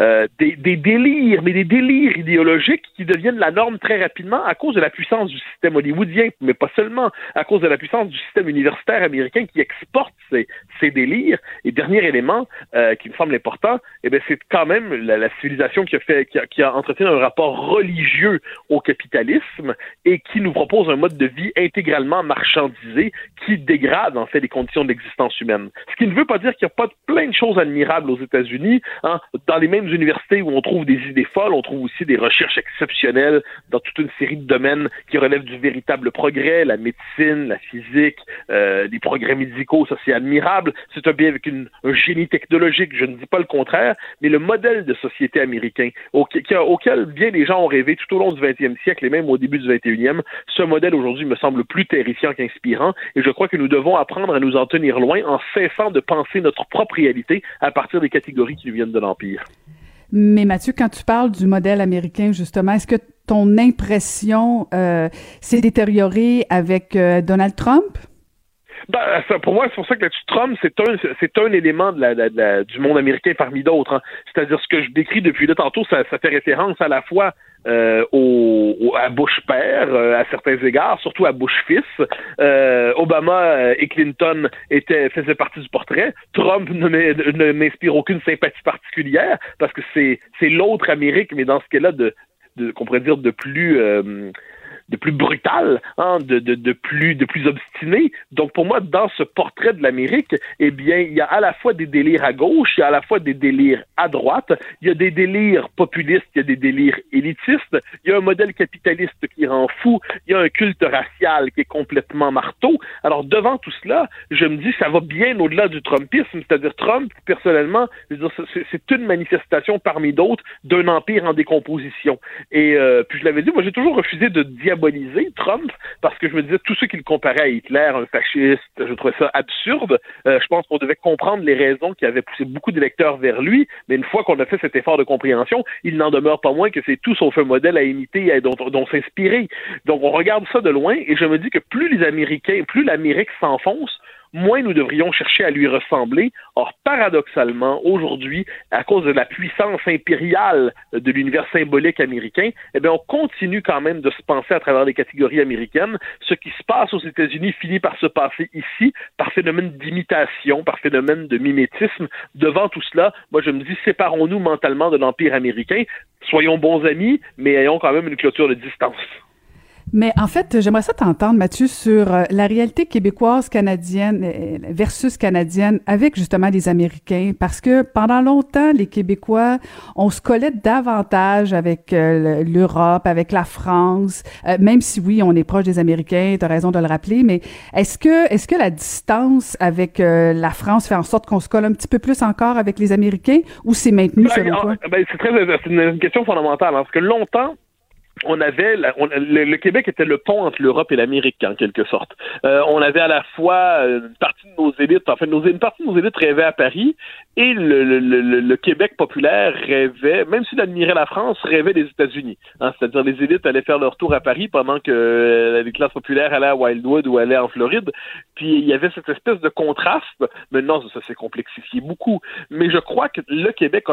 euh, des, des, délires, mais des délires idéologiques qui deviennent la norme très rapidement à cause de la puissance du système hollywoodien, mais pas seulement, à cause de la puissance du système universitaire américain qui exporte ces, ces délires. Et dernier élément euh, qui me semble important, eh c'est quand même la, la, civilisation qui a fait, qui a, qui a entretenu un rapport religieux au capitalisme et qui nous propose un mode de vie intégralement marchandisé qui dégrade en fait les conditions de l'existence humaine. Ce qui ne veut pas dire qu'il n'y a pas plein de choses admirables aux États-Unis. Hein. Dans les mêmes universités où on trouve des idées folles, on trouve aussi des recherches exceptionnelles dans toute une série de domaines qui relèvent du véritable progrès, la médecine, la physique, euh, des progrès médicaux, ça c'est admirable. C'est un pays avec une, un génie technologique, je ne dis pas le contraire, mais le modèle de société américain auquel, auquel bien des gens ont rêvé tout au long du 20e siècle et même au début du 21e, ce modèle aujourd'hui me semble plus terrifiant qu'inspirant et je crois que nous devons apprendre à nous en tenir loin en cessant de penser notre propre réalité à partir des catégories qui nous viennent de l'Empire. Mais Mathieu, quand tu parles du modèle américain, justement, est-ce que ton impression euh, s'est détériorée avec euh, Donald Trump? Ben, ça, pour moi, c'est pour ça que là Trump, c'est un, c'est un élément de la, de la, du monde américain parmi d'autres. Hein. C'est-à-dire ce que je décris depuis là tantôt, ça, ça fait référence à la fois euh, au, au, à Bush père euh, à certains égards, surtout à Bush fils. Euh, Obama et Clinton étaient, faisaient partie du portrait. Trump ne m'inspire aucune sympathie particulière parce que c'est, c'est l'autre Amérique, mais dans ce cas-là, de, de qu'on pourrait dire de plus euh, de plus brutal, hein, de, de, de, plus de plus obstiné. Donc pour moi, dans ce portrait de l'Amérique, eh bien, il y a à la fois des délires à gauche, il y a à la fois des délires à droite, il y a des délires populistes, il y a des délires élitistes, il y a un modèle capitaliste qui rend fou, il y a un culte racial qui est complètement marteau. Alors devant tout cela, je me dis ça va bien au-delà du Trumpisme, c'est-à-dire Trump, personnellement, c'est une manifestation parmi d'autres d'un empire en décomposition. Et euh, puis je l'avais dit, moi j'ai toujours refusé de diaboliser Trump parce que je me disais tous ceux qui le comparaient à Hitler, un fasciste, je trouvais ça absurde. Euh, je pense qu'on devait comprendre les raisons qui avaient poussé beaucoup d'électeurs vers lui, mais une fois qu'on a fait cet effort de compréhension, il n'en demeure pas moins que c'est tout sauf un modèle à imiter et dont, dont s'inspirer. Donc on regarde ça de loin et je me dis que plus les Américains, plus l'Amérique s'enfonce, moins nous devrions chercher à lui ressembler. Or, paradoxalement, aujourd'hui, à cause de la puissance impériale de l'univers symbolique américain, eh bien, on continue quand même de se penser à travers les catégories américaines. Ce qui se passe aux États-Unis finit par se passer ici, par phénomène d'imitation, par phénomène de mimétisme. Devant tout cela, moi, je me dis, séparons-nous mentalement de l'Empire américain. Soyons bons amis, mais ayons quand même une clôture de distance. Mais en fait, j'aimerais ça t'entendre, Mathieu, sur euh, la réalité québécoise canadienne euh, versus canadienne avec justement les Américains, parce que pendant longtemps, les Québécois, on se collait davantage avec euh, l'Europe, avec la France, même si oui, on est proche des Américains, tu as raison de le rappeler, mais est-ce que est-ce que la distance avec la France fait en sorte qu'on se colle un petit peu plus encore avec les Américains, ou c'est maintenu Ben, selon toi? ben, c'est très, c'est une, une question fondamentale, hein, parce que longtemps, on avait le, Québec était le pont entre l'Europe et l'Amérique en quelque sorte. Euh, on avait à la fois une partie de nos élites, enfin nos, une partie de nos élites rêvait à Paris et le, Québec populaire rêvait, même s'il admirait la France, rêvait des États-Unis. Hein, C'est-à-dire les élites allaient faire leur tour à Paris pendant que euh, les classes populaires allaient à Wildwood ou allaient en Floride. Puis il y avait cette espèce de contraste. Maintenant, ça, s'est complexifié beaucoup. Mais je crois que le Québec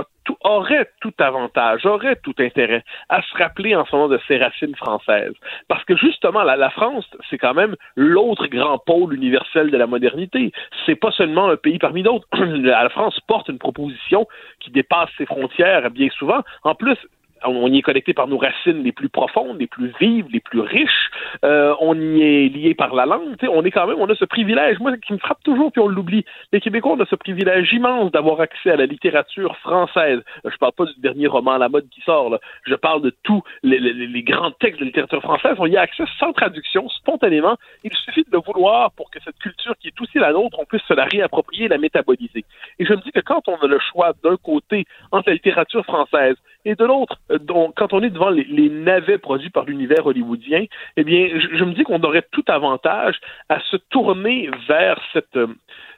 aurait tout avantage, aurait tout intérêt à se rappeler en ce moment de ses racines françaises. Parce que justement, la, la France, c'est quand même l'autre grand pôle universel de la modernité. C'est pas seulement un pays parmi d'autres. la France porte une proposition qui dépasse ses frontières bien souvent. En plus, on y est connecté par nos racines les plus profondes, les plus vives, les plus riches. Euh, on y est lié par la langue. Tu sais, on est quand même, on a ce privilège, moi, qui me frappe toujours, puis on l'oublie. Les Québécois, on a ce privilège immense d'avoir accès à la littérature française. Je parle pas du dernier roman à la mode qui sort. Là. Je parle de tous les, les- grands textes de littérature française. On y a accès sans traduction, spontanément. Il suffit de le vouloir pour que cette culture qui est aussi la nôtre, on puisse se la réapproprier la métaboliser. Et je me dis que quand on a le choix d'un côté entre la littérature française et de l'autre, donc, quand on est devant les, navets produits par l'univers hollywoodien, eh bien, je, je me dis qu'on aurait tout avantage à se tourner vers cette, euh,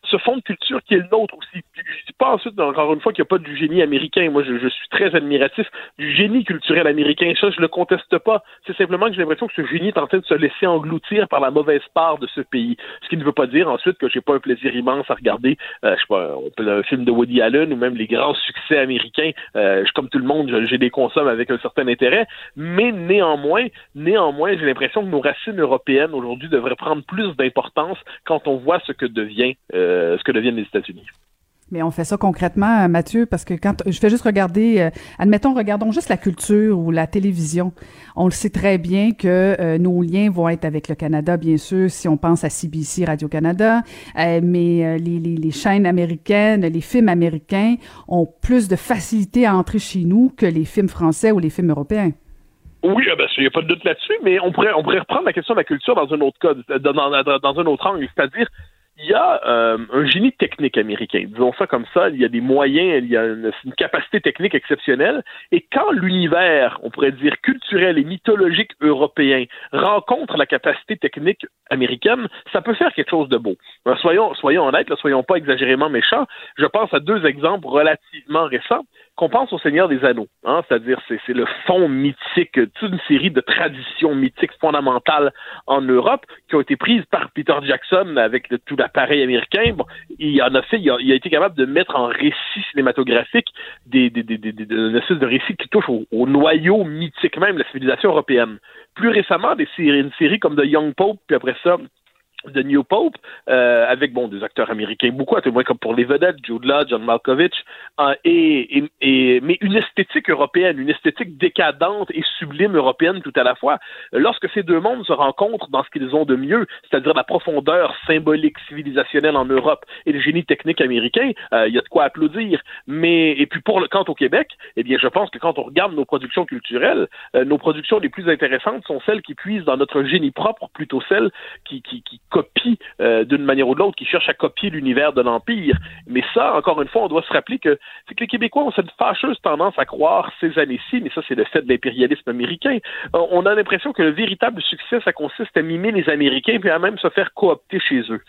ce fond de culture qui est le nôtre aussi. Je ne dis pas ensuite, encore une fois, qu'il n'y a pas du génie américain. Moi, je, je suis très admiratif du génie culturel américain. Ça, je le conteste pas. C'est simplement que j'ai l'impression que ce génie est en train de se laisser engloutir par la mauvaise part de ce pays. Ce qui ne veut pas dire ensuite que j'ai pas un plaisir immense à regarder, euh, je sais pas, un film de Woody Allen ou même les grands succès américains. Euh, je, comme tout le monde, je, je les consomme avec un certain intérêt. Mais néanmoins, néanmoins, j'ai l'impression que nos racines européennes aujourd'hui devraient prendre plus d'importance quand on voit ce que devient, euh, ce que deviennent les États-Unis. Mais on fait ça concrètement, euh, Mathieu, parce que quand je fais juste regarder, euh, admettons, regardons juste la culture ou la télévision. On le sait très bien que euh, nos liens vont être avec le Canada, bien sûr, si on pense à CBC, Radio-Canada, euh, mais euh, les, les, les chaînes américaines, les films américains ont plus de facilité à entrer chez nous que les films français ou les films européens. Oui, il n'y a pas de doute là-dessus, mais on pourrait, on pourrait reprendre la question de la culture dans un autre cas, dans, dans- dans un autre angle, c'est-à-dire il y a euh, un génie technique américain, disons ça comme ça, il y a des moyens, il y a une, capacité technique exceptionnelle, et quand l'univers, on pourrait dire culturel et mythologique européen, rencontre la capacité technique américaine, ça peut faire quelque chose de beau. Alors, soyons, soyons honnêtes, là, soyons pas exagérément méchants, je pense à deux exemples relativement récents qu'on pense au Seigneur des Anneaux, hein, c'est-à-dire c'est, c'est le fond mythique, toute une série de traditions mythiques fondamentales en Europe qui ont été prises par Peter Jackson avec tout l'appareil américain. Bon, il en a fait, il a, été capable de mettre en récit cinématographique des, des, des, des, de récit qui touche au, au noyau mythique même de la civilisation européenne. Plus récemment, des séries, une série comme The Young Pope, puis après ça, The New Pope, euh, avec bon des acteurs américains, beaucoup, à tout comme pour les vedettes, Jude Law, John Malkovich, euh, et, et, et- mais une esthétique européenne, une esthétique décadente et sublime européenne tout à la fois. Lorsque ces deux mondes se rencontrent dans ce qu'ils ont de mieux, c'est-à-dire la profondeur symbolique civilisationnelle en Europe et le génie technique américain, euh, il y a de quoi applaudir. Mais et puis pour le quant au Québec, eh bien je pense que quand on regarde nos productions culturelles, euh, nos productions les plus intéressantes sont celles qui puisent dans notre génie propre, plutôt celles qui, qui, qui copient euh, d'une manière ou de l'autre, qui cherchent à copier l'univers de l'Empire. Mais ça, encore une fois, on doit se rappeler que c'est que les Québécois ont cette fâcheuse tendance à croire ces années-ci, mais ça c'est le fait de l'impérialisme américain. Euh, on a l'impression que le véritable succès, ça consiste à mimer les Américains puis à même se faire coopter chez eux.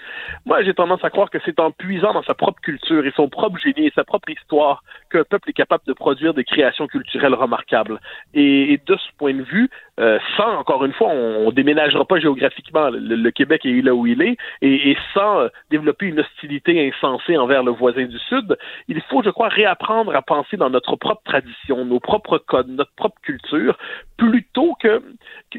Moi, j'ai tendance à croire que c'est en puisant dans sa propre culture et son propre génie et sa propre histoire qu'un peuple est capable de produire des créations culturelles remarquables. Et de ce point de vue, euh, sans, encore une fois, on, déménagera pas géographiquement. Le, le Québec est là où il est, et, sans euh, développer une hostilité insensée envers le voisin du Sud, il faut, je crois, réapprendre à penser dans notre propre tradition, nos propres codes, notre propre culture, plutôt que,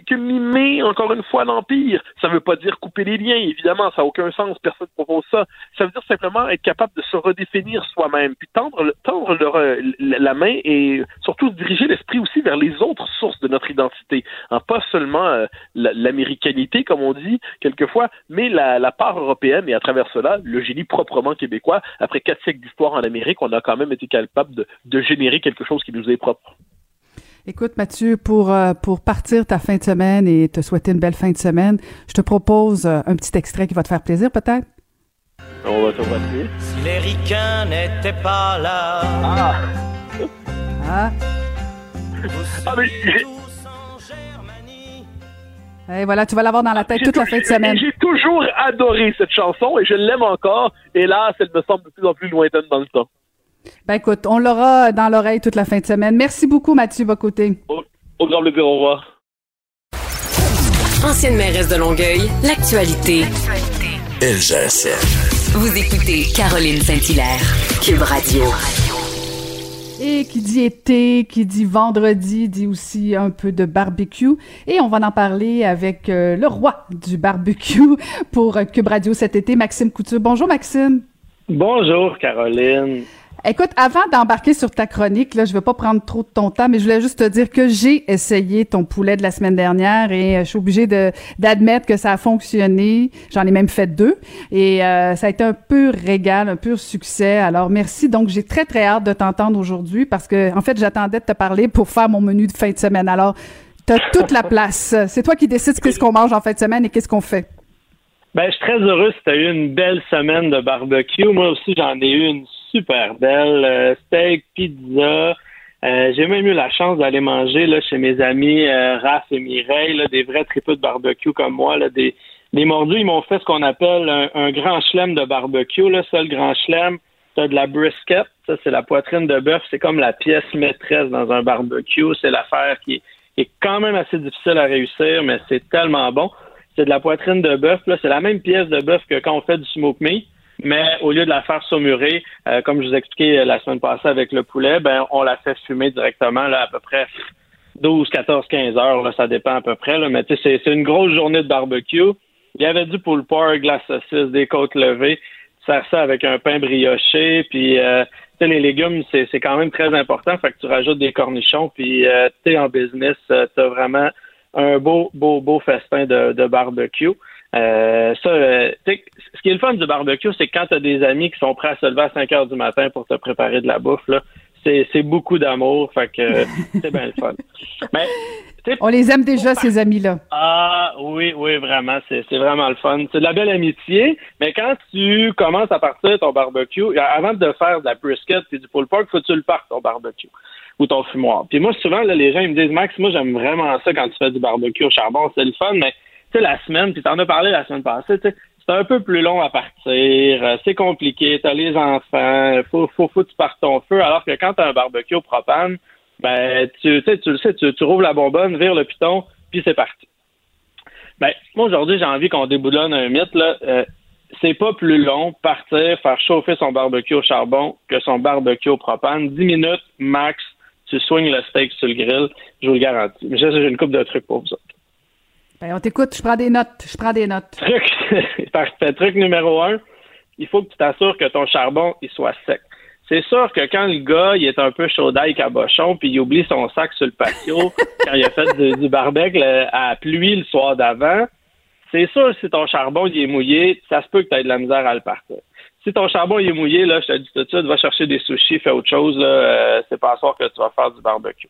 que, mimer encore une fois l'empire. Ça ne veut pas dire couper les liens, évidemment, ça n'a aucun sens, personne ne propose ça. Ça veut dire simplement être capable de se redéfinir soi-même, puis tendre, la main et surtout diriger l'esprit aussi vers les autres sources de notre identité. Hein, pas seulement euh, la- l'américanité, comme on dit quelquefois, mais la, la part européenne et à travers cela, le génie proprement québécois. Après quatre siècles d'histoire en Amérique, on a quand même été capable de, de générer quelque chose qui nous est propre. Écoute, Mathieu, pour, euh, pour partir ta fin de semaine et te souhaiter une belle fin de semaine, je te propose euh, un petit extrait qui va te faire plaisir, peut-être? On va te voici. Si les ricains n'étaient pas là. Ah. Ah. Ah, mais Et voilà, tu vas l'avoir dans la tête j'ai toute la fin de semaine. J'ai toujours adoré cette chanson et je l'aime encore. Hélas, elle me semble de plus en plus lointaine dans le temps. Ben écoute, on l'aura dans l'oreille toute la fin de semaine. Merci beaucoup, Mathieu Bocoté. Au grand plaisir, au revoir. Ancienne mairesse de Longueuil, l'actualité. LGSN. Vous écoutez Caroline Saint-Hilaire, Cube Radio. Et qui dit été, qui dit vendredi, dit aussi un peu de barbecue. Et on va en parler avec euh, le roi du barbecue pour Cube Radio cet été, Maxime Couture. Bonjour, Maxime. Bonjour, Caroline. Écoute, avant d'embarquer sur ta chronique, là, je vais pas prendre trop de ton temps, mais je voulais juste te dire que j'ai essayé ton poulet de la semaine dernière et euh, je suis obligée d'admettre que ça a fonctionné. J'en ai même fait deux et euh, ça a été un pur régal, un pur succès. Alors merci. Donc j'ai très très hâte de t'entendre aujourd'hui parce que en fait j'attendais de te parler pour faire mon menu de fin de semaine. Alors tu as toute la place. C'est toi qui décides qu'est-ce qu'on mange en fin de semaine et qu'est-ce qu'on fait. Ben, je suis très heureux si tu as eu une belle semaine de barbecue. Moi aussi, j'en ai eu une super belle. euh, steak, pizza. Euh, j'ai même eu la chance d'aller manger chez mes amis euh, Raph et Mireille, des vrais tripeux de barbecue comme moi. Là, des, des mordus, ils m'ont fait ce qu'on appelle un, grand chelem de barbecue. Là. Ça, le grand chelem, t'as de la brisket. C'est la poitrine de bœuf. C'est comme la pièce maîtresse dans un barbecue. C'est l'affaire qui est, quand même assez difficile à réussir, mais c'est tellement bon. C'est de la poitrine de bœuf. C'est la même pièce de bœuf que quand on fait du smoke meat, mais au lieu de la faire saumurer, euh, comme je vous expliquais la semaine passée avec le poulet, ben on la fait fumer directement là à peu près 12, 14, 15 heures. Là, ça dépend à peu près. Là, mais tu sais, c'est, une grosse journée de barbecue. Il y avait du pulled pork, de la saucisse, des côtes levées. Faire ça avec un pain brioché, puis euh, les légumes, c'est, c'est quand même très important. Fait que tu rajoutes des cornichons, puis euh, tu es en business, euh, tu as vraiment un beau, beau, beau festin de, de barbecue. Euh, ça, euh, ce qui est le fun du barbecue, c'est quand tu as des amis qui sont prêts à se lever à 5 heures du matin pour te préparer de la bouffe, là, c'est, c'est beaucoup d'amour, fait que euh, c'est bien le fun. Mais, On les aime déjà ces amis-là. ah oui, oui, vraiment, c'est c'est vraiment le fun. C'est de la belle amitié, mais quand tu commences à partir ton barbecue, avant de faire de la brisket et du pulled pork, faut que tu le partes ton barbecue ou ton fumoir. Puis moi, souvent, là, les gens ils me disent, Max, moi j'aime vraiment ça quand tu fais du barbecue au charbon, c'est le fun, mais sais, la semaine, puis t'en as parlé la semaine passée, tu sais, c'est un peu plus long à partir, euh, c'est compliqué, t'as les enfants, faut, faut, faut tu partes ton feu, alors que quand t'as un barbecue au propane, ben, tu, tu sais, tu le sais, tu, tu rouvres la bonbonne, vire le piton, puis c'est parti. Ben, moi, aujourd'hui, j'ai envie qu'on déboulonne un mythe, là. Euh, c'est pas plus long partir, faire chauffer son barbecue au charbon que son barbecue au propane. 10 minutes max, tu soignes le steak sur le grill, je vous le garantis. J'ai une coupe de trucs pour vous autres. Ben, on t'écoute, je prends des notes, je prends des notes. Truc, parfait. Truc numéro un, il faut que tu t'assures que ton charbon, il soit sec. C'est sûr que quand le gars, il est un peu chaud d'ail cabochon, puis il oublie son sac sur le patio, quand il a fait du, du barbecue le- à pluie le soir d'avant, c'est sûr, si ton charbon, il est mouillé, ça se peut que tu aies de la misère à le partir. Si ton charbon, il est mouillé, là, je te dis tout de suite, va chercher des sushis, fais autre chose, là, euh, c'est pas à soir que tu vas faire du barbecue.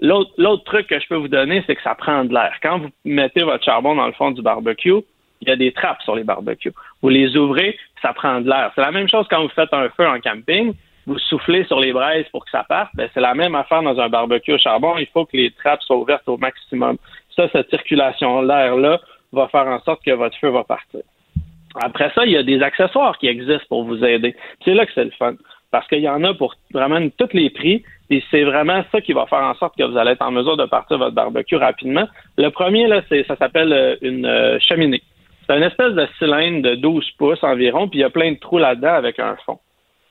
L'autre, truc que je peux vous donner, c'est que ça prend de l'air. Quand vous mettez votre charbon dans le fond du barbecue, il y a des trappes sur les barbecues. Vous les ouvrez, ça prend de l'air. C'est la même chose quand vous faites un feu en camping. Vous soufflez sur les braises pour que ça parte. Ben, c'est la même affaire dans un barbecue au charbon. Il faut que les trappes soient ouvertes au maximum. Ça, cette circulation d'air-là va faire en sorte que votre feu va partir. Après ça, il y a des accessoires qui existent pour vous aider. C'est là que c'est le fun. Parce qu'il y en a pour vraiment tous les prix. Et c'est vraiment ça qui va faire en sorte que vous allez être en mesure de partir votre barbecue rapidement. Le premier, là, c'est, ça s'appelle euh, une euh, cheminée. C'est une espèce de cylindre de 12 pouces environ, puis il y a plein de trous là-dedans avec un fond.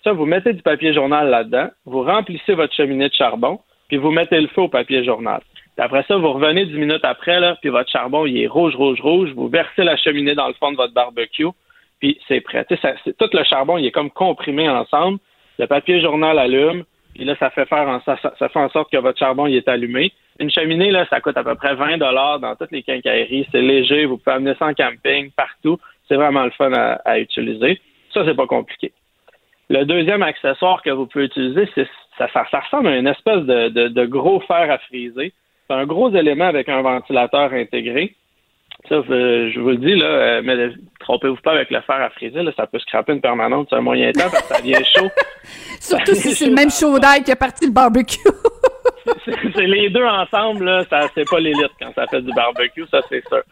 Ça, vous mettez du papier journal là-dedans, vous remplissez votre cheminée de charbon, puis vous mettez le feu au papier journal. Puis après ça, vous revenez dix minutes après, là, puis votre charbon, il est rouge, rouge, rouge. Vous versez la cheminée dans le fond de votre barbecue, puis c'est prêt. Ça- tout le charbon, il est comme comprimé ensemble. Le papier journal allume, puis là, ça fait faire en, ça, ça- fait en sorte que votre charbon, il est allumé. Une cheminée, là, ça coûte à peu près 20 dollars dans toutes les quincailleries. C'est léger, vous pouvez amener ça en camping, partout. C'est vraiment le fun à, à utiliser. Ça, c'est pas compliqué. Le deuxième accessoire que vous pouvez utiliser, c'est ça, ça, ça ressemble à une espèce de, de- de gros fer à friser. C'est un gros élément avec un ventilateur intégré. Euh, je vous le dis, là, euh, mais trompez-vous pas avec le fer à friser, là, ça peut scraper une permanente sur un moyen temps parce que ça devient chaud. Surtout si c'est le même chaud d'ail qui a parti le barbecue. c'est les deux ensemble, là, ça c'est pas l'élite quand ça fait du barbecue, ça c'est sûr.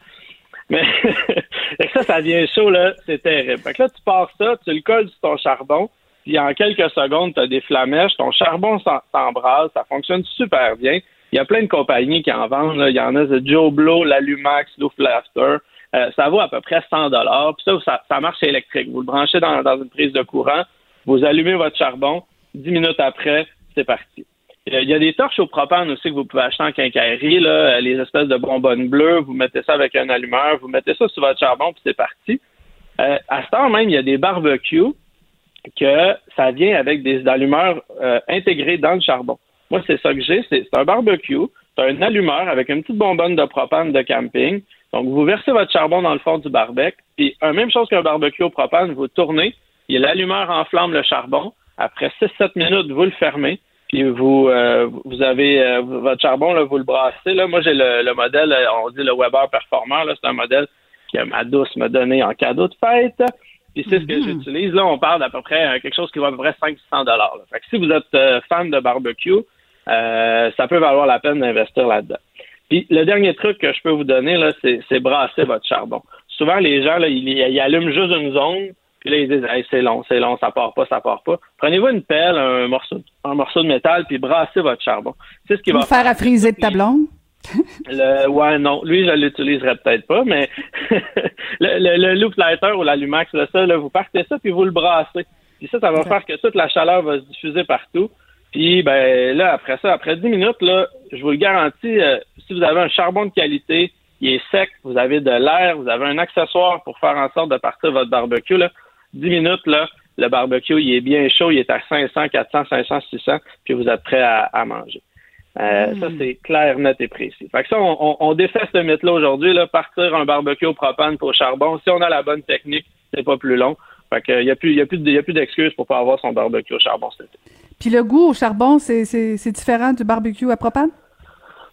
Mais ça, ça devient chaud, là, c'est terrible. Fait que là, tu pars ça, tu le colles sur ton charbon, puis en quelques secondes, tu as des flamèches, ton charbon s'embrase, ça fonctionne super bien. Il y a plein de compagnies qui en vendent. là. Il y en a de Joe Blow, l'Alumax, Laughter. Euh, ça vaut à peu près 100 dollars. Puis ça, ça, ça marche électrique. Vous le branchez dans, dans une prise de courant, vous allumez votre charbon, 10 minutes après, c'est parti. Il y a- il y a des torches au propane aussi que vous pouvez acheter en quincaillerie, là, euh, les espèces de bonbonnes bleues. Vous mettez ça avec un allumeur, vous mettez ça sur votre charbon, puis c'est parti. Euh, à ce temps même, il y a des barbecues que ça vient avec des allumeurs euh, intégrés dans le charbon. Moi, c'est ça que j'ai. C'est un barbecue. C'est un allumeur avec une petite bonbonne de propane de camping. Donc, vous versez votre charbon dans le fond du barbecue. Puis, euh, même chose qu'un barbecue au propane, vous tournez. Et l'allumeur enflamme le charbon. Après 6-7 minutes, vous le fermez. Puis, vous, euh, vous avez euh, votre charbon, là, vous le brassez. Là. Moi, j'ai le, le modèle, euh, on dit le Weber Performer. là. C'est un modèle que ma douce m'a donné en cadeau de fête. Puis c'est ce que j'utilise. Là, on parle d'à peu près euh, quelque chose qui va à peu près 500 dollars. Fait que si vous êtes fan de barbecue, euh, ça peut valoir la peine d'investir là-dedans. Puis le dernier truc que je peux vous donner, là, c'est, c'est brasser votre charbon. Souvent, les gens, là, ils, ils allument juste une zone, puis là, ils disent hey, c'est long, c'est long, ça part pas, ça part pas. Prenez-vous une pelle, un morceau, un morceau de métal, puis brassez votre charbon. C'est ce qui va fer à friser de ta blonde? le, ouais, non. Lui, je l'utiliserais peut-être pas, mais le, le, le loop lighter ou l'allumax, là, ça, là, vous partez ça puis vous le brassez. Puis ça, ça va faire que toute la chaleur va se diffuser partout. Puis, ben, là, après ça, après 10 minutes, là, je vous le garantis, euh, si vous avez un charbon de qualité, il est sec, vous avez de l'air, vous avez un accessoire pour faire en sorte de partir votre barbecue, là, 10 minutes, là, le barbecue, il est bien chaud, il est à 500, 400, 500, 600, puis vous êtes prêt à, à manger. Euh, Ça, c'est clair, net et précis. Fait que ça, on, on, on défait ce mythe-là aujourd'hui, là, partir un barbecue au propane pour charbon. Si on a la bonne technique, c'est pas plus long. Fait que, y a plus, y a plus, y a plus d'excuses pour pas avoir son barbecue au charbon cet été. Puis le goût au charbon, c'est, différent du barbecue à propane?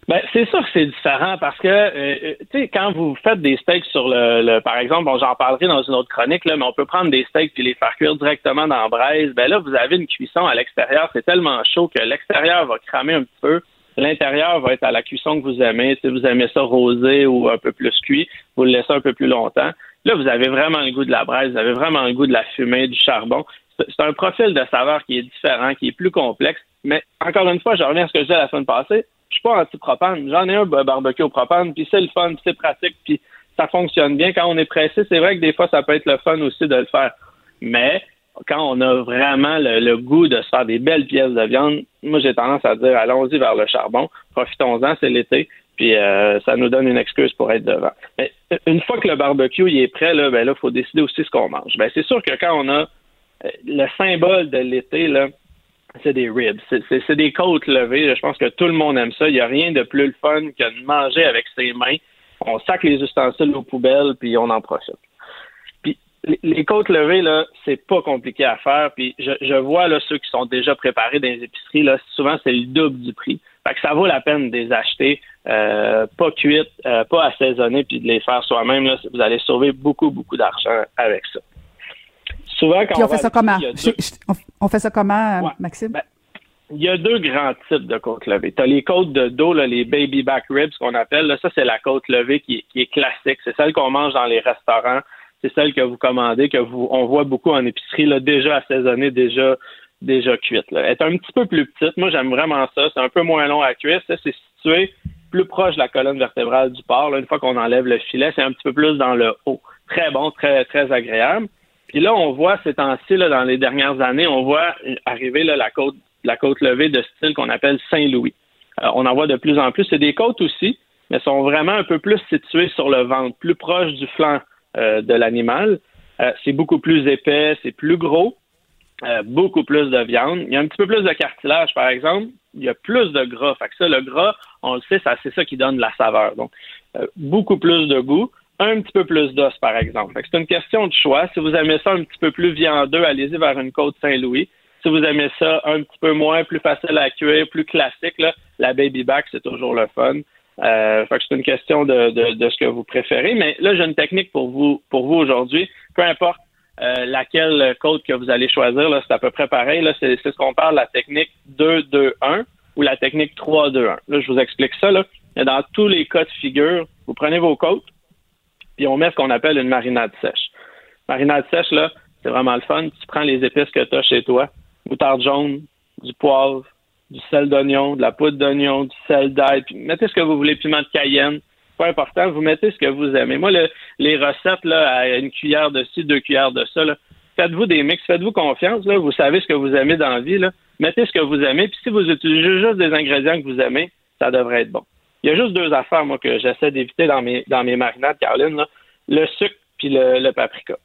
Ben, c'est sûr que c'est différent parce que, euh, euh, tu sais, quand vous faites des steaks sur le, par exemple, bon, j'en parlerai dans une autre chronique, mais on peut prendre des steaks puis les faire cuire directement dans la braise. Ben là, vous avez une cuisson à l'extérieur, c'est tellement chaud que l'extérieur va cramer un petit peu. L'intérieur va être à la cuisson que vous aimez. Si vous aimez ça rosé ou un peu plus cuit, vous le laissez un peu plus longtemps. Là, vous avez vraiment le goût de la braise, vous avez vraiment le goût de la fumée, du charbon. C'est un profil de saveur qui est différent, qui est plus complexe. Mais encore une fois, je reviens à ce que je disais la semaine passée. Je suis pas anti-propane. J'en ai un barbecue au propane, puis c'est le fun, puis c'est pratique, puis ça fonctionne bien. Quand on est pressé, c'est vrai que des fois, ça peut être le fun aussi de le faire. Mais quand on a vraiment le, goût de se faire des belles pièces de viande, moi, j'ai tendance à dire allons-y vers le charbon. Profitons-en, c'est l'été. Puis euh, ça nous donne une excuse pour être devant. Mais une fois que le barbecue il est prêt, là, ben là, faut décider aussi ce qu'on mange. Ben c'est sûr que quand on a le symbole de l'été, là, c'est des ribs. C'est- des côtes levées. Je pense que tout le monde aime ça. Il n'y a rien de plus le fun que de manger avec ses mains. On sac les ustensiles aux poubelles, puis on en profite. Puis les- côtes levées, là, c'est pas compliqué à faire. Puis je, vois là, ceux qui sont déjà préparés dans les épiceries, là, souvent c'est le double du prix. Fait que ça vaut la peine de les acheter, euh, pas cuites, euh, pas assaisonnées, puis de les faire soi-même. Vous allez sauver beaucoup, beaucoup d'argent avec ça. Souvent, quand Puis on fait ça comment? deux- on- fait ça comment, Maxime? Ben, il y a deux grands types de côtes levées. Tu as les côtes de dos, là, les baby back ribs qu'on appelle. Là, ça, c'est la côte levée qui, est- qui est classique. C'est celle qu'on mange dans les restaurants. C'est celle que vous commandez, que vous on voit beaucoup en épicerie, là, déjà assaisonnée, déjà déjà cuite. Là. Elle est un petit peu plus petite. Moi, j'aime vraiment ça. C'est un peu moins long à cuire. Ça, c'est situé plus proche de la colonne vertébrale du porc. Là, une fois qu'on enlève le filet, c'est un petit peu plus dans le haut. Très bon, très, très agréable. Puis là, on voit ces temps-ci, dans les dernières années, on voit arriver la côte la côte levée de style qu'on appelle Saint-Louis. on en voit de plus en plus. C'est des côtes aussi, mais sont vraiment un peu plus situées sur le ventre, plus proche du flanc de l'animal. c'est beaucoup plus épais, c'est plus gros. beaucoup plus de viande. Il y a un petit peu plus de cartilage, par exemple. Il y a plus de gras. Fait que ça, le gras, on le sait, c'est ça qui donne la saveur. Donc, beaucoup plus de goût un petit peu plus d'os, par exemple. C'est une question de choix. Si vous aimez ça un petit peu plus viandeux, allez-y vers une côte Saint-Louis. Si vous aimez ça un petit peu moins, plus facile à cuire, plus classique, là, la baby back, c'est toujours le fun. Euh, fait que c'est une question de, de, ce que vous préférez. Mais là, j'ai une technique pour vous pour vous aujourd'hui. Peu importe euh, laquelle côte que vous allez choisir, c'est à peu près pareil. C'est, ce qu'on parle, la technique 2-2-1 ou la technique 3-2-1. Là, je vous explique ça. Là. Dans tous les cas de figure, vous prenez vos côtes, puis on met ce qu'on appelle une marinade sèche. Marinade sèche, là, c'est vraiment le fun. Tu prends les épices que tu as chez toi, moutarde jaune, du poivre, du sel d'oignon, de la poudre d'oignon, du sel d'ail, puis mettez ce que vous voulez, piment de cayenne. Pas important, vous mettez ce que vous aimez. Moi, les recettes, là, à une cuillère de ci, deux cuillères de ça, faites-vous des mix, faites-vous confiance, là, vous savez ce que vous aimez dans la vie, là. Mettez ce que vous aimez, puis si vous utilisez juste des ingrédients que vous aimez, ça devrait être bon. Il y a juste deux affaires, moi, que j'essaie d'éviter dans mes, dans mes marinades, Caroline. Le sucre puis le, paprika.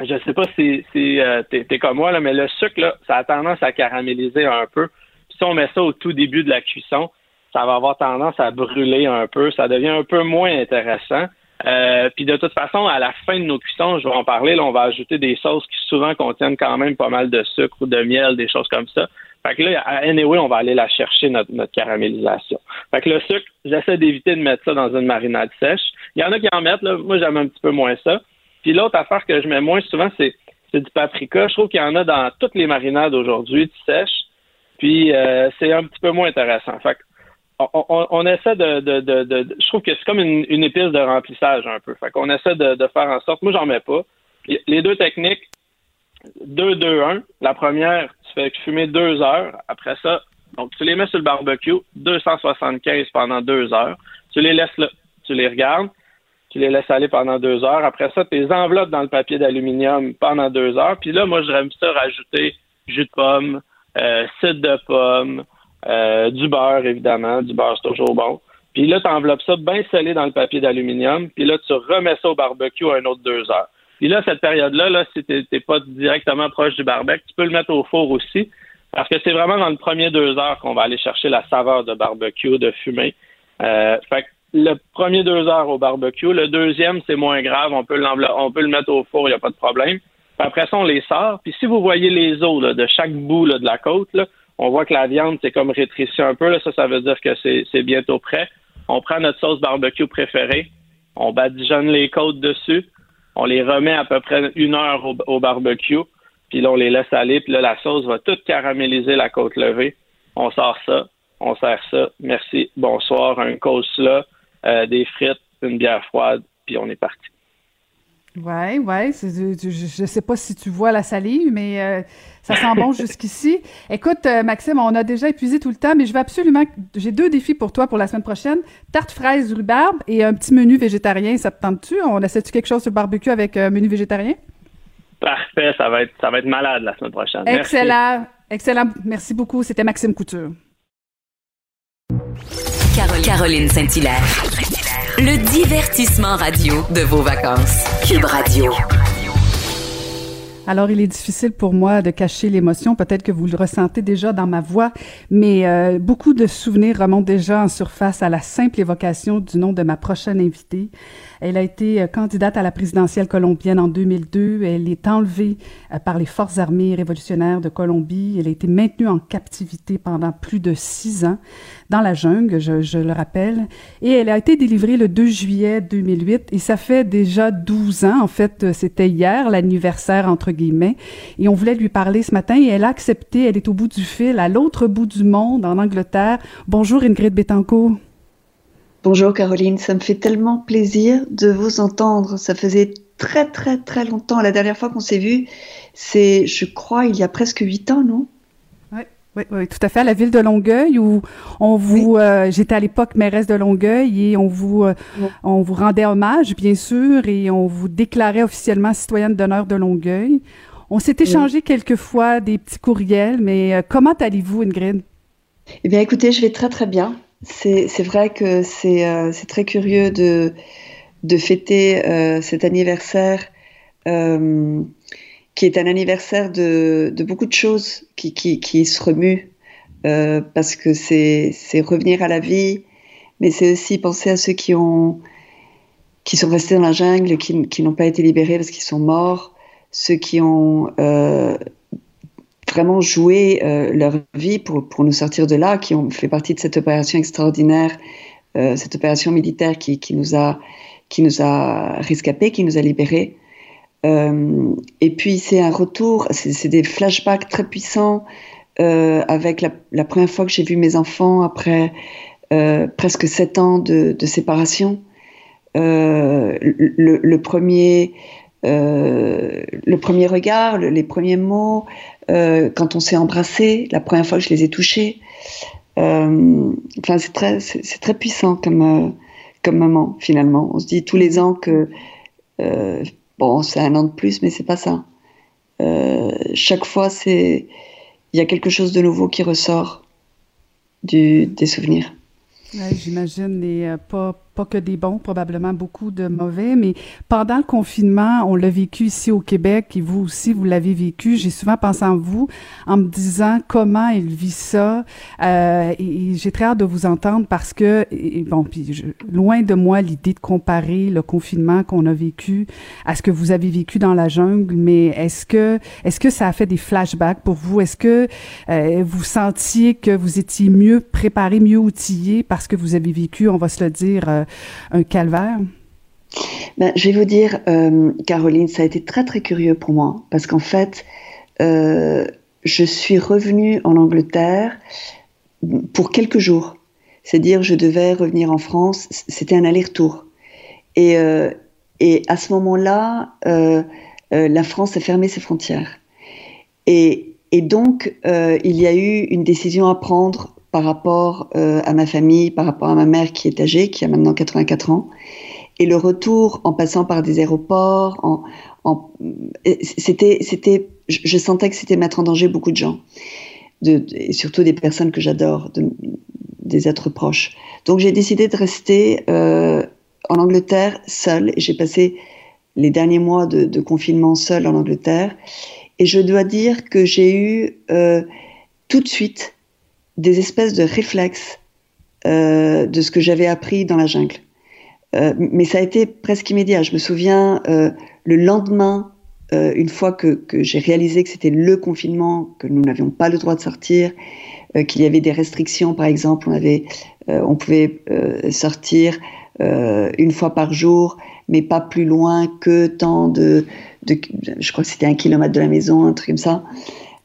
Je sais pas si, si euh, t'es, comme moi, là, mais le sucre, là, ça a tendance à caraméliser un peu. si on met ça au tout début de la cuisson, ça va avoir tendance à brûler un peu. Ça devient un peu moins intéressant. Euh, puis de toute façon, à la fin de nos cuissons, je vais en parler, là, on va ajouter des sauces qui souvent contiennent quand même pas mal de sucre ou de miel, des choses comme ça. Fait que là, anyway, on va aller la chercher, notre, notre caramélisation. Fait que le sucre, j'essaie d'éviter de mettre ça dans une marinade sèche. Il y en a qui en mettent, là. Moi, j'aime un petit peu moins ça. Puis l'autre affaire que je mets moins souvent, c'est, du paprika. Je trouve qu'il y en a dans toutes les marinades aujourd'hui, du sèche. Puis euh, c'est un petit peu moins intéressant. Fait que on, on, essaie de, de, de, Je trouve que c'est comme une, une, épice de remplissage un peu. Fait qu'on essaie de faire en sorte. Moi, j'en mets pas. Les deux techniques, 2-2-1. La première, tu fais fumer deux heures. Après ça, donc tu les mets sur le barbecue, 275 pendant deux heures. Tu les laisses là, tu les regardes, tu les laisses aller pendant deux heures. Après ça, tu les enveloppes dans le papier d'aluminium pendant deux heures. Puis là, moi, j'aime ça rajouter jus de pomme, euh, cidre de pomme, euh, du beurre, évidemment. Du beurre, c'est toujours bon. Puis là, tu enveloppes ça bien scellé dans le papier d'aluminium. Puis là, tu remets ça au barbecue un autre deux heures. Puis là, cette période-là, là, si tu n'es pas directement proche du barbecue, tu peux le mettre au four aussi. Parce que c'est vraiment dans le premier deux heures qu'on va aller chercher la saveur de barbecue, de fumée. Euh, fait que le premier deux heures au barbecue. Le deuxième, c'est moins grave. On peut, on peut le mettre au four, il n'y a pas de problème. Puis après ça, on les sort. Puis si vous voyez les os là, de chaque bout là, de la côte, là, on voit que la viande, c'est comme rétréci un peu. Là. Ça, ça veut dire que c'est bientôt prêt. On prend notre sauce barbecue préférée. On badigeonne les côtes dessus on les remet à peu près une heure au, barbecue, puis là, on les laisse aller, puis là, la sauce va toute caraméliser la côte levée. On sort ça, on sert ça. Merci, bonsoir, un coleslaw, euh, des frites, une bière froide, puis on est parti. Ouais, ouais. Je ne sais pas si tu vois la salive, mais euh, ça sent bon jusqu'ici. Écoute, euh, Maxime, on a déjà épuisé tout le temps, mais je vais absolument. J'ai deux défis pour toi pour la semaine prochaine tarte fraise rhubarbe et un petit menu végétarien. Ça te tente-tu? On essaie-tu quelque chose sur le barbecue avec un menu végétarien? Parfait, ça va être ça va être malade la semaine prochaine. Excellent, excellent. Merci beaucoup. C'était Maxime Couture. Caroline Saint-Hilaire. Le divertissement radio de vos vacances. Cube Radio. Alors, il est difficile pour moi de cacher l'émotion. Peut-être que vous le ressentez déjà dans ma voix, mais euh, beaucoup de souvenirs remontent déjà en surface à la simple évocation du nom de ma prochaine invitée. Elle a été euh, candidate à la présidentielle colombienne en 2002. Elle est enlevée euh, par les forces armées révolutionnaires de Colombie. Elle a été maintenue en captivité pendant plus de six ans dans la jungle, je, je le rappelle. Et elle a été délivrée le 2 juillet 2008 et ça fait déjà 12 ans. En fait, euh, c'était hier, l'anniversaire entre guillemets. Et on voulait lui parler ce matin et elle a accepté. Elle est au bout du fil, à l'autre bout du monde, en Angleterre. Bonjour Ingrid Betancourt. Bonjour Caroline, ça me fait tellement plaisir de vous entendre. Ça faisait très très très longtemps. La dernière fois qu'on s'est vu, c'est, je crois, il y a presque huit ans, non? Oui, oui, oui, tout à fait. À la ville de Longueuil, où on vous, euh, j'étais à l'époque mairesse de Longueuil et on vous, euh, on vous rendait hommage, bien sûr, et on vous déclarait officiellement citoyenne d'honneur de Longueuil. On s'est échangé quelques fois des petits courriels, mais euh, comment allez-vous, Ingrid? Eh bien, écoutez, je vais très très bien. C'est vrai que c'est euh, c'est très curieux de, de fêter euh, cet anniversaire euh, qui est un anniversaire de, de beaucoup de choses qui, qui, qui se remuent parce que c'est revenir à la vie, mais c'est aussi penser à ceux qui ont qui sont restés dans la jungle, qui, qui n'ont pas été libérés parce qu'ils sont morts, ceux qui ont vraiment joué euh, leur vie pour, pour nous sortir de là, qui ont fait partie de cette opération extraordinaire, euh, cette opération militaire qui, qui, nous a, qui nous a rescapés, qui nous a libérés. Euh, et puis c'est un retour, c'est des flashbacks très puissants euh, avec la, première fois que j'ai vu mes enfants après presque sept ans de, séparation. Le, premier, le premier regard, le, les premiers mots, euh, quand on s'est embrassé, la première fois que je les ai touchés. Euh, c'est très, c'est très puissant comme, euh, comme moment, finalement. On se dit tous les ans que, bon, c'est un an de plus, mais c'est pas ça. Chaque fois, c'est, il y a quelque chose de nouveau qui ressort des souvenirs. Ouais, J'imagine, les pas pas que des bons, probablement beaucoup de mauvais, mais pendant le confinement, on l'a vécu ici au Québec et vous aussi, vous l'avez vécu. J'ai souvent pensé en vous en me disant comment il vit ça. Euh, et, j'ai très hâte de vous entendre parce que, bon, puis je, loin de moi l'idée de comparer le confinement qu'on a vécu à ce que vous avez vécu dans la jungle, mais est-ce que, est-ce que ça a fait des flashbacks pour vous? Est-ce que euh, vous sentiez que vous étiez mieux préparé, mieux outillé parce que vous avez vécu, on va se le dire, euh, un calvaire? Ben, je vais vous dire, euh, Caroline, ça a été très très curieux pour moi parce qu'en fait, euh, je suis revenue en Angleterre pour quelques jours. C'est-à-dire, je devais revenir en France. C'était un aller-retour. Et, euh, et à ce moment-là, euh, euh, la France a fermé ses frontières. Et, et donc, il y a eu une décision à prendre par rapport euh, à ma famille, par rapport à ma mère qui est âgée, qui a maintenant 84 ans. Et le retour en passant par des aéroports, en, en, c'était, c'était, je sentais que c'était mettre en danger beaucoup de gens, de, et surtout des personnes que j'adore, de, des êtres proches. Donc j'ai décidé de rester euh, en Angleterre seule j'ai passé les derniers mois de, de, confinement seule en Angleterre. Et je dois dire que j'ai eu euh, tout de suite des espèces de réflexes euh, de ce que j'avais appris dans la jungle. Euh, mais ça a été presque immédiat. Je me souviens euh, le lendemain, une fois que, j'ai réalisé que c'était le confinement, que nous n'avions pas le droit de sortir, qu'il y avait des restrictions, par exemple, on avait, on pouvait sortir une fois par jour, mais pas plus loin que tant de, de je crois que c'était un kilomètre de la maison, un truc comme ça,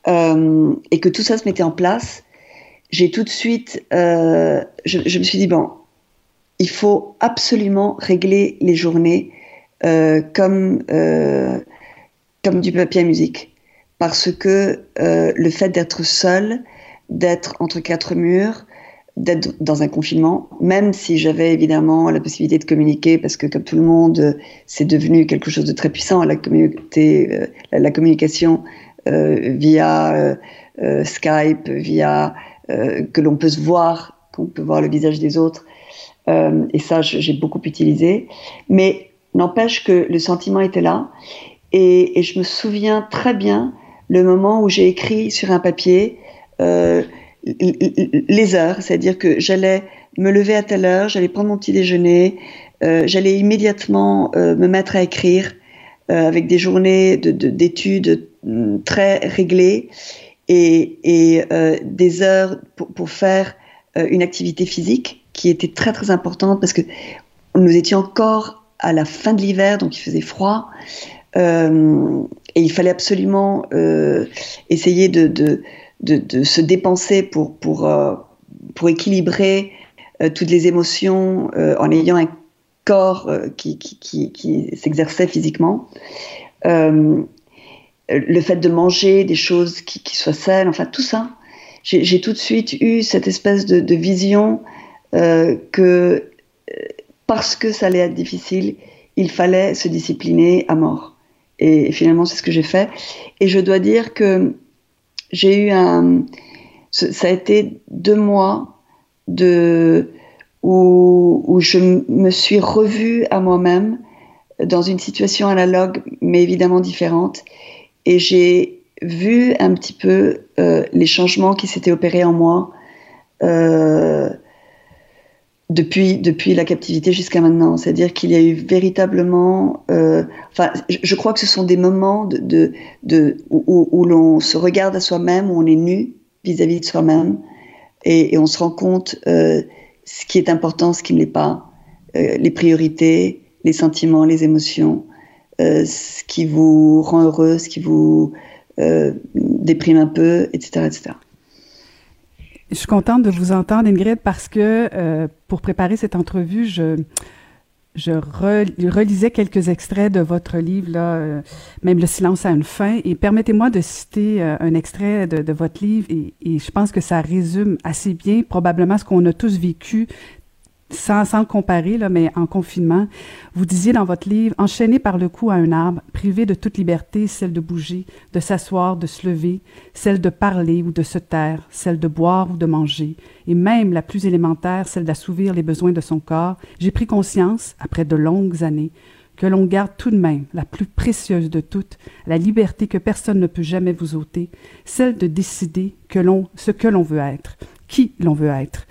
et que tout ça se mettait en place j'ai tout de suite, euh, je, me suis dit, bon, il faut absolument régler les journées euh, comme, euh, comme du papier à musique. Parce que le fait d'être seul, d'être entre quatre murs, d'être dans un confinement, même si j'avais évidemment la possibilité de communiquer, parce que comme tout le monde, c'est devenu quelque chose de très puissant, la, la, communication via Skype, via que l'on peut se voir, qu'on peut voir le visage des autres. Euh, et ça, j'ai beaucoup utilisé. Mais n'empêche que le sentiment était là. Et, je me souviens très bien le moment où j'ai écrit sur un papier euh, les heures, c'est-à-dire que j'allais me lever à telle heure, j'allais prendre mon petit déjeuner, euh, j'allais immédiatement euh, me mettre à écrire euh, avec des journées d'études de, de, très réglées et, euh, des heures pour, faire euh, une activité physique qui était très très importante parce que nous étions encore à la fin de l'hiver, donc il faisait froid. Euh, et il fallait absolument essayer de, se dépenser pour, pour, pour équilibrer toutes les émotions en ayant un corps qui, qui, qui s'exerçait physiquement le fait de manger des choses qui, soient saines, enfin tout ça. J'ai tout de suite eu cette espèce de, vision euh, que parce que ça allait être difficile, il fallait se discipliner à mort. Et finalement, c'est ce que j'ai fait. Et je dois dire que j'ai eu un, ça a été deux mois de, où je me suis revue à moi-même dans une situation analogue, mais évidemment différente. Et j'ai vu un petit peu euh, les changements qui s'étaient opérés en moi euh, depuis, depuis la captivité jusqu'à maintenant. C'est-à-dire qu'il y a eu véritablement... Euh, enfin, je, crois que ce sont des moments de, de, où, l'on se regarde à soi-même, où on est nu vis-à-vis de soi-même, et, on se rend compte ce qui est important, ce qui ne l'est pas, les priorités, les sentiments, les émotions, ce qui vous rend heureux, ce qui vous euh, déprime un peu, etc., etc. Je suis contente de vous entendre, Ingrid, parce que euh, pour préparer cette entrevue, je, relisais quelques extraits de votre livre, là, euh, même Le silence a une fin, et permettez-moi de citer euh, un extrait de, votre livre, et, je pense que ça résume assez bien probablement ce qu'on a tous vécu sans, sans comparer, là, mais en confinement, vous disiez dans votre livre, enchaîné par le cou à un arbre, privé de toute liberté, celle de bouger, de s'asseoir, de se lever, celle de parler ou de se taire, celle de boire ou de manger, et même la plus élémentaire, celle d'assouvir les besoins de son corps, j'ai pris conscience, après de longues années, que l'on garde tout de même la plus précieuse de toutes, la liberté que personne ne peut jamais vous ôter, celle de décider que l'on, ce que l'on veut être, qui l'on veut être.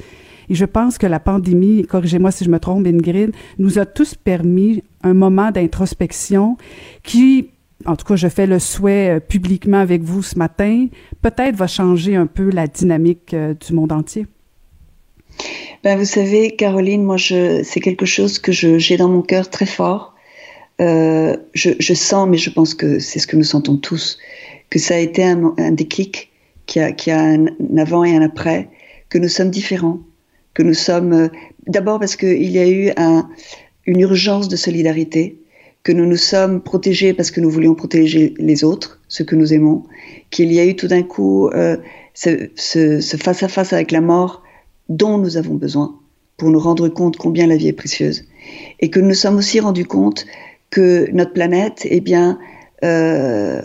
Et je pense que la pandémie, corrigez-moi si je me trompe, Ingrid, nous a tous permis un moment d'introspection qui, en tout cas, je fais le souhait euh, publiquement avec vous ce matin, peut-être va changer un peu la dynamique euh, du monde entier. Ben, vous savez, Caroline, moi, c'est quelque chose que j'ai dans mon cœur très fort. Euh, je, sens, mais je pense que c'est ce que nous sentons tous, que ça a été un, déclic, qui a, qui a un avant et un après, que nous sommes différents, que nous sommes euh, d'abord parce qu'il y a eu un, une urgence de solidarité, que nous nous sommes protégés parce que nous voulions protéger les autres, ceux que nous aimons, qu'il y a eu tout d'un coup euh, ce face à face avec la mort dont nous avons besoin pour nous rendre compte combien la vie est précieuse, et que nous nous sommes aussi rendus compte que notre planète, eh bien, euh,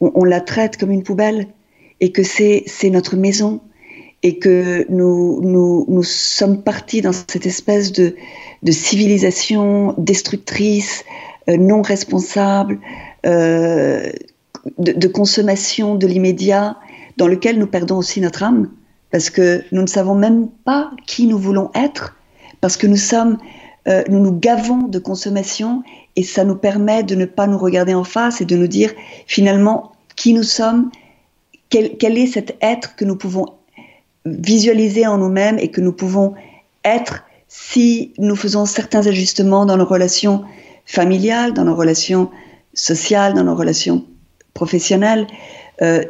on, on la traite comme une poubelle, et que c'est notre maison, et que nous, nous, sommes partis dans cette espèce de, de civilisation destructrice, euh, non responsable, euh, de, de, consommation de l'immédiat, dans lequel nous perdons aussi notre âme, parce que nous ne savons même pas qui nous voulons être, parce que nous sommes, euh, nous nous gavons de consommation, et ça nous permet de ne pas nous regarder en face et de nous dire finalement qui nous sommes, quel, quel est cet être que nous pouvons visualiser en nous-mêmes et que nous pouvons être si nous faisons certains ajustements dans nos relations familiales, dans nos relations sociales, dans nos relations professionnelles, euh,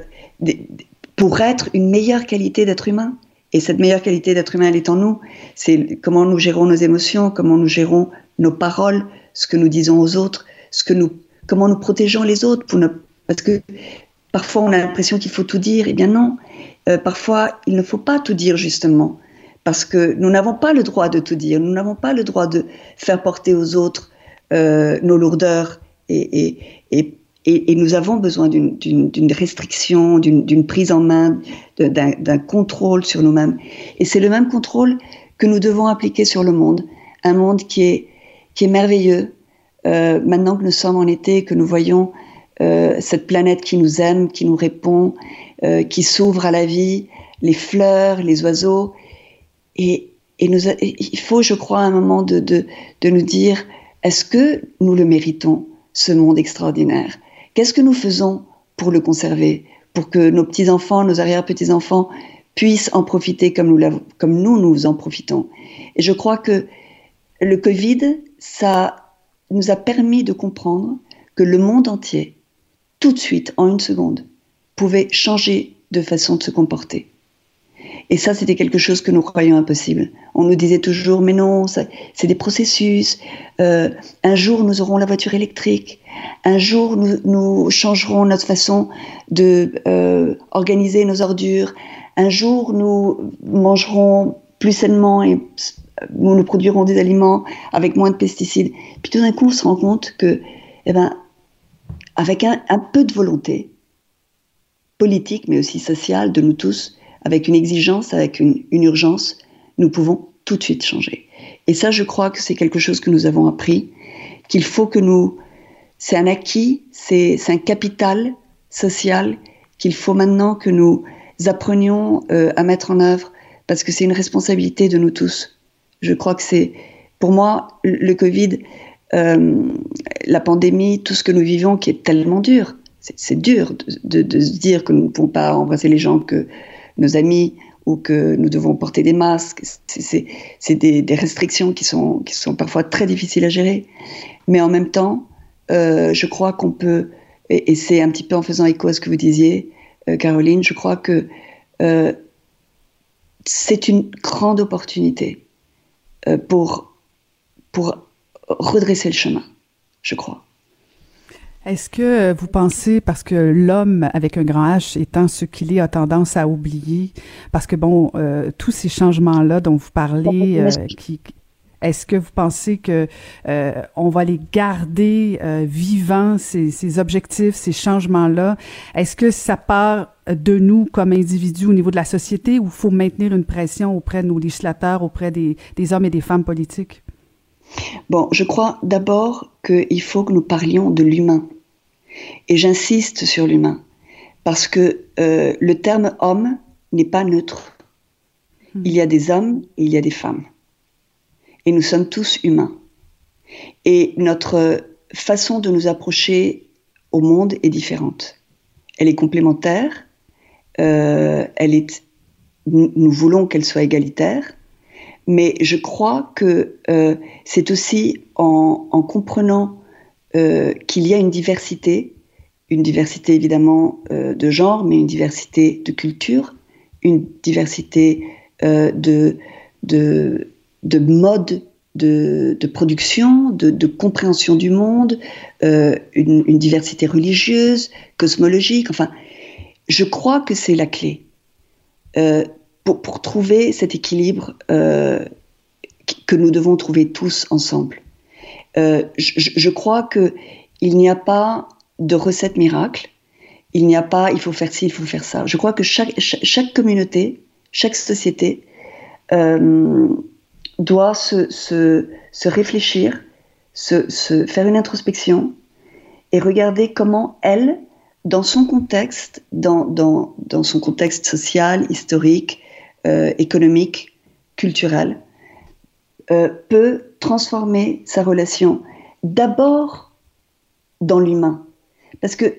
pour être une meilleure qualité d'être humain. Et cette meilleure qualité d'être humain, elle est en nous. C'est comment nous gérons nos émotions, comment nous gérons nos paroles, ce que nous disons aux autres, ce que nous, comment nous protégeons les autres. Parce que parfois on a l'impression qu'il faut tout dire. Eh bien non, euh, parfois, il ne faut pas tout dire justement, parce que nous n'avons pas le droit de tout dire, nous n'avons pas le droit de faire porter aux autres euh, nos lourdeurs, et, et, et, et, nous avons besoin d'une restriction, d'une prise en main, d'un contrôle sur nous-mêmes. Et c'est le même contrôle que nous devons appliquer sur le monde, un monde qui est, qui est merveilleux. Euh, maintenant que nous sommes en été, que nous voyons cette planète qui nous aime, qui nous répond, euh, qui s'ouvre à la vie, les fleurs, les oiseaux. Et, nous il faut, je crois, un moment de, de, de nous dire, est-ce que nous le méritons, ce monde extraordinaire? Qu'est-ce que nous faisons pour le conserver, pour que nos petits-enfants, nos arrière-petits-enfants puissent en profiter comme nous, comme nous, nous en profitons? Et je crois que le Covid, ça nous a permis de comprendre que le monde entier, tout de suite, en une seconde, pouvait changer de façon de se comporter. Et ça, c'était quelque chose que nous croyions impossible. On nous disait toujours, mais non, c'est des processus. Euh, un jour, nous aurons la voiture électrique. Un jour, nous, changerons notre façon de euh, organiser nos ordures. Un jour, nous mangerons plus sainement et nous, produirons des aliments avec moins de pesticides. Puis tout d'un coup, on se rend compte que, eh ben, avec un peu de volonté, politique, mais aussi sociale de nous tous, avec une exigence, avec une, une urgence, nous pouvons tout de suite changer. Et ça, je crois que c'est quelque chose que nous avons appris, qu'il faut que nous... C'est un acquis, c'est un capital social qu'il faut maintenant que nous apprenions euh, à mettre en œuvre, parce que c'est une responsabilité de nous tous. Je crois que c'est, pour moi, le Covid, euh, la pandémie, tout ce que nous vivons qui est tellement dur. C'est dur de, se dire que nous ne pouvons pas embrasser les gens, que nos amis, ou que nous devons porter des masques. C'est des, restrictions qui sont, parfois très difficiles à gérer. Mais en même temps, euh, je crois qu'on peut, et, c'est un petit peu en faisant écho à ce que vous disiez, euh, Caroline, je crois que euh, c'est une grande opportunité pour redresser le chemin, je crois. Est-ce que vous pensez, parce que l'homme avec un grand H étant ce qu'il est, a tendance à oublier, parce que bon, euh, tous ces changements-là dont vous parlez, euh, qui, est-ce que vous pensez que euh, on va les garder euh, vivants ces, ces, objectifs, ces changements-là? Est-ce que ça part de nous comme individus au niveau de la société ou faut maintenir une pression auprès de nos législateurs, auprès des, des hommes et des femmes politiques? Bon, je crois d'abord qu'il faut que nous parlions de l'humain. Et j'insiste sur l'humain, parce que euh, le terme homme n'est pas neutre. Il y a des hommes et il y a des femmes. Et nous sommes tous humains. Et notre façon de nous approcher au monde est différente. Elle est complémentaire, euh, elle est, nous, nous voulons qu'elle soit égalitaire, mais je crois que euh, c'est aussi en, en comprenant euh, qu'il y a une diversité, une diversité évidemment euh, de genre, mais une diversité de culture, une diversité de, de, de modes de, production, de, compréhension du monde, une, diversité religieuse, cosmologique. Enfin, je crois que c'est la clé. Pour, pour, trouver cet équilibre euh, que nous devons trouver tous ensemble. Euh, je, je, crois que il n'y a pas de recette miracle. Il n'y a pas, il faut faire ci, il faut faire ça. Je crois que chaque, chaque, communauté, chaque société euh, doit se, se, se réfléchir, se, se, faire une introspection et regarder comment elle, dans son contexte, dans, dans, dans son contexte social, historique, euh, économique, culturel, euh, peut transformer sa relation d'abord dans l'humain. Parce que,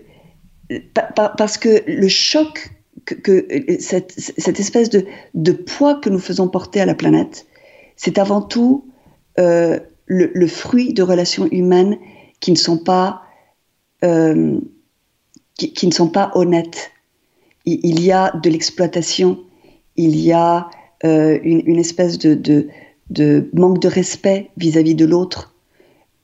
parce que le choc, que, que cette, espèce de, de, poids que nous faisons porter à la planète, c'est avant tout euh, le, fruit de relations humaines qui ne sont pas, euh, qui, ne sont pas honnêtes. Il y a de l'exploitation, il y a euh, une, espèce de, manque de respect vis-à-vis -vis de l'autre.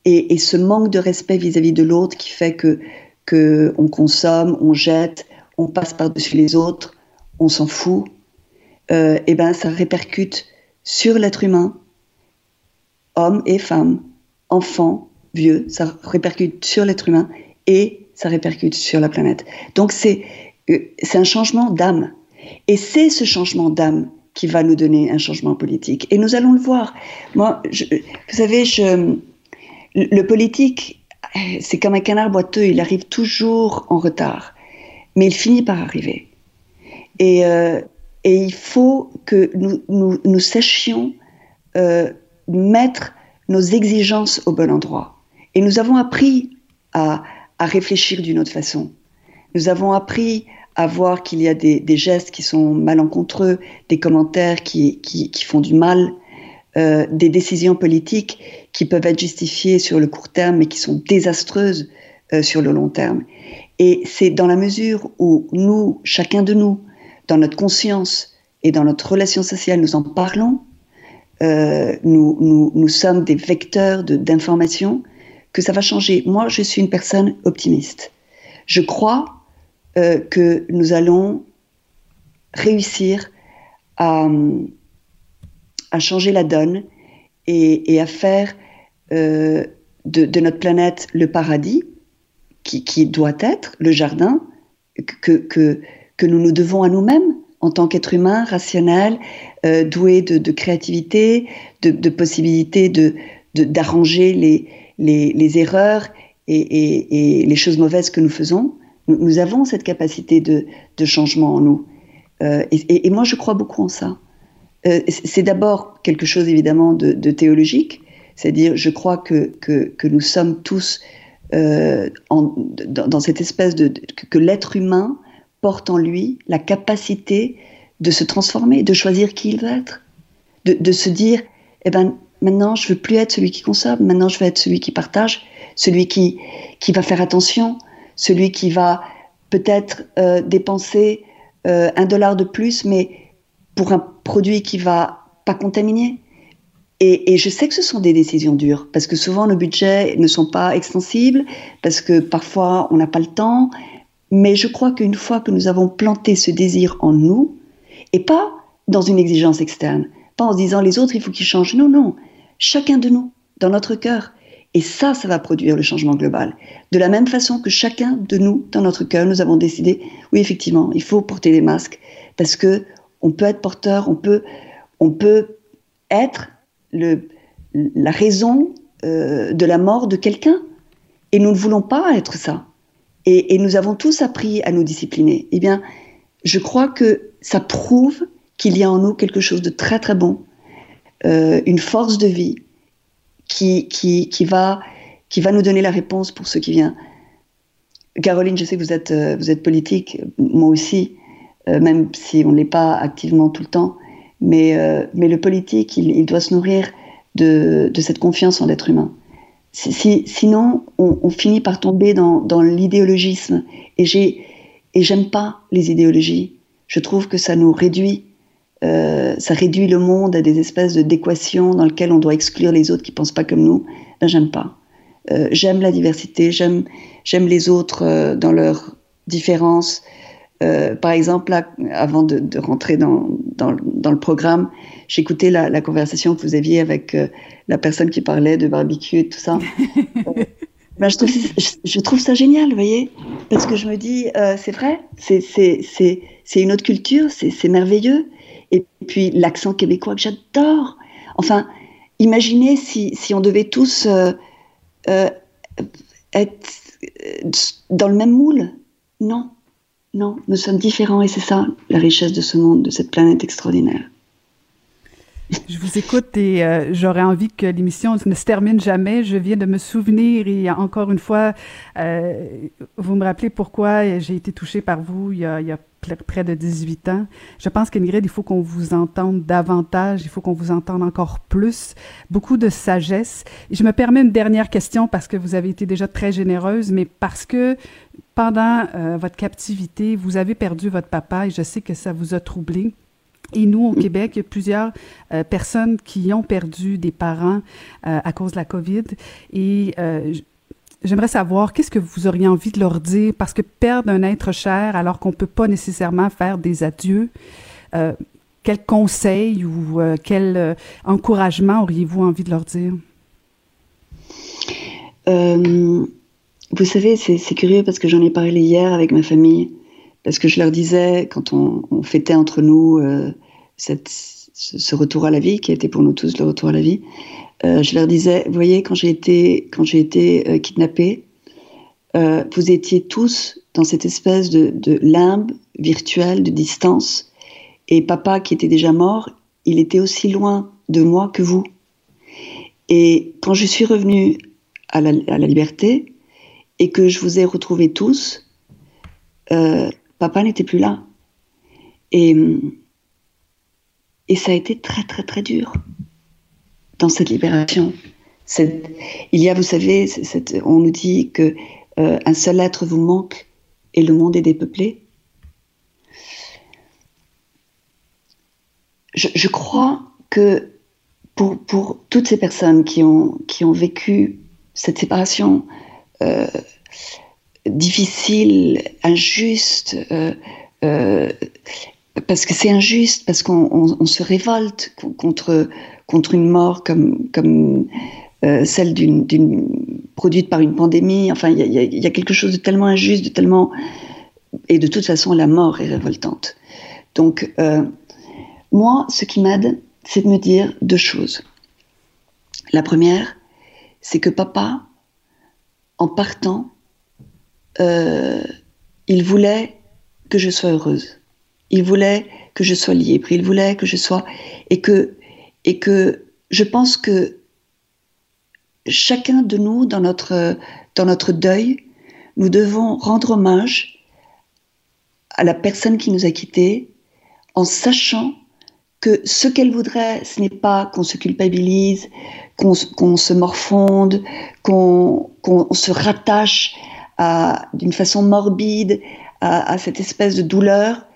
Et, ce manque de respect vis-à-vis -vis de l'autre qui fait que, que on consomme, on jette, on passe par-dessus les autres, on s'en fout, euh, et eh ben ça répercute sur l'être humain, homme et femme, enfant, vieux, ça répercute sur l'être humain et ça répercute sur la planète. Donc c'est euh, c'est un changement d'âme. Et c'est ce changement d'âme qui va nous donner un changement politique. Et nous allons le voir. Moi, vous savez, le politique, c'est comme un canard boiteux, il arrive toujours en retard, mais il finit par arriver. Et, euh, il faut que nous, sachions euh, mettre nos exigences au bon endroit. Et nous avons appris à réfléchir d'une autre façon. Nous avons appris à voir qu'il y a des, gestes qui sont malencontreux, des commentaires qui, qui, font du mal, euh, des décisions politiques qui peuvent être justifiées sur le court terme mais qui sont désastreuses euh, sur le long terme. Et c'est dans la mesure où nous, chacun de nous, dans notre conscience et dans notre relation sociale, nous en parlons, euh, nous, nous, nous, sommes des vecteurs d'information, que ça va changer. Moi, je suis une personne optimiste. Je crois euh, que nous allons réussir à, à changer la donne et, à faire euh, de, de, notre planète le paradis qui, doit être le jardin que, nous nous devons à nous-mêmes en tant qu'être humain, rationnel, euh, doué de, créativité, de, de d'arranger les, les, erreurs et, les choses mauvaises que nous faisons. Nous, avons cette capacité de, changement en nous. Euh, et, moi, je crois beaucoup en ça. Euh, c'est d'abord quelque chose évidemment de, théologique, c'est-à-dire je crois que, que, nous sommes tous en, dans, cette espèce de que l'être humain porte en lui la capacité de se transformer, de choisir qui il veut être, de, se dire, eh ben, maintenant je veux plus être celui qui consomme, maintenant je veux être celui qui partage, celui qui, qui va faire attention, celui qui va peut-être euh, dépenser euh, un dollar de plus, mais pour un produit qui va pas contaminer. Et, et, je sais que ce sont des décisions dures, parce que souvent nos budgets ne sont pas extensibles, parce que parfois on n'a pas le temps, mais je crois qu'une fois que nous avons planté ce désir en nous, et pas dans une exigence externe, pas en se disant les autres, il faut qu'ils changent. Non, non. Chacun de nous, dans notre cœur. Et ça, ça va produire le changement global. De la même façon que chacun de nous, dans notre cœur, nous avons décidé, oui, effectivement, il faut porter des masques parce que on peut être porteur, on peut, on peut être la raison euh, de la mort de quelqu'un. Et nous ne voulons pas être ça et, nous avons tous appris à nous discipliner. Eh bien, je crois que ça prouve qu'il y a en nous quelque chose de très très bon, euh, une force de vie qui, qui, qui, va, qui va nous donner la réponse pour ce qui vient. Caroline, je sais que vous êtes, euh, vous êtes politique, moi aussi, euh, même si on ne l'est pas activement tout le temps, mais, mais le politique, il, doit se nourrir de, de cette confiance en l'être humain sinon, on, finit par tomber dans, l'idéologisme. Et j'ai et j'aime pas les idéologies. Je trouve que ça nous réduit, euh, ça réduit le monde à des espèces d'équations dans lesquelles on doit exclure les autres qui pensent pas comme nous. Ben, j'aime pas. Euh, j'aime la diversité, j'aime j'aime les autres euh, dans leurs différences. par exemple, là, avant de, rentrer dans, dans, dans, le programme, j'écoutais la, la, conversation que vous aviez avec la personne qui parlait de barbecue et tout ça. ben, je, trouve, je, trouve, ça génial, vous voyez, parce que je me dis, c'est vrai, c'est une autre culture, c'est merveilleux. Et puis l'accent québécois que j'adore. Enfin, imaginez si, on devait tous euh, euh, être dans le même moule. Non, non, nous sommes différents et c'est ça la richesse de ce monde, de cette planète extraordinaire. Je vous écoute et euh, j'aurais envie que l'émission ne se termine jamais. Je viens de me souvenir et encore une fois, euh, vous me rappelez pourquoi j'ai été touchée par vous il y a, près de 18 ans. Je pense qu'Ingrid, il faut qu'on vous entende davantage, il faut qu'on vous entende encore plus, beaucoup de sagesse. Je me permets une dernière question parce que vous avez été déjà très généreuse, mais parce que pendant euh, votre captivité, vous avez perdu votre papa et je sais que ça vous a troublé. Et nous, au Québec, il y a plusieurs euh, personnes qui ont perdu des parents euh, à cause de la COVID. Et euh, j'aimerais savoir, qu'est-ce que vous auriez envie de leur dire? Parce que perdre un être cher alors qu'on ne peut pas nécessairement faire des adieux, quel conseil ou quel encouragement auriez-vous envie de leur dire? vous savez, c'est curieux parce que j'en ai parlé hier avec ma famille. Parce que je leur disais, quand on, fêtait entre nous euh, ce retour à la vie, qui a été pour nous tous le retour à la vie, euh, je leur disais, vous voyez, quand j'ai été, quand euh, kidnappée, vous étiez tous dans cette espèce de, limbe virtuelle, de distance. Et papa, qui était déjà mort, il était aussi loin de moi que vous. Et quand je suis revenue à la, liberté et que je vous ai retrouvés tous, papa n'était plus là. Et, et ça a été très, très, très dur dans cette libération. il y a, vous savez, on nous dit que euh, un seul être vous manque et le monde est dépeuplé. Je, crois que pour, pour, toutes ces personnes qui ont, qui ont vécu cette séparation, euh, difficile, injuste, euh, euh, parce que c'est injuste, parce qu'on se révolte contre, contre une mort comme, comme euh, celle d'une produite par une pandémie. Enfin, il y, a quelque chose de tellement injuste, de tellement... Et de toute façon, la mort est révoltante. Donc, moi, ce qui m'aide, c'est de me dire deux choses. La première, c'est que papa, en partant, euh, il voulait que je sois heureuse. Il voulait que je sois libre. Il voulait que je sois et que et que je pense que chacun de nous dans notre dans notre deuil, nous devons rendre hommage à la personne qui nous a quittés en sachant que ce qu'elle voudrait, ce n'est pas qu'on se culpabilise, qu'on se morfonde, qu'on se rattache d'une façon morbide à, cette espèce de douleur,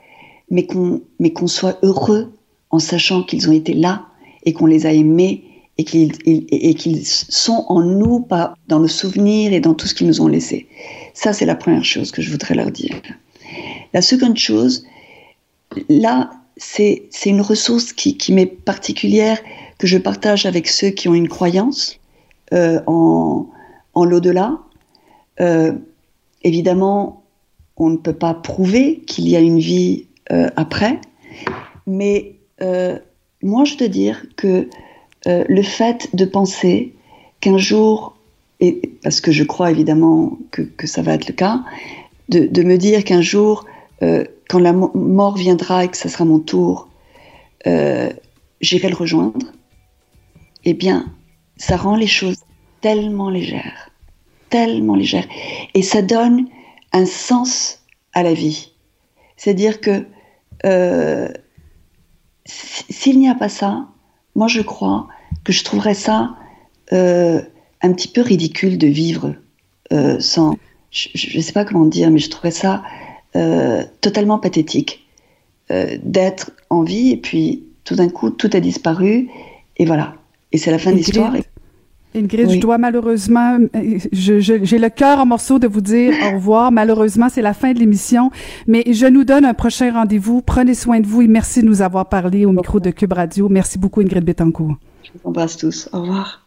mais qu'on soit heureux en sachant qu'ils ont été là et qu'on les a aimés et qu'ils sont en nous, pas dans nos souvenirs et dans tout ce qu'ils nous ont laissé. Ça, c'est la première chose que je voudrais leur dire. La seconde chose, là, c'est une ressource qui, qui m'est particulière, que je partage avec ceux qui ont une croyance euh, en, en l'au-delà. Euh, évidemment, on ne peut pas prouver qu'il y a une vie euh, après, mais euh, moi, je te dire que euh, le fait de penser qu'un jour, parce que je crois évidemment que, ça va être le cas, de, me dire qu'un jour, quand la mort viendra et que ça sera mon tour, j'irai le rejoindre, eh bien, ça rend les choses tellement légères, tellement légères, et ça donne un sens à la vie. C'est-à-dire que euh, s'il n'y a pas ça, moi je crois que je trouverais ça euh, un petit peu ridicule de vivre euh, sans. Je ne sais pas comment dire, mais je trouverais ça totalement pathétique d'être en vie et puis tout d'un coup tout a disparu et voilà. Et c'est la fin de l'histoire. Ingrid, oui. je dois malheureusement, j'ai le cœur en morceaux de vous dire au revoir. Malheureusement, c'est la fin de l'émission, mais je nous donne un prochain rendez-vous. Prenez soin de vous et merci de nous avoir parlé au micro de Cube Radio. Merci beaucoup, Ingrid Betancourt. Je vous embrasse tous. Au revoir.